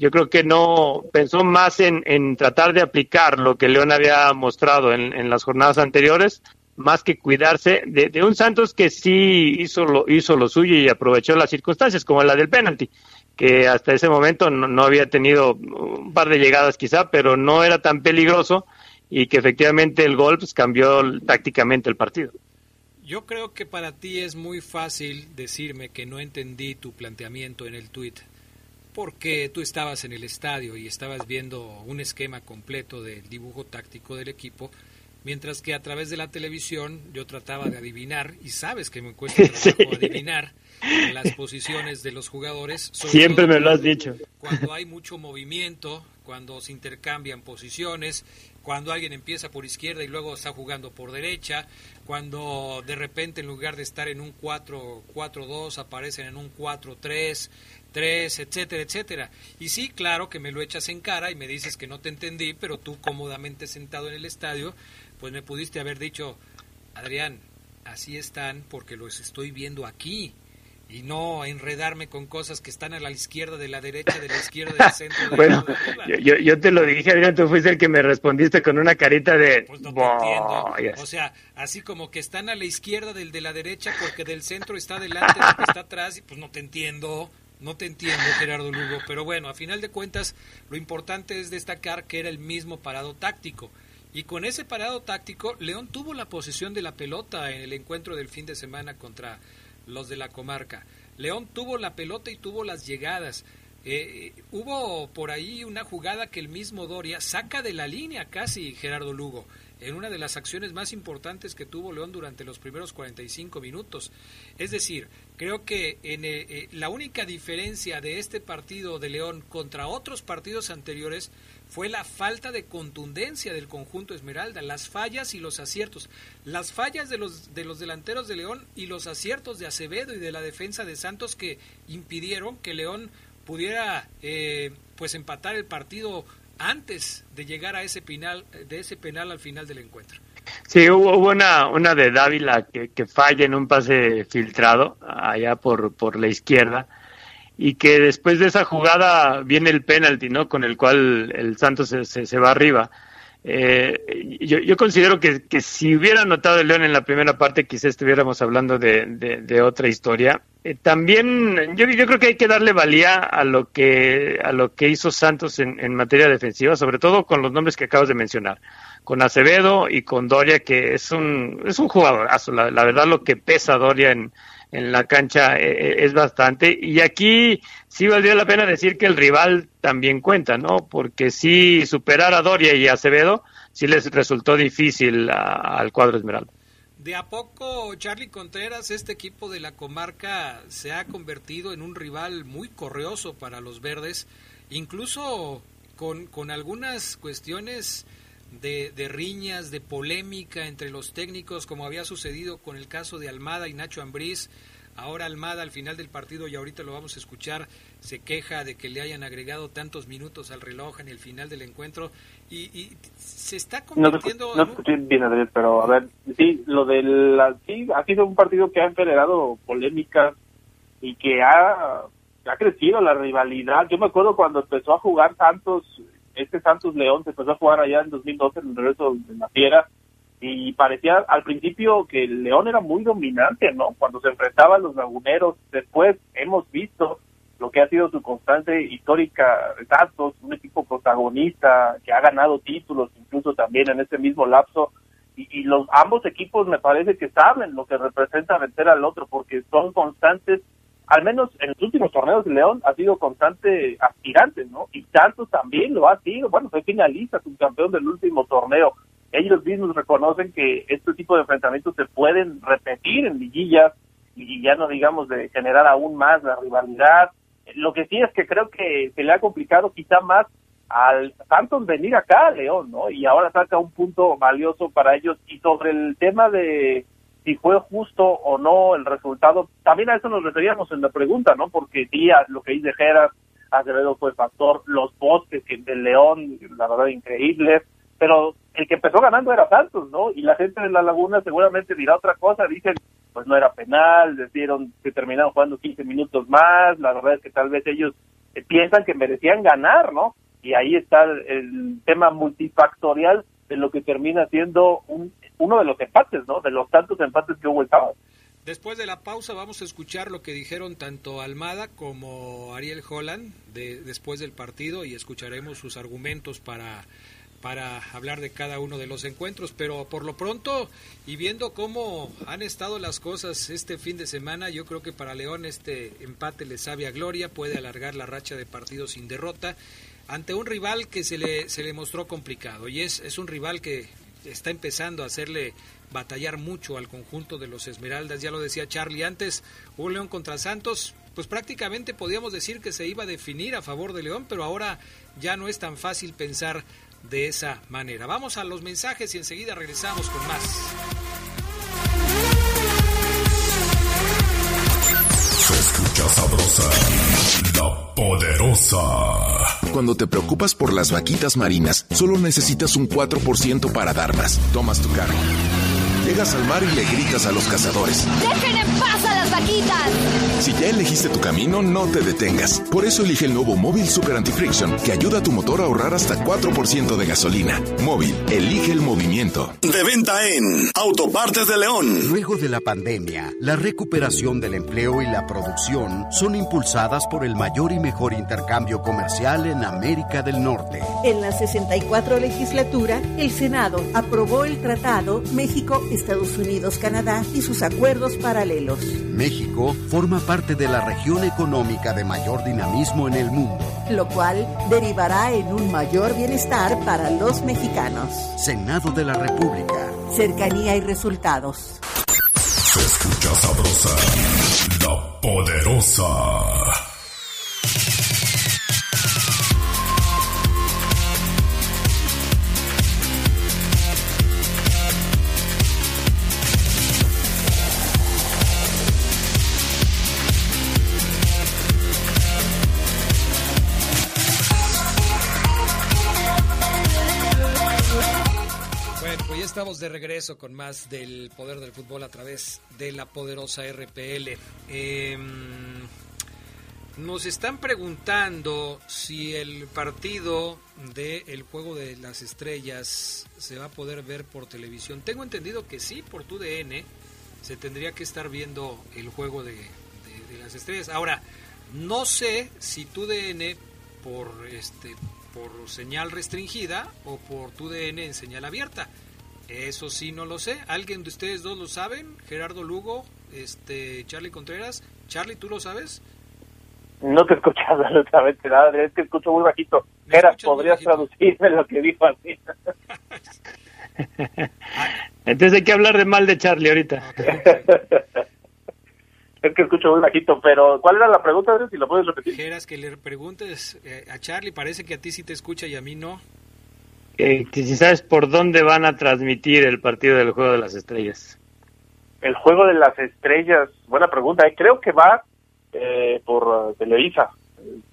yo creo que no pensó más en, en tratar de aplicar lo que León había mostrado en, en las jornadas anteriores, más que cuidarse de, de, un Santos que sí hizo lo, hizo lo suyo y aprovechó las circunstancias, como la del penalti, que hasta ese momento no, había tenido un par de llegadas quizá, pero no era tan peligroso y que efectivamente el gol pues, cambió tácticamente el partido. Yo creo que para ti es muy fácil decirme que no entendí tu planteamiento en el tuit porque tú estabas en el estadio y estabas viendo un esquema completo del dibujo táctico del equipo, mientras que a través de la televisión yo trataba de adivinar, y sabes que me cuesta trabajo adivinar las posiciones de los jugadores. Siempre me lo has dicho. Cuando hay mucho movimiento, cuando se intercambian posiciones, cuando alguien empieza por izquierda y luego está jugando por derecha, cuando de repente en lugar de estar en un 4-4-2 aparecen en un 4-3, tres, etcétera, etcétera. Y sí, claro que me lo echas en cara y me dices que no te entendí, pero tú cómodamente sentado en el estadio, pues me pudiste haber dicho, Adrián, así están porque los estoy viendo aquí y no enredarme con cosas que están a la izquierda, de la derecha, de la izquierda, del centro. De bueno, yo, yo, te lo dije, Adrián, tú fuiste el que me respondiste con una carita de... Pues no te entiendo. O sea, así como que están a la izquierda del de la derecha porque del centro está adelante, porque está atrás, y pues no te entiendo. No te entiendo, Gerardo Lugo, pero bueno, a final de cuentas, lo importante es destacar que era el mismo parado táctico. Y con ese parado táctico, León tuvo la posesión de la pelota en el encuentro del fin de semana contra los de la comarca. León tuvo la pelota y tuvo las llegadas. Eh, hubo por ahí una jugada que el mismo Doria saca de la línea casi Gerardo Lugo en una de las acciones más importantes que tuvo León durante los primeros 45 minutos. Es decir, creo que en, eh, eh, la única diferencia de este partido de León contra otros partidos anteriores fue la falta de contundencia del conjunto Esmeralda, las fallas y los aciertos. Las fallas de los, de los delanteros de León y los aciertos de Acevedo y de la defensa de Santos que impidieron que León pudiera eh, pues empatar el partido antes de llegar a ese penal, de ese penal al final del encuentro. Sí, hubo, una, una de Dávila que, que falla en un pase filtrado allá por, por la izquierda y que después de esa jugada viene el penalti, ¿no? Con el cual el Santos se, se, va arriba. Eh, yo, yo, considero que, que, si hubiera anotado el León en la primera parte, quizás estuviéramos hablando de, de otra historia. Eh, también yo, yo, creo que hay que darle valía a lo que a lo que hizo Santos en, en, materia defensiva, sobre todo con los nombres que acabas de mencionar, con Acevedo y con Doria, que es un, es un jugadorazo. La, la verdad, lo que pesa Doria en, en la cancha eh, eh, es bastante. Y aquí sí valdría la pena decir que el rival también cuenta, ¿no? Porque sí superar a Doria y Acevedo sí les resultó difícil al cuadro Esmeralda. De a poco, Charlie Contreras, este equipo de la comarca se ha convertido en un rival muy correoso para los verdes, incluso con, con algunas cuestiones de, de, riñas, de polémica entre los técnicos, como había sucedido con el caso de Almada y Nacho Ambriz. Ahora Almada al final del partido, y ahorita lo vamos a escuchar, se queja de que le hayan agregado tantos minutos al reloj en el final del encuentro y, y se está convirtiendo... No, escuché bien, Adrián, pero a ver, sí, lo del... Sí, ha sido un partido que ha generado polémica y que ha, ha crecido la rivalidad. Yo me acuerdo cuando empezó a jugar Santos este Santos León se empezó a jugar allá en 2012 en el regreso de la Fiera y parecía al principio que el León era muy dominante, ¿no? Cuando se enfrentaba a los laguneros, después hemos visto lo que ha sido su constante histórica Santos, un equipo protagonista que ha ganado títulos incluso también en ese mismo lapso y, y los ambos equipos me parece que saben lo que representa vencer al otro porque son constantes al menos en los últimos torneos de León ha sido constante aspirante, ¿no? Y Santos también lo ha sido, bueno, fue finalista, subcampeón del último torneo. Ellos mismos reconocen que este tipo de enfrentamientos se pueden repetir en liguillas y ya no digamos de generar aún más la rivalidad. Lo que sí es que creo que se le ha complicado quizá más al Santos venir acá a León, ¿no? Y ahora saca un punto valioso para ellos. Y sobre el tema de si fue justo o no el resultado. También a eso nos referíamos en la pregunta, ¿no? Porque sí, lo que dice Geras, Acevedo fue factor, los bosques del León, la verdad, increíbles, pero el que empezó ganando era Santos, ¿no? Y la gente de la Laguna seguramente dirá otra cosa, dicen, pues no era penal, decían que terminaron jugando 15 minutos más, la verdad es que tal vez ellos eh, piensan que merecían ganar, ¿no? Y ahí está el tema multifactorial de lo que termina siendo un uno de los empates, ¿no? De los tantos empates que hubo el sábado. Después de la pausa vamos a escuchar lo que dijeron tanto Almada como Ariel Holland de, después del partido y escucharemos sus argumentos para, para hablar de cada uno de los encuentros. Pero por lo pronto y viendo cómo han estado las cosas este fin de semana, yo creo que para León este empate le sabe a gloria, puede alargar la racha de partidos sin derrota ante un rival que se le, se le mostró complicado y es, es un rival que está empezando a hacerle batallar mucho al conjunto de los Esmeraldas. Ya lo decía Charlie antes, un León contra Santos, pues prácticamente podíamos decir que se iba a definir a favor de León, pero ahora ya no es tan fácil pensar de esa manera. Vamos a los mensajes y enseguida regresamos con más. Sabrosa, la poderosa. Cuando te preocupas por las vaquitas marinas, solo necesitas un 4% para dar más. Tomas tu carga. Llegas al mar y le gritas a los cazadores. ¡Dejen en paz a las vaquitas! Si ya elegiste tu camino, no te detengas. Por eso elige el nuevo Móvil Super Anti-Friction, que ayuda a tu motor a ahorrar hasta 4% de gasolina. Móvil, elige el movimiento. De venta en Autopartes de León. Luego de la pandemia, la recuperación del empleo y la producción son impulsadas por el mayor y mejor intercambio comercial en América del Norte. En la 64 legislatura, el Senado aprobó el Tratado México Estados Unidos, Canadá y sus acuerdos paralelos. México forma parte de la región económica de mayor dinamismo en el mundo, lo cual derivará en un mayor bienestar para los mexicanos. Senado de la República. Cercanía y resultados. Se escucha sabrosa, la poderosa. Estamos de regreso con más del poder del fútbol a través de la poderosa RPL. Em, nos están preguntando si el partido del el juego de las estrellas se va a poder ver por televisión. Tengo entendido que sí, por tu DN se tendría que estar viendo el juego de, de las estrellas. Ahora, no sé si tu DN por este por señal restringida o por tu DN en señal abierta. Eso sí no lo sé. ¿Alguien de ustedes dos lo saben? Gerardo Lugo, este Charlie Contreras. Charlie, ¿tú lo sabes? No te escuchas absolutamente nada, es que escucho muy bajito. Geras, ¿podrías traducirme lo que dijo así? Entonces hay que hablar de mal de Charlie ahorita. es que escucho muy bajito, pero ¿cuál era la pregunta, Adrián? Si lo puedes repetir. Geras, que le preguntes eh, a Charlie, parece que a ti sí te escucha y a mí no. Que si sabes por dónde van a transmitir el partido del Juego de las Estrellas. El Juego de las Estrellas, buena pregunta. ¿eh? Creo que va eh, por uh, Televisa.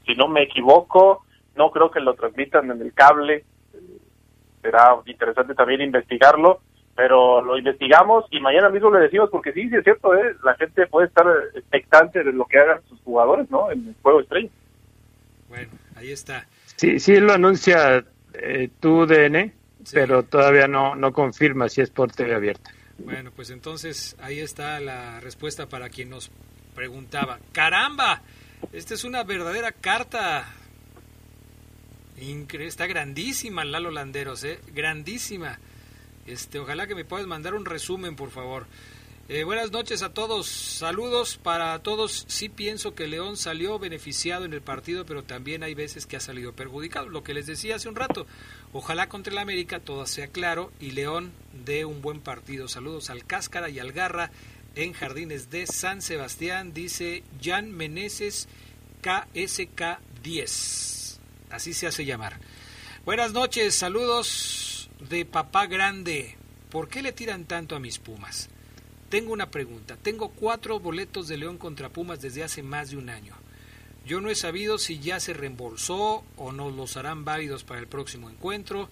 Si no me equivoco, no creo que lo transmitan en el cable. Será interesante también investigarlo, pero lo investigamos y mañana mismo le decimos, porque sí, sí es cierto, ¿eh? la gente puede estar expectante de lo que hagan sus jugadores ¿no? en el juego estrella. Bueno, ahí está. Sí, sí lo anuncia eh, tu DN, pero todavía no, no confirma si es por TV abierta. Bueno, pues entonces ahí está la respuesta para quien nos preguntaba. ¡Caramba! Esta es una verdadera carta. Incre está grandísima, Lalo Landeros, ¿eh? Grandísima. Este, ojalá que me puedas mandar un resumen, por favor. Eh, buenas noches a todos. Saludos para todos. Sí pienso que León salió beneficiado en el partido, pero también hay veces que ha salido perjudicado. Lo que les decía hace un rato. Ojalá contra el América todo sea claro y León dé un buen partido. Saludos al Cáscara y al Garra en Jardines de San Sebastián, dice Jan Meneses KSK10. Así se hace llamar. Buenas noches, saludos de papá grande. ¿Por qué le tiran tanto a mis Pumas? Tengo una pregunta. Tengo cuatro boletos de León contra Pumas desde hace más de un año. Yo no he sabido si ya se reembolsó o nos los harán válidos para el próximo encuentro.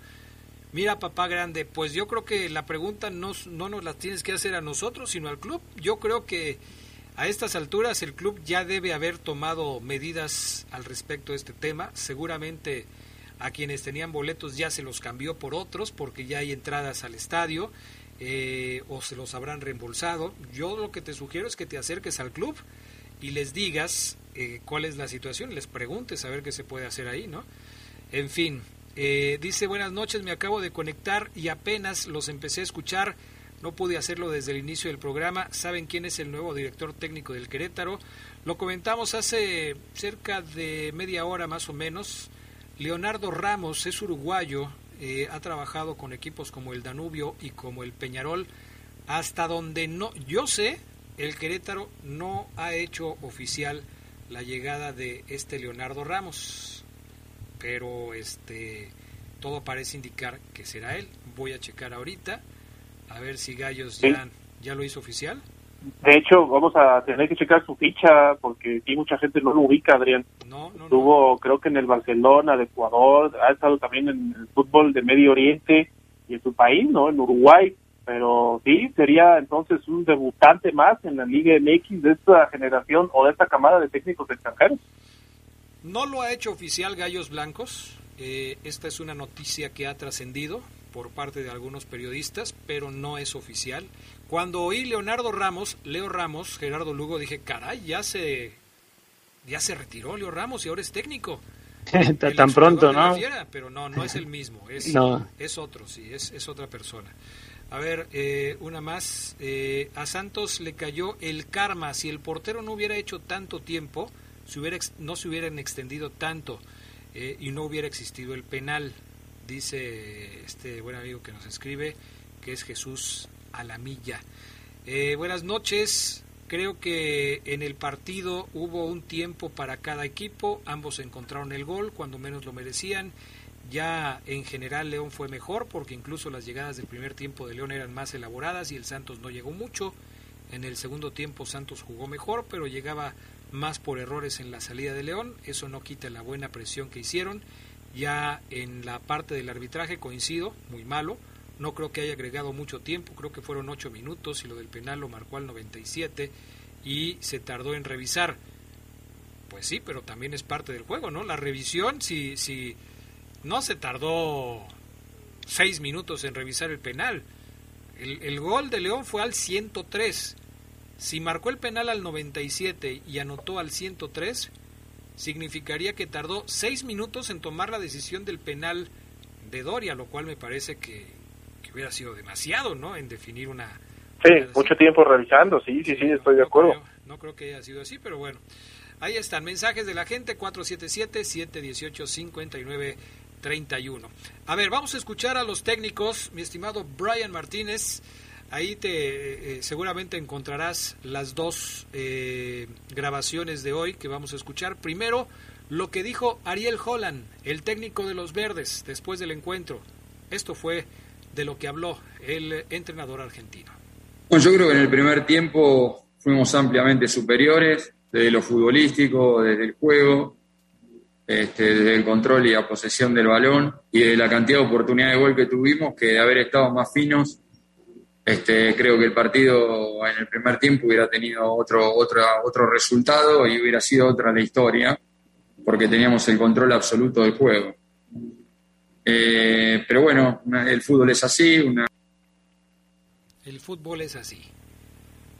Mira, papá grande, pues yo creo que la pregunta no, no nos la tienes que hacer a nosotros, sino al club. Yo creo que a estas alturas el club ya debe haber tomado medidas al respecto de este tema. Seguramente a quienes tenían boletos ya se los cambió por otros porque ya hay entradas al estadio eh, o se los habrán reembolsado. Yo lo que te sugiero es que te acerques al club y les digas eh, cuál es la situación, les preguntes a ver qué se puede hacer ahí, ¿no? En fin, eh, dice buenas noches, me acabo de conectar y apenas los empecé a escuchar. No pude hacerlo desde el inicio del programa. ¿Saben quién es el nuevo director técnico del Querétaro? Lo comentamos hace cerca de media hora más o menos. Leonardo Ramos es uruguayo, eh, ha trabajado con equipos como el Danubio y como el Peñarol. Hasta donde no, yo sé, el Querétaro no ha hecho oficial la llegada de este Leonardo Ramos pero este todo parece indicar que será él. Voy a checar ahorita a ver si Gallos ya, ya lo hizo oficial. De hecho, vamos a tener que checar su ficha porque aquí mucha gente no lo ubica, Adrián. No, no, Estuvo, creo que en el Barcelona de Ecuador, ha estado también en el fútbol de Medio Oriente y en su país, ¿no? En Uruguay. Pero sí, sería entonces un debutante más en la Liga MX de esta generación o de esta camada de técnicos extranjeros. No lo ha hecho oficial Gallos Blancos. Eh, esta es una noticia que ha trascendido por parte de algunos periodistas, pero no es oficial. Cuando oí Leonardo Ramos, Leo Ramos, Gerardo Lugo, dije, caray, ya se, ya se retiró Leo Ramos y ahora es técnico. Tan pronto, ¿no? pero no, no es el mismo, es, es otro, sí, es, es otra persona. A ver, eh, una más. Eh, a Santos le cayó el karma. Si el portero no hubiera hecho tanto tiempo, hubiera, no se hubieran extendido tanto eh, y no hubiera existido el penal, dice este buen amigo que nos escribe, que es Jesús Alamilla. Eh, buenas noches. Creo que en el partido hubo un tiempo para cada equipo, ambos encontraron el gol cuando menos lo merecían. Ya en general León fue mejor porque incluso las llegadas del primer tiempo de León eran más elaboradas y el Santos no llegó mucho. En el segundo tiempo Santos jugó mejor, pero llegaba más por errores en la salida de León, eso no quita la buena presión que hicieron. Ya en la parte del arbitraje coincido, muy malo, no creo que haya agregado mucho tiempo, creo que fueron ocho minutos y lo del penal lo marcó al 97 y se tardó en revisar. Pues sí, pero también es parte del juego, ¿no? La revisión, si, si no se tardó seis minutos en revisar el penal. El, el gol de León fue al 103 si marcó el penal al 97 y anotó al 103, significaría que tardó seis minutos en tomar la decisión del penal de Doria, lo cual me parece que, hubiera sido demasiado, ¿no? En definir una... Sí, mucho tiempo revisando, sí, sí, sí, estoy de acuerdo. Creo, no creo que haya sido así, pero bueno. Ahí están, mensajes de la gente, 477-718-5931. A ver, vamos a escuchar a los técnicos, mi estimado Brian Martínez. Ahí te eh, seguramente encontrarás las dos eh, grabaciones de hoy que vamos a escuchar. Primero, lo que dijo Ariel Holland, el técnico de los Verdes, después del encuentro. Esto fue de lo que habló el entrenador argentino. Bueno, yo creo que en el primer tiempo fuimos ampliamente superiores, desde lo futbolístico, desde el juego, este, desde el control y la posesión del balón y de la cantidad de oportunidades de gol que tuvimos, que de haber estado más finos, este, creo que el partido en el primer tiempo hubiera tenido otro, otro, otro resultado y hubiera sido otra la historia, porque teníamos el control absoluto del juego. Eh, pero bueno, el fútbol es así. Una... El fútbol es así.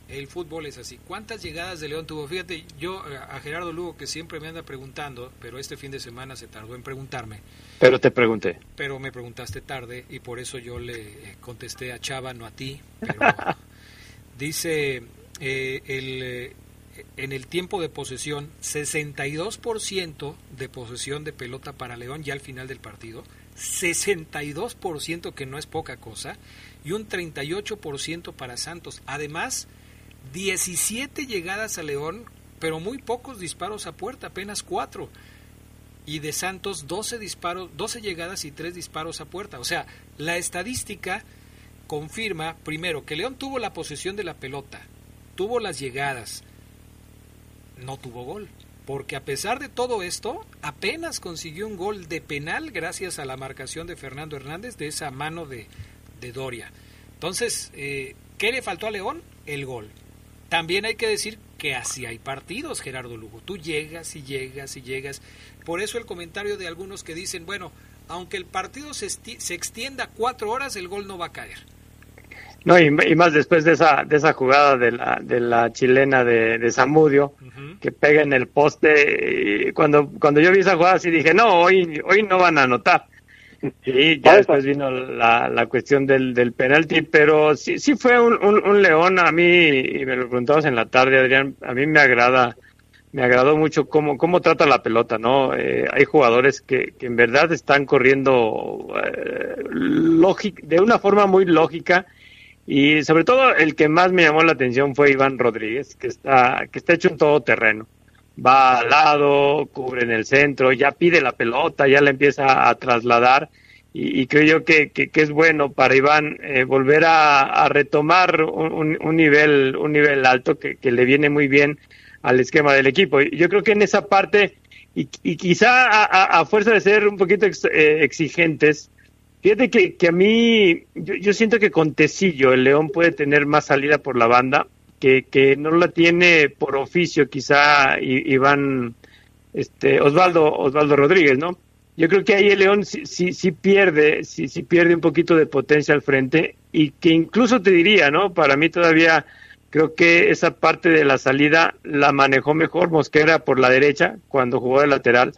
El fútbol es así. ¿Cuántas llegadas de León tuvo? Fíjate, yo eh, a Gerardo Lugo, que siempre me anda preguntando, pero este fin de semana se tardó en preguntarme. Pero te pregunté. Pero me preguntaste tarde y por eso yo le eh, contesté a Chava, no a ti. Pero dice eh, el, eh, en el tiempo de posesión, 62% de posesión de pelota para León ya al final del partido. 62% que no es poca cosa. Y un 38% para Santos. Además, 17 llegadas a León, pero muy pocos disparos a puerta, apenas 4. Y de Santos 12 disparos, 12 llegadas y 3 disparos a puerta. O sea, la estadística confirma primero que León tuvo la posesión de la pelota, tuvo las llegadas, no tuvo gol. Porque a pesar de todo esto, apenas consiguió un gol de penal gracias a la marcación de Fernando Hernández de esa mano de, Doria. Entonces, eh, ¿qué le faltó a León? El gol. También hay que decir que así hay partidos, Gerardo Lugo. Tú llegas y llegas y llegas. Por eso el comentario de algunos que dicen, bueno, aunque el partido se, se extienda cuatro horas, el gol no va a caer. No, y, y, más después de esa, de esa jugada de la, de la chilena de, de Zamudio, uh -huh. que pega en el poste. Y cuando, cuando yo vi esa jugada, sí dije, no, hoy, hoy no van a anotar. Y ya después vino la, la cuestión del, del penalti, pero sí, sí fue un, un, un, león a mí, y me lo preguntabas en la tarde, Adrián, a mí me agrada, me agradó mucho cómo, cómo trata la pelota, ¿no? Eh, hay jugadores que, que en verdad están corriendo eh, de una forma muy lógica, y sobre todo el que más me llamó la atención fue Iván Rodríguez, que está, que está hecho un todoterreno. Va al lado, cubre en el centro, ya pide la pelota, ya la empieza a trasladar. Y, creo yo que, que, es bueno para Iván eh, volver a, retomar un, nivel, un nivel alto que, que, le viene muy bien al esquema del equipo. Yo creo que en esa parte, y, y quizá a, a, fuerza de ser un poquito eh, exigentes, Fíjate que, que a mí, yo, yo, siento que con Tecillo el León puede tener más salida por la banda, que, que no la tiene por oficio quizá Iván, este, Osvaldo, Osvaldo Rodríguez, ¿no? Yo creo que ahí el León sí, sí, sí pierde, sí, sí pierde un poquito de potencia al frente y que incluso te diría, ¿no? Para mí todavía creo que esa parte de la salida la manejó mejor Mosquera por la derecha cuando jugó de lateral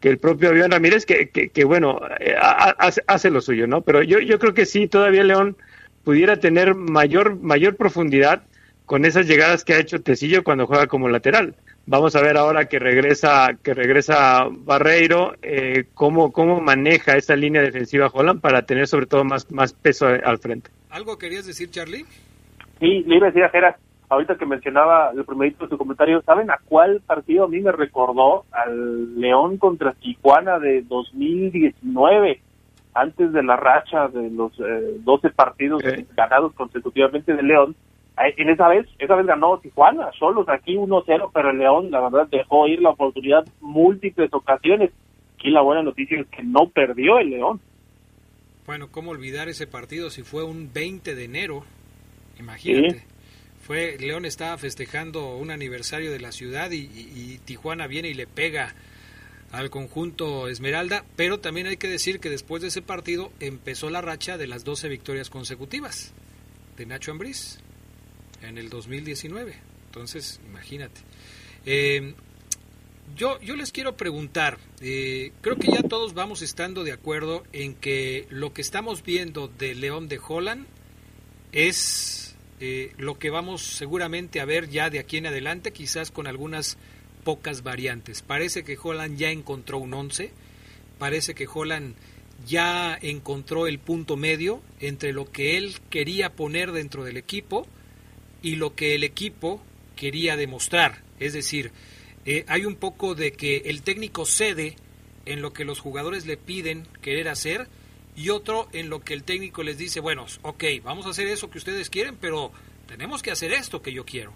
que el propio Avión Ramírez, que, que, que bueno, eh, hace, hace, lo suyo, ¿no? Pero yo, yo creo que sí, todavía León pudiera tener mayor, mayor profundidad con esas llegadas que ha hecho Tecillo cuando juega como lateral. Vamos a ver ahora que regresa, que regresa Barreiro, eh, cómo, cómo maneja esa línea defensiva Holland para tener sobre todo más, más peso al frente. ¿Algo querías decir, Charlie? Sí, le iba a decir a Geras, ahorita que mencionaba el primerito de su comentario, ¿saben a cuál partido a mí me recordó? Al León contra Tijuana de 2019, antes de la racha de los eh, 12 partidos ¿Eh? ganados consecutivamente de León. En esa vez, esa vez ganó Tijuana, solos aquí 1-0, pero el León, la verdad, dejó ir la oportunidad múltiples ocasiones. Aquí la buena noticia es que no perdió el León. Bueno, ¿cómo olvidar ese partido si fue un 20 de enero? Imagínate. ¿Sí? Fue León estaba festejando un aniversario de la ciudad y, Tijuana viene y le pega al conjunto Esmeralda, pero también hay que decir que después de ese partido empezó la racha de las 12 victorias consecutivas de Nacho Ambriz en el 2019. Entonces, imagínate. Eh, yo, yo les quiero preguntar, eh, creo que ya todos vamos estando de acuerdo en que lo que estamos viendo de León de Holland es eh, lo que vamos seguramente a ver ya de aquí en adelante, quizás con algunas pocas variantes. Parece que Holland ya encontró un 11, parece que Holland ya encontró el punto medio entre lo que él quería poner dentro del equipo y lo que el equipo quería demostrar. Es decir, eh, hay un poco de que el técnico cede en lo que los jugadores le piden querer hacer y otro en lo que el técnico les dice, bueno, ok, vamos a hacer eso que ustedes quieren, pero tenemos que hacer esto que yo quiero.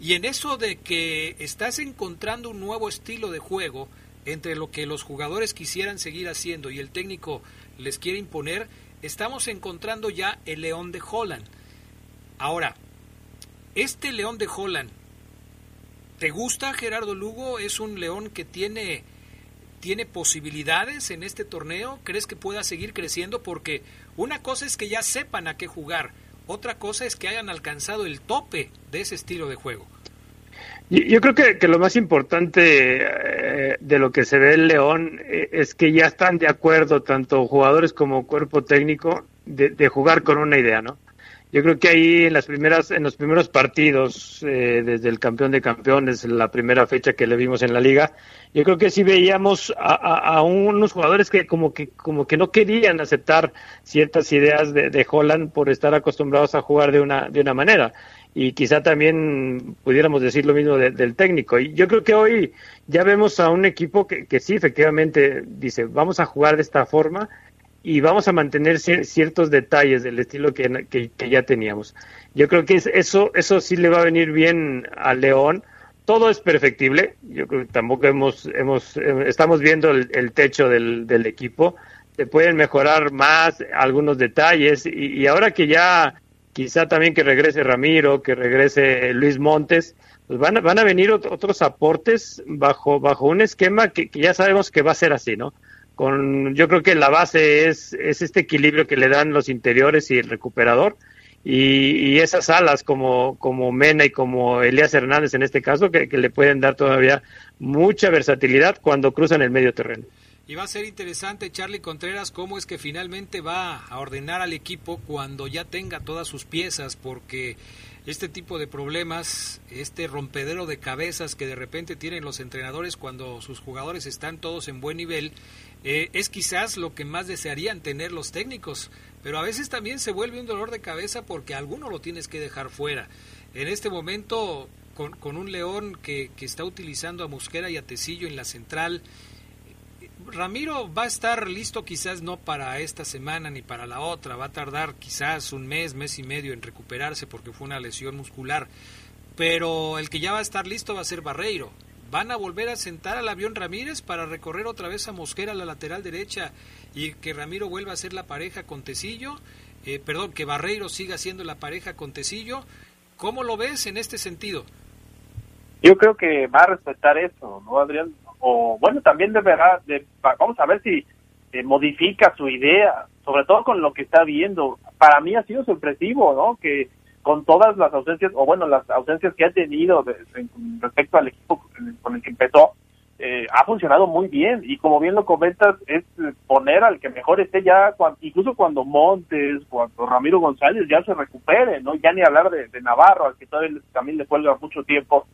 Y en eso de que estás encontrando un nuevo estilo de juego entre lo que los jugadores quisieran seguir haciendo y el técnico les quiere imponer, estamos encontrando ya el León de Holland. Ahora, este León de Holland ¿Te gusta Gerardo Lugo? ¿Es un león que tiene, tiene posibilidades en este torneo? ¿Crees que pueda seguir creciendo? Porque una cosa es que ya sepan a qué jugar, otra cosa es que hayan alcanzado el tope de ese estilo de juego. Yo creo que, lo más importante eh, de lo que se ve el León eh, es que ya están de acuerdo tanto jugadores como cuerpo técnico de, de jugar con una idea, ¿no? Yo creo que ahí en las primeras, en los primeros partidos, eh, desde el campeón de campeones, la primera fecha que le vimos en la liga, yo creo que sí veíamos a, unos jugadores que como que como que no querían aceptar ciertas ideas de, de, Holland por estar acostumbrados a jugar de una de una manera y quizá también pudiéramos decir lo mismo del técnico. Y yo creo que hoy ya vemos a un equipo que, que sí efectivamente dice vamos a jugar de esta forma y vamos a mantener ciertos detalles del estilo que, que, ya teníamos. Yo creo que eso, eso sí le va a venir bien a León. Todo es perfectible. Yo creo que tampoco hemos, hemos, estamos viendo el, techo del, del, equipo. Se pueden mejorar más algunos detalles y, y, ahora que ya quizá también que regrese Ramiro, que regrese Luis Montes, pues van a, van a venir otros aportes bajo, bajo un esquema que, que ya sabemos que va a ser así, ¿no? Con yo creo que la base es, es este equilibrio que le dan los interiores y el recuperador y, esas alas como, como Mena y como Elías Hernández en este caso que, le pueden dar todavía mucha versatilidad cuando cruzan el medio terreno. Y va a ser interesante, Charlie Contreras, cómo es que finalmente va a ordenar al equipo cuando ya tenga todas sus piezas, porque este tipo de problemas, este rompedero de cabezas que de repente tienen los entrenadores cuando sus jugadores están todos en buen nivel, eh, es quizás lo que más desearían tener los técnicos, pero a veces también se vuelve un dolor de cabeza porque alguno lo tienes que dejar fuera. En este momento, con, con un León que, que, está utilizando a Mosquera y a Tecillo en la central, Ramiro va a estar listo quizás no para esta semana ni para la otra, va a tardar quizás un mes, mes y medio en recuperarse porque fue una lesión muscular, pero el que ya va a estar listo va a ser Barreiro van a volver a sentar al avión Ramírez para recorrer otra vez a Mosquera la lateral derecha y que Ramiro vuelva a ser la pareja con Tecillo, eh, perdón, que Barreiro siga siendo la pareja con Tecillo. ¿Cómo lo ves en este sentido? Yo creo que va a respetar eso, ¿no, Adrián? O bueno, también deberá, de, vamos a ver si eh, modifica su idea, sobre todo con lo que está viendo. Para mí ha sido sorpresivo, ¿no? Que con todas las ausencias, o bueno, las ausencias que ha tenido respecto al equipo con el que empezó, eh, ha funcionado muy bien. Y como bien lo comentas, es poner al que mejor esté ya, incluso cuando Montes, cuando Ramiro González ya se recupere, ¿no? Ya ni hablar de, Navarro, al que todavía también le cuelga mucho tiempo.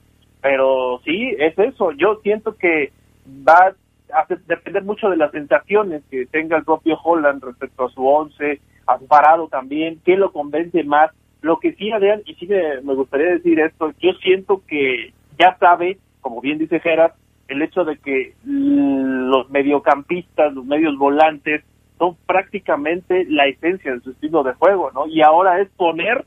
Pero sí, es eso. Yo siento que va a depender mucho de las sensaciones que tenga el propio Holland respecto a su once, a su parado también, qué lo convence más lo que sí, Adrián, y sí me, gustaría decir esto, yo siento que ya sabe, como bien dice Gerard, el hecho de que los mediocampistas, los medios volantes, son prácticamente la esencia de su estilo de juego, ¿no? Y ahora es poner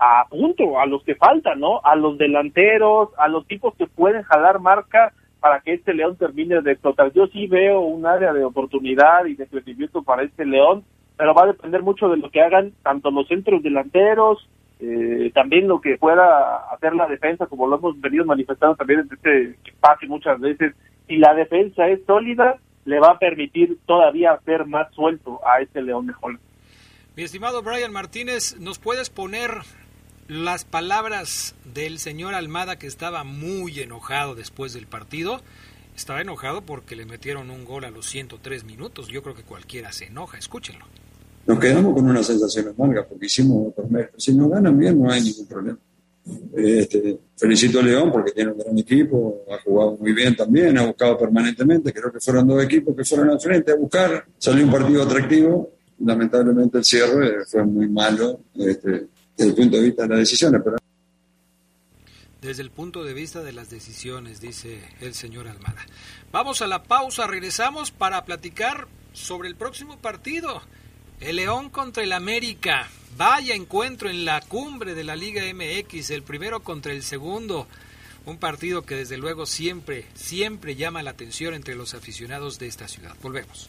a punto a los que faltan, ¿no? A los delanteros, a los tipos que pueden jalar marca para que este León termine de explotar. Yo sí veo un área de oportunidad y de crecimiento para este León, pero va a depender mucho de lo que hagan tanto los centros delanteros, eh, también lo que pueda hacer la defensa, como lo hemos venido manifestando también en este espacio muchas veces, si la defensa es sólida, le va a permitir todavía hacer más suelto a este León de Holland. Mi estimado Brian Martínez, ¿nos puedes poner las palabras del señor Almada que estaba muy enojado después del partido? estaba enojado porque le metieron un gol a los 103 minutos. Yo creo que cualquiera se enoja, escúchenlo. Nos quedamos con una sensación amarga porque hicimos otros méritos. Si nos ganan bien, no hay ningún problema. Este, felicito a León porque tiene un gran equipo, ha jugado muy bien también, ha buscado permanentemente. Creo que fueron dos equipos que fueron al frente a buscar. Salió un partido atractivo. Lamentablemente el cierre fue muy malo este, desde el punto de vista de las decisiones. Pero desde el punto de vista de las decisiones, dice el señor Almada. Vamos a la pausa, regresamos para platicar sobre el próximo partido. El León contra el América. Vaya encuentro en la cumbre de la Liga MX, el primero contra el segundo. Un partido que desde luego siempre, siempre llama la atención entre los aficionados de esta ciudad. Volvemos.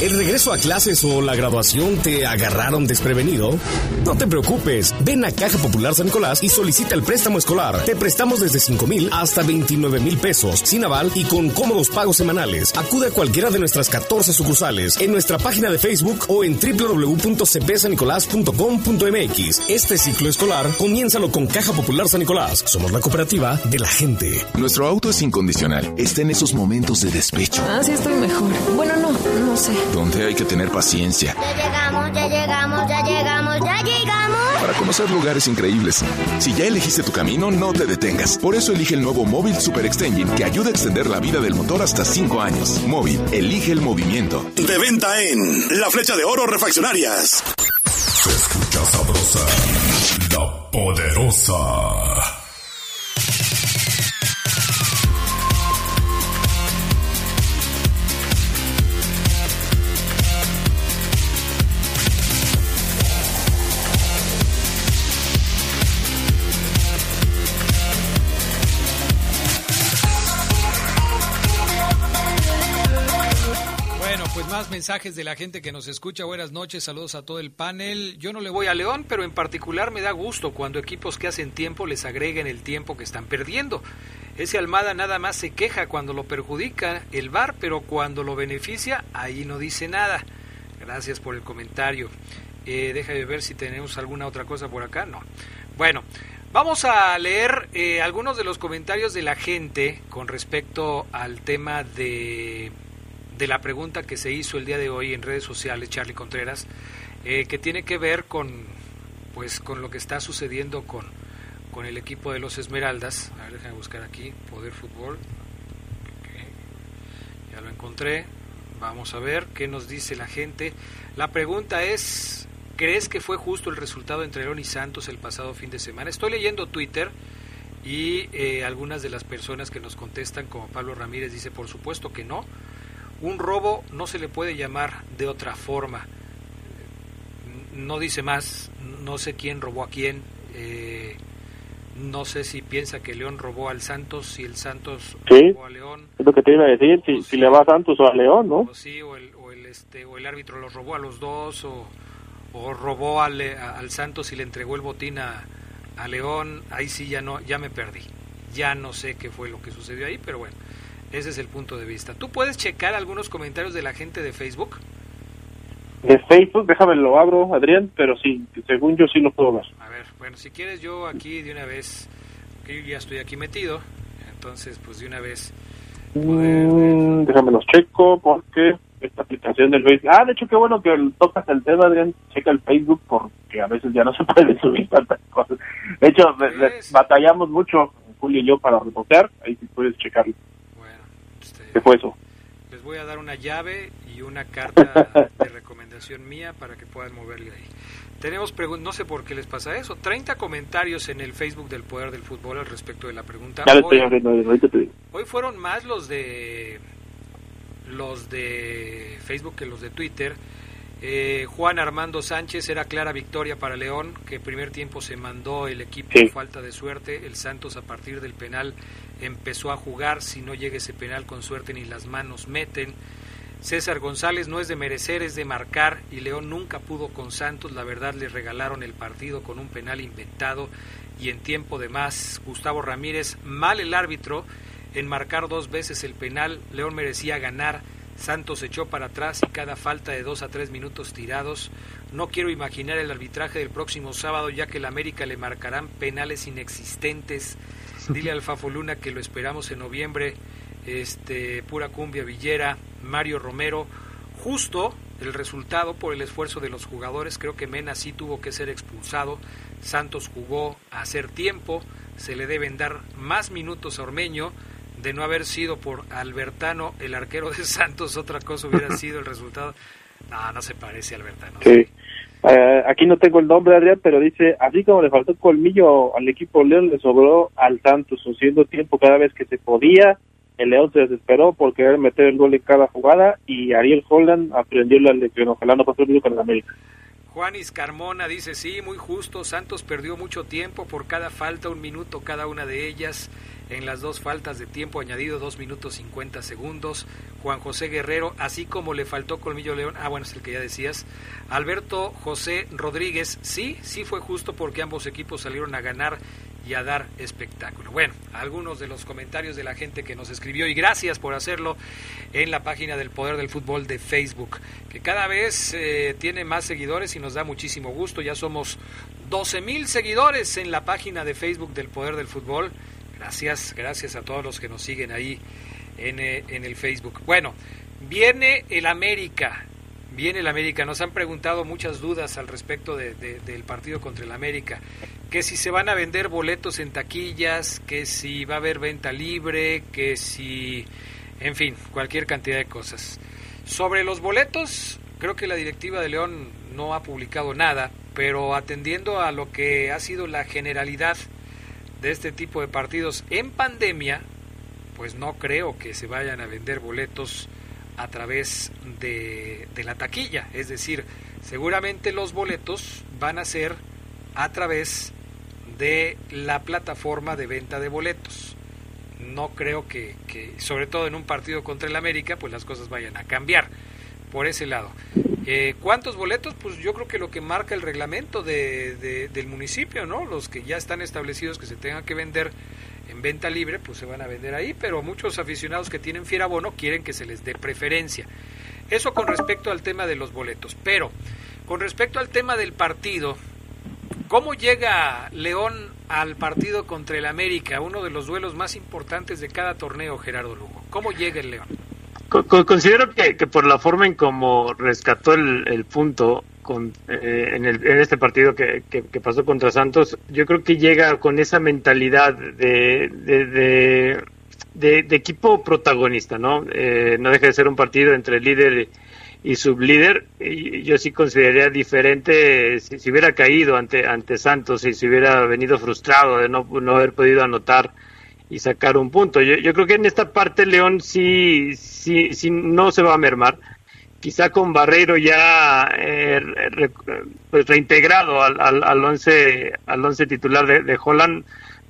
¿El regreso a clases o la graduación te agarraron desprevenido? No te preocupes, ven a Caja Popular San Nicolás y solicita el préstamo escolar. Te prestamos desde 5 mil hasta 29 mil pesos, sin aval y con cómodos pagos semanales. Acude a cualquiera de nuestras 14 sucursales, en nuestra página de Facebook o en www.cpsanicolás.com.mx. Este ciclo escolar, comiénzalo con Caja Popular San Nicolás. Somos la cooperativa de la gente. Nuestro auto es incondicional. Está en esos momentos de despecho. Ah, sí estoy mejor. Bueno, no, no sé donde hay que tener paciencia. Ya llegamos, ya llegamos, ya llegamos, ya llegamos. Para conocer lugares increíbles. Si ya elegiste tu camino, no te detengas. Por eso elige el nuevo Móvil Super Extension que ayuda a extender la vida del motor hasta 5 años. Móvil, elige el movimiento. De venta en La Flecha de Oro Refaccionarias. Se escucha sabrosa, la poderosa. Mensajes de la gente que nos escucha. Buenas noches, saludos a todo el panel. Yo no le voy a León, pero en particular me da gusto cuando equipos que hacen tiempo les agreguen el tiempo que están perdiendo. Ese Almada nada más se queja cuando lo perjudica el VAR, pero cuando lo beneficia, ahí no dice nada. Gracias por el comentario. Eh, déjame ver si tenemos alguna otra cosa por acá. No. Bueno, vamos a leer eh, algunos de los comentarios de la gente con respecto al tema de de la pregunta que se hizo el día de hoy en redes sociales, Charlie Contreras, eh, que tiene que ver con, pues, con lo que está sucediendo con, con el equipo de los Esmeraldas. A ver, déjame buscar aquí, Poder Fútbol. Ya lo encontré. Vamos a ver qué nos dice la gente. La pregunta es, ¿crees que fue justo el resultado entre León y Santos el pasado fin de semana? Estoy leyendo Twitter y eh, algunas de las personas que nos contestan, como Pablo Ramírez, dice, por supuesto que no un robo no se le puede llamar de otra forma. No dice más, no sé quién robó a quién. Eh, no sé si piensa que León robó al Santos, si el Santos robó a León. Es lo que te iba a decir, si, le va a Santos o a León, ¿no? O sí, o el, o el, este, o el árbitro los robó a los dos, o, o robó al, al Santos y le entregó el botín a, a León. Ahí sí ya, no, ya me perdí. Ya no sé qué fue lo que sucedió ahí, pero bueno. Ese es el punto de vista. ¿Tú puedes checar algunos comentarios de la gente de Facebook? De Facebook, déjame lo abro, Adrián, pero sí, según yo sí lo puedo ver. A ver, bueno, si quieres yo aquí de una vez, que yo ya estoy aquí metido, entonces pues de una vez... Mm, déjame los checo porque esta aplicación del Facebook... Ah, de hecho qué bueno que tocas el tema, Adrián, checa el Facebook porque a veces ya no se puede subir tantas cosas. De hecho, batallamos mucho, Julio y yo, para reportear, ahí sí puedes checarlo. ¿Qué fue eso? Les voy a dar una llave y una carta de recomendación mía para que puedan moverle ahí. Tenemos no sé por qué les pasa eso. 30 comentarios en el Facebook del Poder del Fútbol al respecto de la pregunta. Hoy, hoy fueron más los de los de Facebook que los de Twitter. Eh, Juan Armando Sánchez era clara victoria para León, que primer tiempo se mandó el equipo falta de suerte. El Santos a partir del penal empezó a jugar, si no llega ese penal con suerte ni las manos meten. César González no es de merecer, es de marcar y León nunca pudo con Santos, la verdad le regalaron el partido con un penal inventado y en tiempo de más. Gustavo Ramírez, mal el árbitro en marcar dos veces el penal, León merecía ganar Santos echó para atrás y cada falta de dos a tres minutos tirados. No quiero imaginar el arbitraje del próximo sábado, ya que el América le marcarán penales inexistentes. Dile al Fafoluna que lo esperamos en noviembre. Este, pura cumbia Villera, Mario Romero. Justo el resultado por el esfuerzo de los jugadores. Creo que Mena sí tuvo que ser expulsado. Santos jugó a hacer tiempo. Se le deben dar más minutos a Ormeño de no haber sido por Albertano, el arquero de Santos, otra cosa hubiera sido el resultado. No, no se parece a Albertano. Sí. Eh, aquí no tengo el nombre, Adrián, pero dice, así como le faltó colmillo al equipo León, le sobró al Santos, haciendo tiempo cada vez que se podía. El León se desesperó por querer meter el gol en cada jugada y Ariel Holland aprendió la lección. Ojalá no pasó el con el América. Juanis Carmona dice, sí, muy justo, Santos perdió mucho tiempo por cada falta, un minuto cada una de ellas en las dos faltas de tiempo añadido, dos minutos 50 segundos. Juan José Guerrero, así como le faltó Colmillo León, ah, bueno, es el que ya decías. Alberto José Rodríguez, sí, sí fue justo porque ambos equipos salieron a ganar y a dar espectáculo. Bueno, algunos de los comentarios de la gente que nos escribió y gracias por hacerlo en la página del Poder del Fútbol de Facebook, que cada vez eh, tiene más seguidores y nos da muchísimo gusto. Ya somos 12 mil seguidores en la página de Facebook del Poder del Fútbol Gracias, gracias a todos los que nos siguen ahí en, eh, en el Facebook. Bueno, viene el América, viene el América. Nos han preguntado muchas dudas al respecto de, del partido contra el América. Que si se van a vender boletos en taquillas, que si va a haber venta libre, que si, en fin, cualquier cantidad de cosas. Sobre los boletos, creo que la directiva de León no ha publicado nada, pero atendiendo a lo que ha sido la generalidad de este tipo de partidos en pandemia, pues no creo que se vayan a vender boletos a través de, la taquilla. Es decir, seguramente los boletos van a ser a través de la plataforma de venta de boletos. No creo que, que, sobre todo en un partido contra el América, pues las cosas vayan a cambiar por ese lado. Eh, ¿Cuántos boletos? Pues yo creo que lo que marca el reglamento de, del municipio, ¿no? Los que ya están establecidos que se tengan que vender en venta libre, pues se van a vender ahí, pero muchos aficionados que tienen fiera bono quieren que se les dé preferencia. Eso con respecto al tema de los boletos. Pero con respecto al tema del partido, ¿cómo llega León al partido contra el América, uno de los duelos más importantes de cada torneo, Gerardo Lugo? ¿Cómo llega el León? Considero que, que, por la forma en cómo rescató el, punto con, eh, en, el, en, este partido que, que, pasó contra Santos, yo creo que llega con esa mentalidad de, de, de, equipo protagonista, ¿no? Eh, no deja de ser un partido entre líder y sublíder. Y yo sí consideraría diferente si, si, hubiera caído ante, ante Santos y si hubiera venido frustrado de no, no haber podido anotar y sacar un punto. Yo, yo creo que en esta parte León sí, sí, sí no se va a mermar. Quizá con Barreiro ya eh, pues reintegrado al, al, al, once, al once titular de, de, Holland,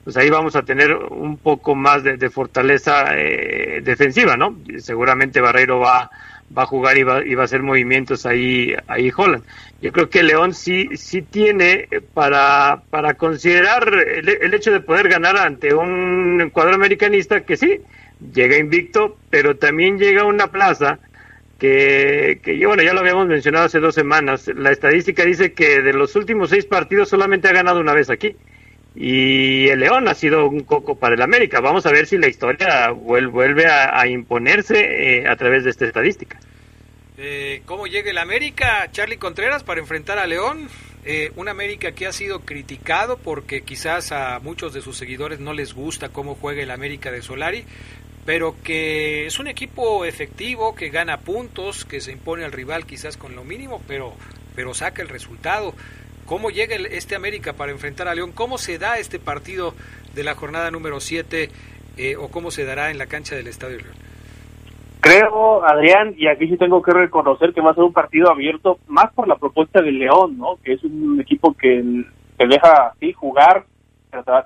pues ahí vamos a tener un poco más de, fortaleza eh, defensiva, ¿no? Seguramente Barreiro va, va a jugar y va, y va a hacer movimientos ahí, ahí Holland yo creo que León sí, sí tiene para, para considerar el, hecho de poder ganar ante un cuadro americanista que sí, llega invicto, pero también llega a una plaza que, que bueno, ya lo habíamos mencionado hace dos semanas. La estadística dice que de los últimos seis partidos solamente ha ganado una vez aquí. Y el León ha sido un coco para el América. Vamos a ver si la historia vuelve a, imponerse eh, a través de esta estadística. Eh, ¿Cómo llega el América, Charlie Contreras, para enfrentar a León? Eh, un América que ha sido criticado porque quizás a muchos de sus seguidores no les gusta cómo juega el América de Solari, pero que es un equipo efectivo, que gana puntos, que se impone al rival quizás con lo mínimo, pero, pero saca el resultado. ¿Cómo llega este América para enfrentar a León? ¿Cómo se da este partido de la jornada número 7 eh, o cómo se dará en la cancha del Estadio León? Creo, Adrián, y aquí sí tengo que reconocer que va a ser un partido abierto más por la propuesta del León, ¿no? Que es un equipo que te deja así jugar,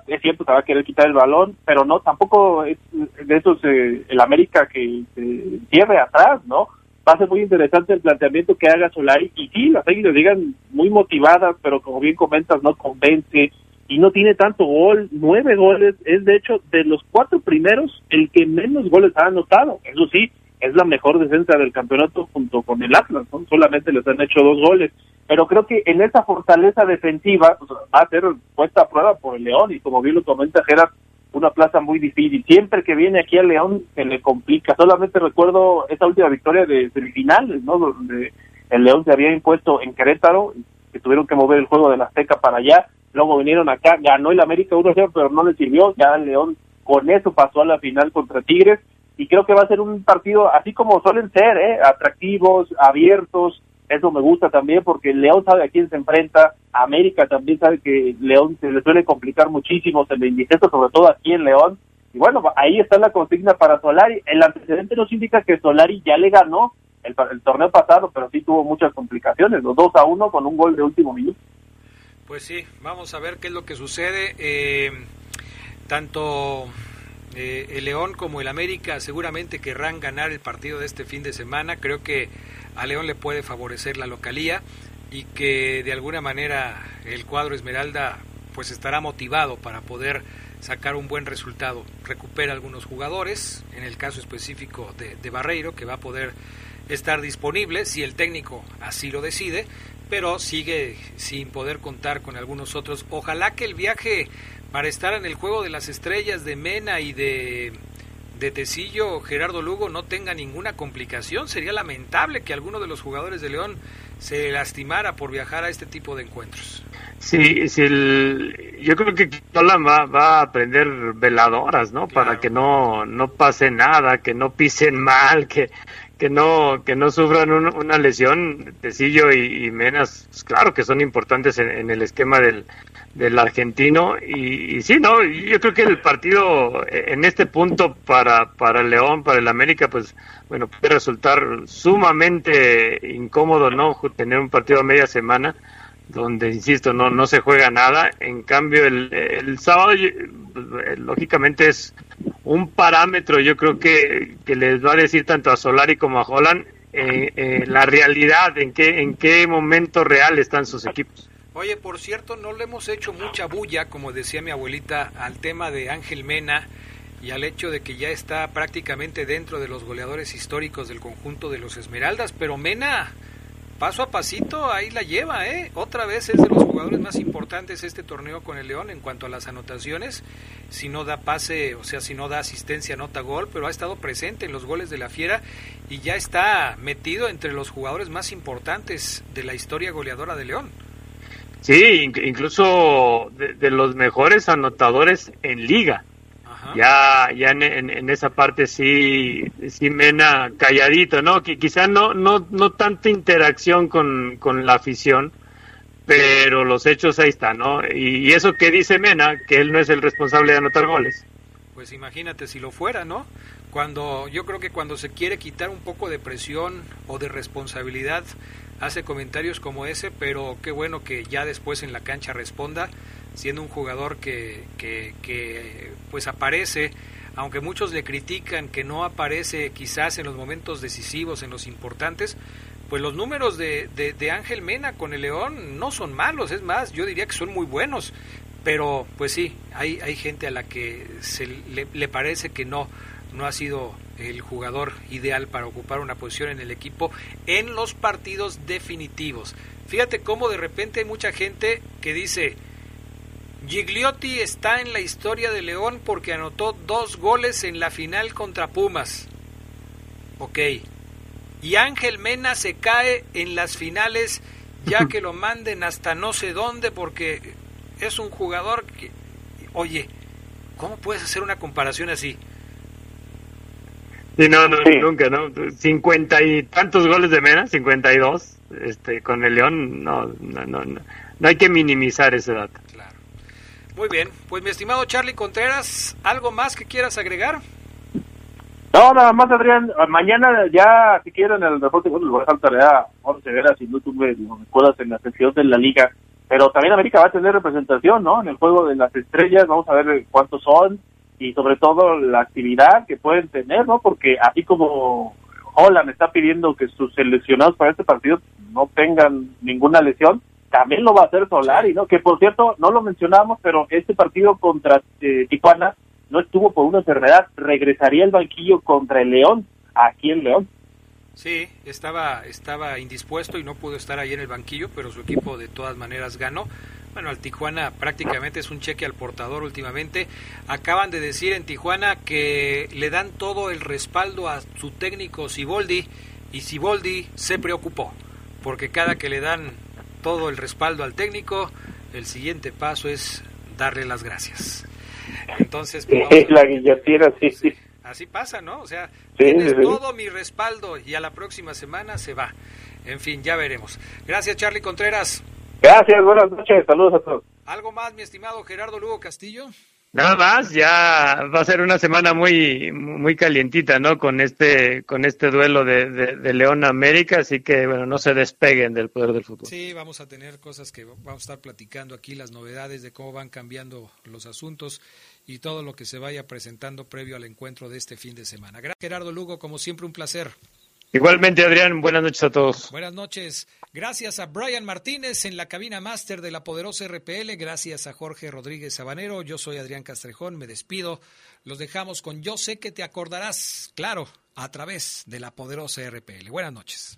es cierto, te va a querer quitar el balón, pero no, tampoco es de esos eh, el América que se cierre atrás, ¿no? Va a ser muy interesante el planteamiento que haga Solari, y sí, las águilas digan muy motivadas, pero como bien comentas, no convence, y no tiene tanto gol, nueve goles, es de hecho de los cuatro primeros el que menos goles ha anotado, eso sí, es la mejor defensa del campeonato junto con el Atlas, ¿no? solamente les han hecho dos goles. Pero creo que en esa fortaleza defensiva pues, va a ser puesta a prueba por el León y como bien lo comenta Gerard, una plaza muy difícil. Siempre que viene aquí al León se le complica. Solamente recuerdo esa última victoria de semifinales, ¿no? Donde el León se había impuesto en Querétaro, que tuvieron que mover el juego de la Azteca para allá. Luego vinieron acá, ganó el América 1-0, pero no le sirvió. Ya el León con eso pasó a la final contra Tigres y creo que va a ser un partido así como suelen ser, ¿eh? atractivos, abiertos, eso me gusta también porque León sabe a quién se enfrenta, América también sabe que León se le suele complicar muchísimo, se le indica sobre todo aquí en León, y bueno, ahí está la consigna para Solari, el antecedente nos indica que Solari ya le ganó el, el torneo pasado, pero sí tuvo muchas complicaciones, los 2 a 1 con un gol de último minuto. Pues sí, vamos a ver qué es lo que sucede. Eh, tanto eh, el León como el América seguramente querrán ganar el partido de este fin de semana. Creo que a León le puede favorecer la localía y que de alguna manera el cuadro Esmeralda pues estará motivado para poder sacar un buen resultado. Recupera algunos jugadores, en el caso específico de, de Barreiro, que va a poder estar disponible si el técnico así lo decide, pero sigue sin poder contar con algunos otros. Ojalá que el viaje para estar en el juego de las estrellas de Mena y de, de Tecillo, Gerardo Lugo no tenga ninguna complicación. Sería lamentable que alguno de los jugadores de León se lastimara por viajar a este tipo de encuentros. Sí, sí el, yo creo que Tolan va, va a prender veladoras, ¿no? Para que no, no pase nada, que no pisen mal, que, que no que no sufran una lesión Tecillo y, y Menas pues claro que son importantes en, el esquema del, del argentino y, y, sí no yo creo que el partido en este punto para para el León para el América pues bueno puede resultar sumamente incómodo no tener un partido a media semana donde insisto no no se juega nada. En cambio el, el sábado pues, lógicamente es un parámetro, yo creo que, que les va a decir tanto a Solari como a Holland eh, eh, la realidad, en qué, en qué momento real están sus equipos. Oye, por cierto, no le hemos hecho mucha bulla, como decía mi abuelita, al tema de Ángel Mena y al hecho de que ya está prácticamente dentro de los goleadores históricos del conjunto de los Esmeraldas, pero Mena paso a pasito ahí la lleva, ¿eh? Otra vez es de los jugadores más importantes este torneo con el León en cuanto a las anotaciones. Si no da pase, o sea, si no da asistencia, anota gol, pero ha estado presente en los goles de la Fiera y ya está metido entre los jugadores más importantes de la historia goleadora de León. Sí, incluso de los mejores anotadores en liga. Ya ya en, esa parte sí sí Mena calladito no que quizá no no no tanta interacción con, con la afición pero los hechos ahí están no y, eso que dice Mena que él no es el responsable de anotar goles pues imagínate si lo fuera no cuando yo creo que cuando se quiere quitar un poco de presión o de responsabilidad hace comentarios como ese pero qué bueno que ya después en la cancha responda siendo un jugador que, que, pues aparece, aunque muchos le critican que no aparece quizás en los momentos decisivos, en los importantes, pues los números de, de, Ángel Mena con el León no son malos, es más, yo diría que son muy buenos, pero pues sí, hay, hay gente a la que se le, parece que no, no ha sido el jugador ideal para ocupar una posición en el equipo en los partidos definitivos. Fíjate cómo de repente hay mucha gente que dice, Gigliotti está en la historia de León porque anotó dos goles en la final contra Pumas. Ok. Y Ángel Mena se cae en las finales ya que lo manden hasta no sé dónde porque es un jugador que... Oye, ¿cómo puedes hacer una comparación así? Sí, no, no, nunca, ¿no? Cincuenta y tantos goles de Mena, cincuenta y dos, este, con el León, no, no, no, no, no hay que minimizar ese dato. Muy bien, pues mi estimado Charlie Contreras, ¿algo más que quieras agregar? No, nada más, Adrián. Mañana ya, si quieren, el reporte, bueno, lo voy a dejar tarea 11 veras si no tú me recuerdas en la sesión de la liga. Pero también América va a tener representación, ¿no? En el juego de las estrellas, vamos a ver cuántos son y sobre todo la actividad que pueden tener, ¿no? Porque así como Holland está pidiendo que sus seleccionados para este partido no tengan ninguna lesión, también lo va a hacer Solari, ¿no? Que por cierto, no lo mencionamos, pero este partido contra eh, Tijuana no estuvo por una enfermedad, regresaría el banquillo contra el León. aquí en León. Sí, estaba, estaba indispuesto y no pudo estar ahí en el banquillo, pero su equipo de todas maneras ganó. Bueno, al Tijuana prácticamente es un cheque al portador últimamente. Acaban de decir en Tijuana que le dan todo el respaldo a su técnico Siboldi y Siboldi se preocupó porque cada que le dan todo el respaldo al técnico, el siguiente paso es darle las gracias. Entonces, pues, la guillotina, sí. Así pasa, ¿no? O sea, tienes todo mi respaldo y a la próxima semana se va. En fin, ya veremos. Gracias, Charlie Contreras. Gracias, buenas noches, saludos a todos. ¿Algo más, mi estimado Gerardo Lugo Castillo? Nada más, ya va a ser una semana muy muy calientita, ¿no? Con este con este duelo de, de, León América, así que bueno, no se despeguen del poder del fútbol. Sí, vamos a tener cosas que vamos a estar platicando aquí, las novedades de cómo van cambiando los asuntos y todo lo que se vaya presentando previo al encuentro de este fin de semana. Gracias, Gerardo Lugo, como siempre un placer. Igualmente, Adrián, buenas noches a todos. Buenas noches. Gracias a Brian Martínez en la cabina máster de la poderosa RPL. Gracias a Jorge Rodríguez Sabanero. Yo soy Adrián Castrejón. Me despido. Los dejamos con Yo sé que te acordarás, claro, a través de la poderosa RPL. Buenas noches.